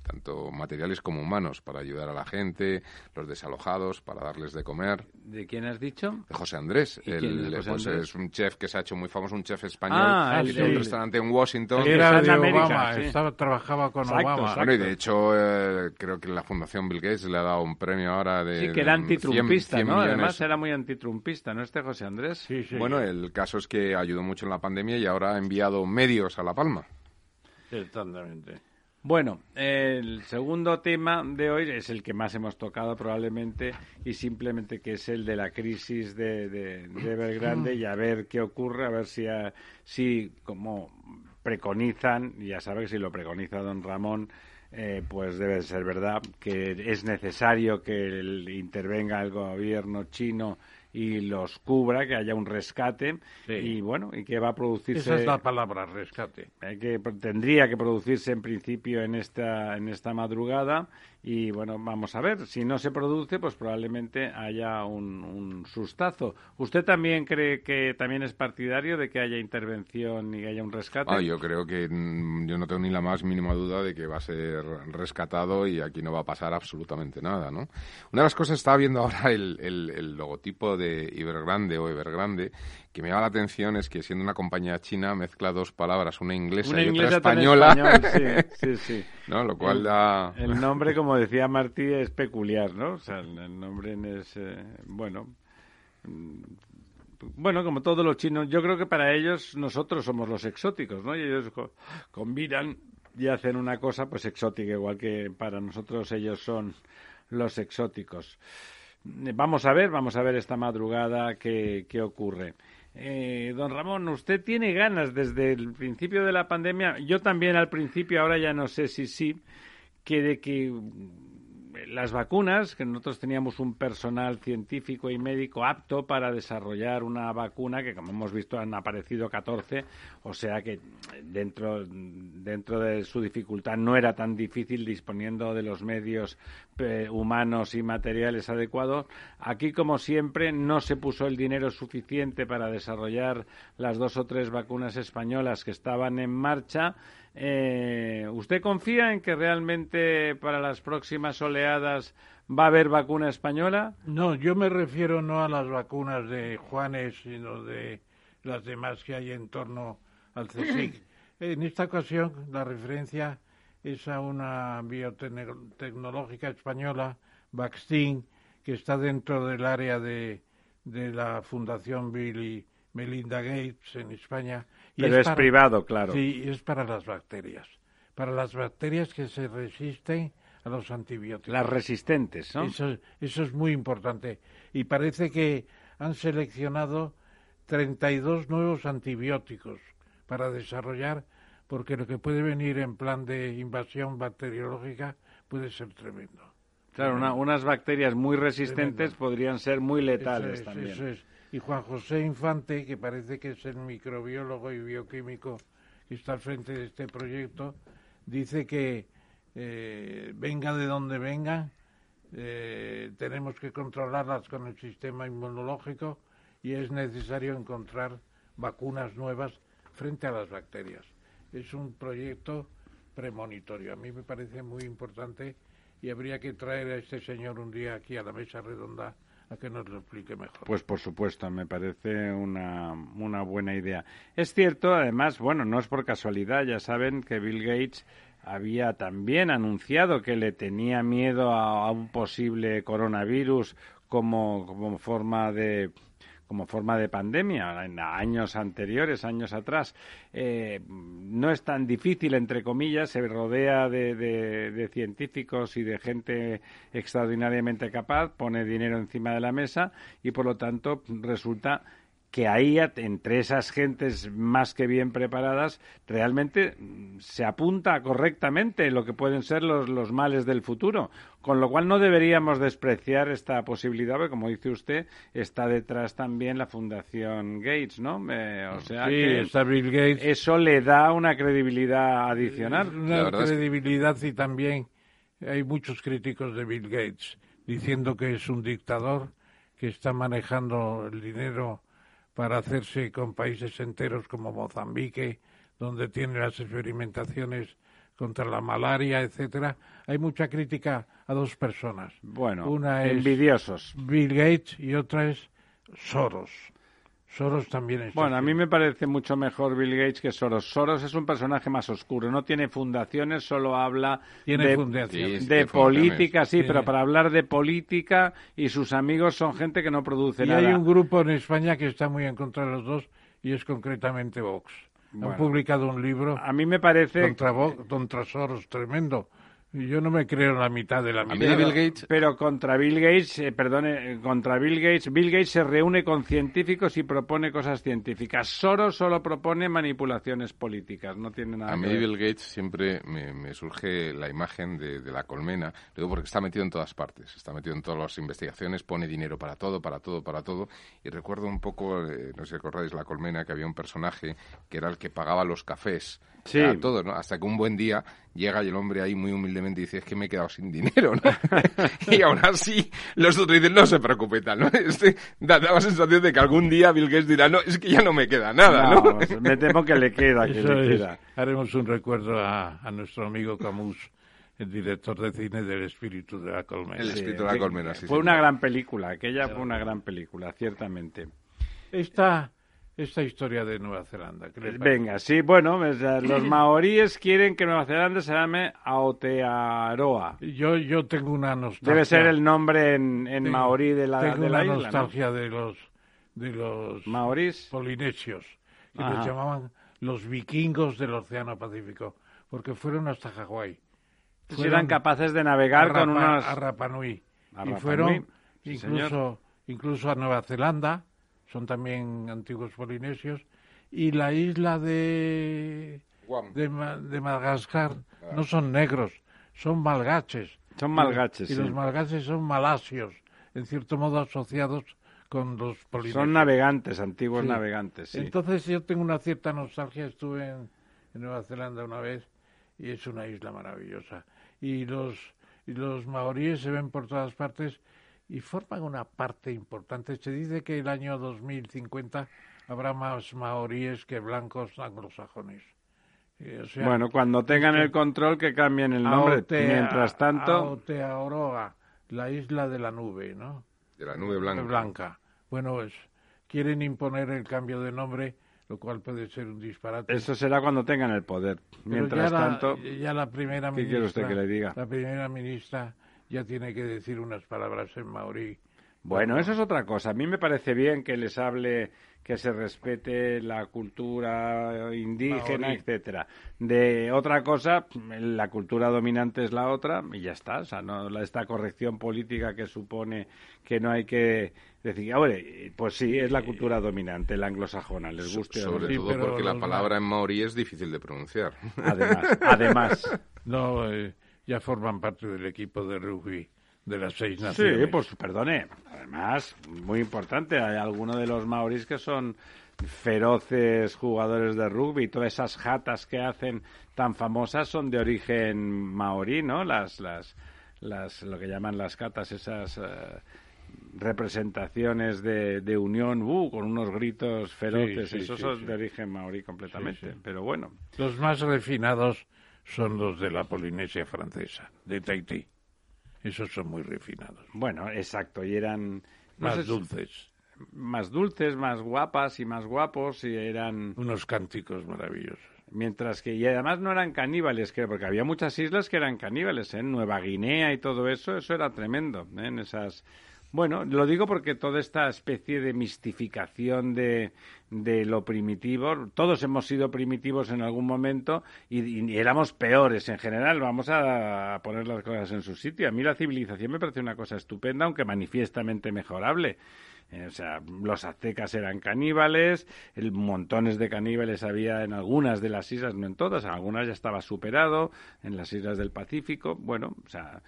Speaker 4: tanto materiales como humanos, para ayudar a la gente, los desalojados, para darles de comer.
Speaker 2: ¿De quién has dicho?
Speaker 4: De José Andrés.
Speaker 2: ¿Y quién
Speaker 4: El,
Speaker 2: es José
Speaker 4: pues,
Speaker 2: Andrés?
Speaker 4: es un chef que se ha hecho muy famoso, un chef español,
Speaker 2: Ah,
Speaker 4: que
Speaker 2: el-
Speaker 4: tiene un restaurante en Washington.
Speaker 3: Era de
Speaker 2: América,
Speaker 3: Obama,
Speaker 2: sí.
Speaker 3: estaba, trabajaba con
Speaker 2: Exacto,
Speaker 3: Obama.
Speaker 2: exacto.
Speaker 4: Bueno, y de hecho, eh, creo que la Fundación Bill Gates le ha dado un premio ahora de.
Speaker 2: Sí, que era
Speaker 4: de 100
Speaker 2: antitrumpista,
Speaker 4: 100
Speaker 2: ¿no?
Speaker 4: millones.
Speaker 2: Además era muy antitrumpista, ¿no? Este José Andrés.
Speaker 3: Sí, sí.
Speaker 4: Bueno, el caso es que ayudó mucho en la pandemia y ahora ha enviado medios a La Palma.
Speaker 3: Exactamente.
Speaker 2: Bueno, el segundo tema de hoy es el que más hemos tocado probablemente y simplemente que es el de la crisis de, de, de Evergrande y a ver qué ocurre, a ver si, a- si como preconizan, ya sabe que si lo preconiza don Ramón, eh, pues debe ser verdad que es necesario que el- intervenga el gobierno chino y los cubra, que haya un rescate
Speaker 3: Sí.
Speaker 2: y bueno, y que va a producirse
Speaker 3: Esa es la palabra, rescate.
Speaker 2: eh, que tendría que producirse en principio en esta en esta madrugada y bueno vamos a ver si no se produce pues probablemente haya un, un sustazo usted también cree que también es partidario de que haya intervención y que haya un rescate
Speaker 4: Ah, yo creo que mm, yo no tengo ni la más mínima duda de que va a ser rescatado y aquí no va a pasar absolutamente nada, ¿no? Una de las cosas estaba viendo ahora el, el- el logotipo de Evergrande o Evergrande que me llama la atención es que siendo una compañía china mezcla dos palabras, una inglesa
Speaker 2: una
Speaker 4: y
Speaker 2: inglesa
Speaker 4: otra española,
Speaker 2: español, sí, sí, sí.
Speaker 4: ¿no? Lo cual
Speaker 2: el,
Speaker 4: da
Speaker 2: el nombre como decía Martí es peculiar no o sea el, nombre es eh, bueno mm, bueno, como todos los chinos, yo creo que para ellos nosotros somos los exóticos, ¿no? Y ellos co- combinan y hacen una cosa pues exótica, igual que para nosotros ellos son los exóticos. Vamos a ver, vamos a ver esta madrugada qué, qué ocurre. Eh, don Ramón, usted tiene ganas desde el principio de la pandemia, yo también al principio, ahora ya no sé si sí, que de que las vacunas, que nosotros teníamos un personal científico y médico apto para desarrollar una vacuna que, como hemos visto, han aparecido 14, o sea que dentro, dentro de su dificultad no era tan difícil disponiendo de los medios eh, humanos y materiales adecuados. Aquí, como siempre, no se puso el dinero suficiente para desarrollar las dos o tres vacunas españolas que estaban en marcha. Eh, ¿Usted confía en que realmente para las próximas oleadas va a haber vacuna española?
Speaker 3: No, yo me refiero no a las vacunas de Juanes, sino de las demás que hay en torno al CSIC. En esta ocasión, la referencia es a una biotecnológica española, Vaccin, que está dentro del área de, de la Fundación Bill y Melinda Gates en España. Y
Speaker 2: Pero es
Speaker 3: para-
Speaker 2: privado, claro.
Speaker 3: Sí, es para las bacterias. Para las bacterias que se resisten a los antibióticos.
Speaker 2: Las resistentes, ¿no?
Speaker 3: Eso, eso es muy importante. Y parece que han seleccionado 32 nuevos antibióticos para desarrollar, porque lo que puede venir en plan de invasión bacteriológica puede ser tremendo.
Speaker 2: Claro, una- unas bacterias muy resistentes
Speaker 3: Tremendo.
Speaker 2: podrían ser muy letales
Speaker 3: Eso es,
Speaker 2: también.
Speaker 3: eso es. Y Juan José Infante, que parece que es el microbiólogo y bioquímico que está al frente de este proyecto, dice que eh, venga de donde venga, eh, tenemos que controlarlas con el sistema inmunológico y es necesario encontrar vacunas nuevas frente a las bacterias. Es un proyecto premonitorio. A mí me parece muy importante y habría que traer a este señor un día aquí a la mesa redonda
Speaker 2: Pues por supuesto, me parece una, una buena idea. Es cierto, además, bueno, no es por casualidad, ya saben que Bill Gates había también anunciado que le tenía miedo a, a un posible coronavirus como, como forma de como forma de pandemia en años anteriores, años atrás. Eh, no es tan difícil, entre comillas, se rodea de, de- de científicos y de gente extraordinariamente capaz, pone dinero encima de la mesa y, por lo tanto, resulta que ahí, entre esas gentes más que bien preparadas, realmente mm, se apunta correctamente lo que pueden ser los, los males del futuro. Con lo cual no deberíamos despreciar esta posibilidad, porque como dice usted, está detrás también la Fundación Gates, ¿no? Eh, o sea
Speaker 3: sí,
Speaker 2: que
Speaker 3: está Bill Gates.
Speaker 2: eso le da una credibilidad adicional.
Speaker 3: Una
Speaker 4: es
Speaker 3: credibilidad y también hay muchos críticos de Bill Gates diciendo que es un dictador que está manejando el dinero para hacerse con países enteros como Mozambique, donde tiene las experimentaciones contra la malaria, etcétera, hay mucha crítica a dos personas.
Speaker 2: Bueno,
Speaker 3: Una es
Speaker 2: envidiosos.
Speaker 3: Bill Gates y otra es Soros. Soros también es.
Speaker 2: Bueno, a mí me parece mucho mejor Bill Gates que Soros. Soros es un personaje más oscuro, no tiene fundaciones, solo habla
Speaker 3: Tiene
Speaker 2: de,
Speaker 3: fundaciones.
Speaker 4: Sí,
Speaker 2: de
Speaker 4: tiene fundaciones.
Speaker 2: política, sí,
Speaker 3: Tiene-
Speaker 2: pero para hablar de política y sus amigos son gente que no produce
Speaker 3: Y
Speaker 2: nada.
Speaker 3: hay un grupo en España que está muy en contra de los dos y es concretamente Vox.
Speaker 2: Bueno.
Speaker 3: Han publicado un libro
Speaker 2: A mí me parece
Speaker 3: contra, Vox, contra Soros tremendo. Yo no me creo la mitad de la
Speaker 4: A mí
Speaker 3: mitad.
Speaker 4: de Bill Gates,
Speaker 2: Pero contra Bill Gates, eh, perdone, eh, contra Bill Gates, Bill Gates se reúne con científicos y propone cosas científicas. Soros solo propone manipulaciones políticas, no tiene nada
Speaker 4: a
Speaker 2: que
Speaker 4: mí
Speaker 2: ver.
Speaker 4: Bill Gates siempre me, me surge la imagen de, de la colmena, digo porque está metido en todas partes, está metido en todas las investigaciones, pone dinero para todo, para todo, para todo. Y recuerdo un poco, eh, no sé si recordáis la colmena, que había un personaje que era el que pagaba los cafés.
Speaker 2: Sí.
Speaker 4: A todos, ¿no? Hasta que un buen día llega y el hombre ahí muy humildemente dice, es que me he quedado sin dinero, ¿no? y aún así los otros dicen, no se preocupe tal, ¿no? Este, da, da la sensación de que algún día Bill Gates dirá, no, es que ya no me queda nada, ¿no?
Speaker 2: No, me temo que le queda, que
Speaker 3: Eso
Speaker 2: le
Speaker 3: es.
Speaker 2: queda.
Speaker 3: Haremos un recuerdo a, a nuestro amigo Camus, el director de cine del espíritu de la colmena.
Speaker 4: El espíritu de la colmena, sí,
Speaker 2: Fue
Speaker 4: señor.
Speaker 2: una gran película, aquella fue una gran película, ciertamente.
Speaker 3: Esta, esta historia de Nueva Zelanda.
Speaker 2: Venga, sí, bueno, los maoríes quieren que Nueva Zelanda se llame Aotearoa.
Speaker 3: Yo, yo tengo una nostalgia.
Speaker 2: Debe ser el nombre en, en
Speaker 3: Tengo-
Speaker 2: maorí de la,
Speaker 3: tengo
Speaker 2: de la
Speaker 3: una
Speaker 2: isla, ¿no?
Speaker 3: nostalgia de los de los
Speaker 2: Maorís.
Speaker 3: polinesios que
Speaker 2: Ajá.
Speaker 3: los llamaban los vikingos del Océano Pacífico porque fueron hasta Hawái. Fueron
Speaker 2: eran capaces de navegar
Speaker 3: Rapa-
Speaker 2: con unos...
Speaker 3: a Rapa Nui.
Speaker 2: A
Speaker 3: y
Speaker 2: Rapa
Speaker 3: fueron
Speaker 2: Nui,
Speaker 3: incluso incluso a Nueva Zelanda, son también antiguos polinesios y la isla de
Speaker 4: Guam.
Speaker 3: de, Ma- de Madagascar no son negros, son malgaches.
Speaker 2: Son malgaches,
Speaker 3: Y
Speaker 2: sí.
Speaker 3: los malgaches son malasios, en cierto modo asociados con los polinesios.
Speaker 2: Son navegantes, antiguos
Speaker 3: Sí.
Speaker 2: navegantes, sí.
Speaker 3: Entonces yo tengo una cierta nostalgia, estuve en, en Nueva Zelanda una vez y es una isla maravillosa. Y los, y los maoríes se ven por todas partes y forman una parte importante. Se dice que el año 2050 habrá más maoríes que blancos anglosajones. Eh, o sea,
Speaker 2: bueno, cuando tengan el control que cambien el nombre.
Speaker 3: Aotea-
Speaker 2: Mientras tanto,
Speaker 3: Aotearoa, la isla de la nube, ¿no?
Speaker 4: De la nube blanca.
Speaker 3: blanca. Bueno, pues quieren imponer el cambio de nombre, lo cual puede ser un disparate.
Speaker 2: eso será cuando tengan el poder. Mientras
Speaker 3: ya la-
Speaker 2: tanto,
Speaker 3: ya la primera
Speaker 2: ¿qué
Speaker 3: ministra,
Speaker 2: quiere usted que le diga?
Speaker 3: La primera ministra ya tiene que decir unas palabras en maorí.
Speaker 2: Bueno, eso es otra cosa. A mí me parece bien que les hable, que se respete la cultura indígena,
Speaker 3: Maorí.
Speaker 2: etcétera. De otra cosa, la cultura dominante es la otra y ya está. O sea, no la- esta corrección política que supone que no hay que decir, "Oye, pues sí, es la cultura dominante, la anglosajona, les
Speaker 4: So-
Speaker 2: guste o no
Speaker 4: sobre
Speaker 3: Sí,
Speaker 4: todo porque la palabra en maorí es difícil de pronunciar.
Speaker 2: Además, además.
Speaker 3: No, eh, ya forman parte del equipo de rugby de las seis
Speaker 2: Sí,
Speaker 3: naciones.
Speaker 2: pues perdone. Además, muy importante, hay algunos de los maoríes que son feroces jugadores de rugby y todas esas jatas que hacen tan famosas son de origen maorí, ¿no? Las, las, las, lo que llaman las catas, esas eh, representaciones de, de unión, uh, con unos gritos feroces,
Speaker 3: sí,
Speaker 2: esos
Speaker 3: sí,
Speaker 2: son
Speaker 3: sí.
Speaker 2: de origen maorí completamente.
Speaker 3: Sí, sí.
Speaker 2: Pero bueno,
Speaker 3: Los más refinados son los de la Polinesia francesa, de Tahití. Esos son muy refinados.
Speaker 2: bueno, exacto, y eran... no
Speaker 3: Más
Speaker 2: si-
Speaker 3: dulces.
Speaker 2: más dulces, más guapas y más guapos y eran
Speaker 3: Unos cánticos maravillosos.
Speaker 2: mientras que y además no eran caníbales, creo, porque había muchas islas que eran caníbales, ¿eh? en Nueva Guinea y todo eso, eso era tremendo, ¿eh? en esas bueno, lo digo porque toda esta especie de mistificación de, de lo primitivo, todos hemos sido primitivos en algún momento y, éramos peores en general. Vamos a poner las cosas en su sitio. A mí la civilización me parece una cosa estupenda, aunque manifiestamente mejorable. Eh, o sea, los aztecas eran caníbales, el, montones de caníbales había en algunas de las islas, no en todas, en algunas ya estaba superado, en las islas del Pacífico. Bueno, o sea,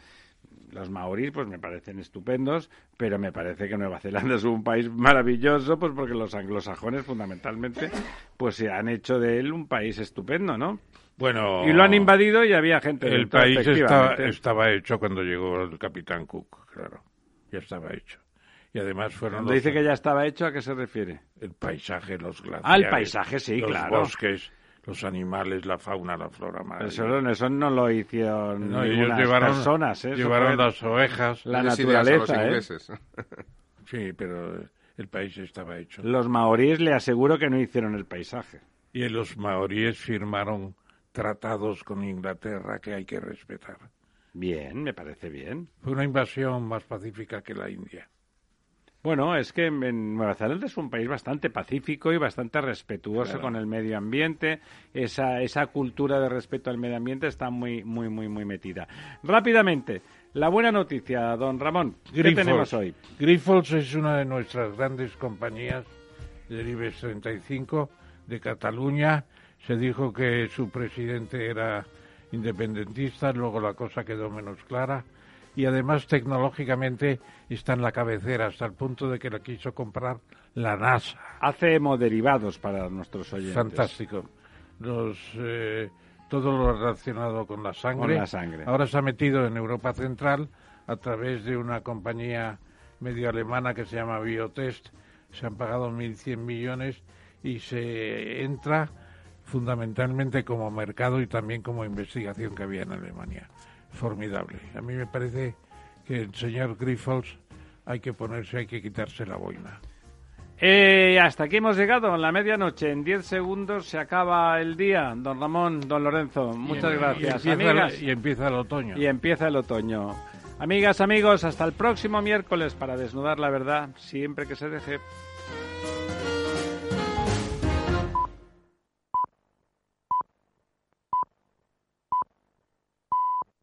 Speaker 2: los maoríes pues me parecen estupendos, pero me parece que Nueva Zelanda es un país maravilloso, pues porque los anglosajones fundamentalmente pues se han hecho de él un país estupendo, ¿no?
Speaker 3: Bueno,
Speaker 2: Y lo han invadido y había gente
Speaker 3: El
Speaker 2: dentro,
Speaker 3: país estaba, hecho cuando llegó el capitán Cook, claro. Ya estaba hecho. Y además fueron
Speaker 2: Cuando
Speaker 3: los-
Speaker 2: dice que ya estaba hecho, ¿a qué se refiere?
Speaker 3: el paisaje, los glaciares.
Speaker 2: Ah, el paisaje, sí,
Speaker 3: los
Speaker 2: claro.
Speaker 3: bosques. Los animales, la fauna, la flora.
Speaker 2: Eso, eso, no lo hicieron
Speaker 3: no, ellos llevaron,
Speaker 2: personas. ¿eh?
Speaker 3: Llevaron las ovejas.
Speaker 2: La naturaleza. ¿eh?
Speaker 3: Sí, pero el país estaba hecho.
Speaker 2: Los maoríes le aseguro que no hicieron el paisaje.
Speaker 3: Y los maoríes firmaron tratados con Inglaterra que hay que respetar.
Speaker 2: Bien, me parece bien.
Speaker 3: Fue una invasión más pacífica que la India.
Speaker 2: Bueno, es que en Nueva Zelanda es un país bastante pacífico y bastante respetuoso con el medio ambiente. Esa, esa cultura de respeto al medio ambiente está muy, muy, muy, muy metida. Rápidamente, la buena noticia, don Ramón. ¿Qué tenemos hoy?
Speaker 3: Grifols es una de nuestras grandes compañías del IBEX 35 de Cataluña. Se dijo que su presidente era independentista, luego la cosa quedó menos clara y además tecnológicamente está en la cabecera hasta el punto de que la quiso comprar la NASA.
Speaker 2: Hace hemoderivados para nuestros oyentes.
Speaker 3: Fantástico. Los, eh, todo lo relacionado con la sangre.
Speaker 2: Con la sangre.
Speaker 3: Ahora se ha metido en Europa Central a través de una compañía medio alemana que se llama Biotest. Se han pagado 1.100 millones y se entra fundamentalmente como mercado y también como investigación que había en Alemania formidable. A mí me parece que el señor Grifols hay que ponerse, hay que quitarse la boina.
Speaker 2: Eh, hasta aquí hemos llegado, en la medianoche. En 10 segundos se acaba el día. Don Ramón, don Lorenzo, muchas gracias.
Speaker 3: Y empieza, y empieza el otoño.
Speaker 2: Y empieza el otoño. Amigas, amigos, hasta el próximo miércoles para desnudar la verdad siempre que se deje.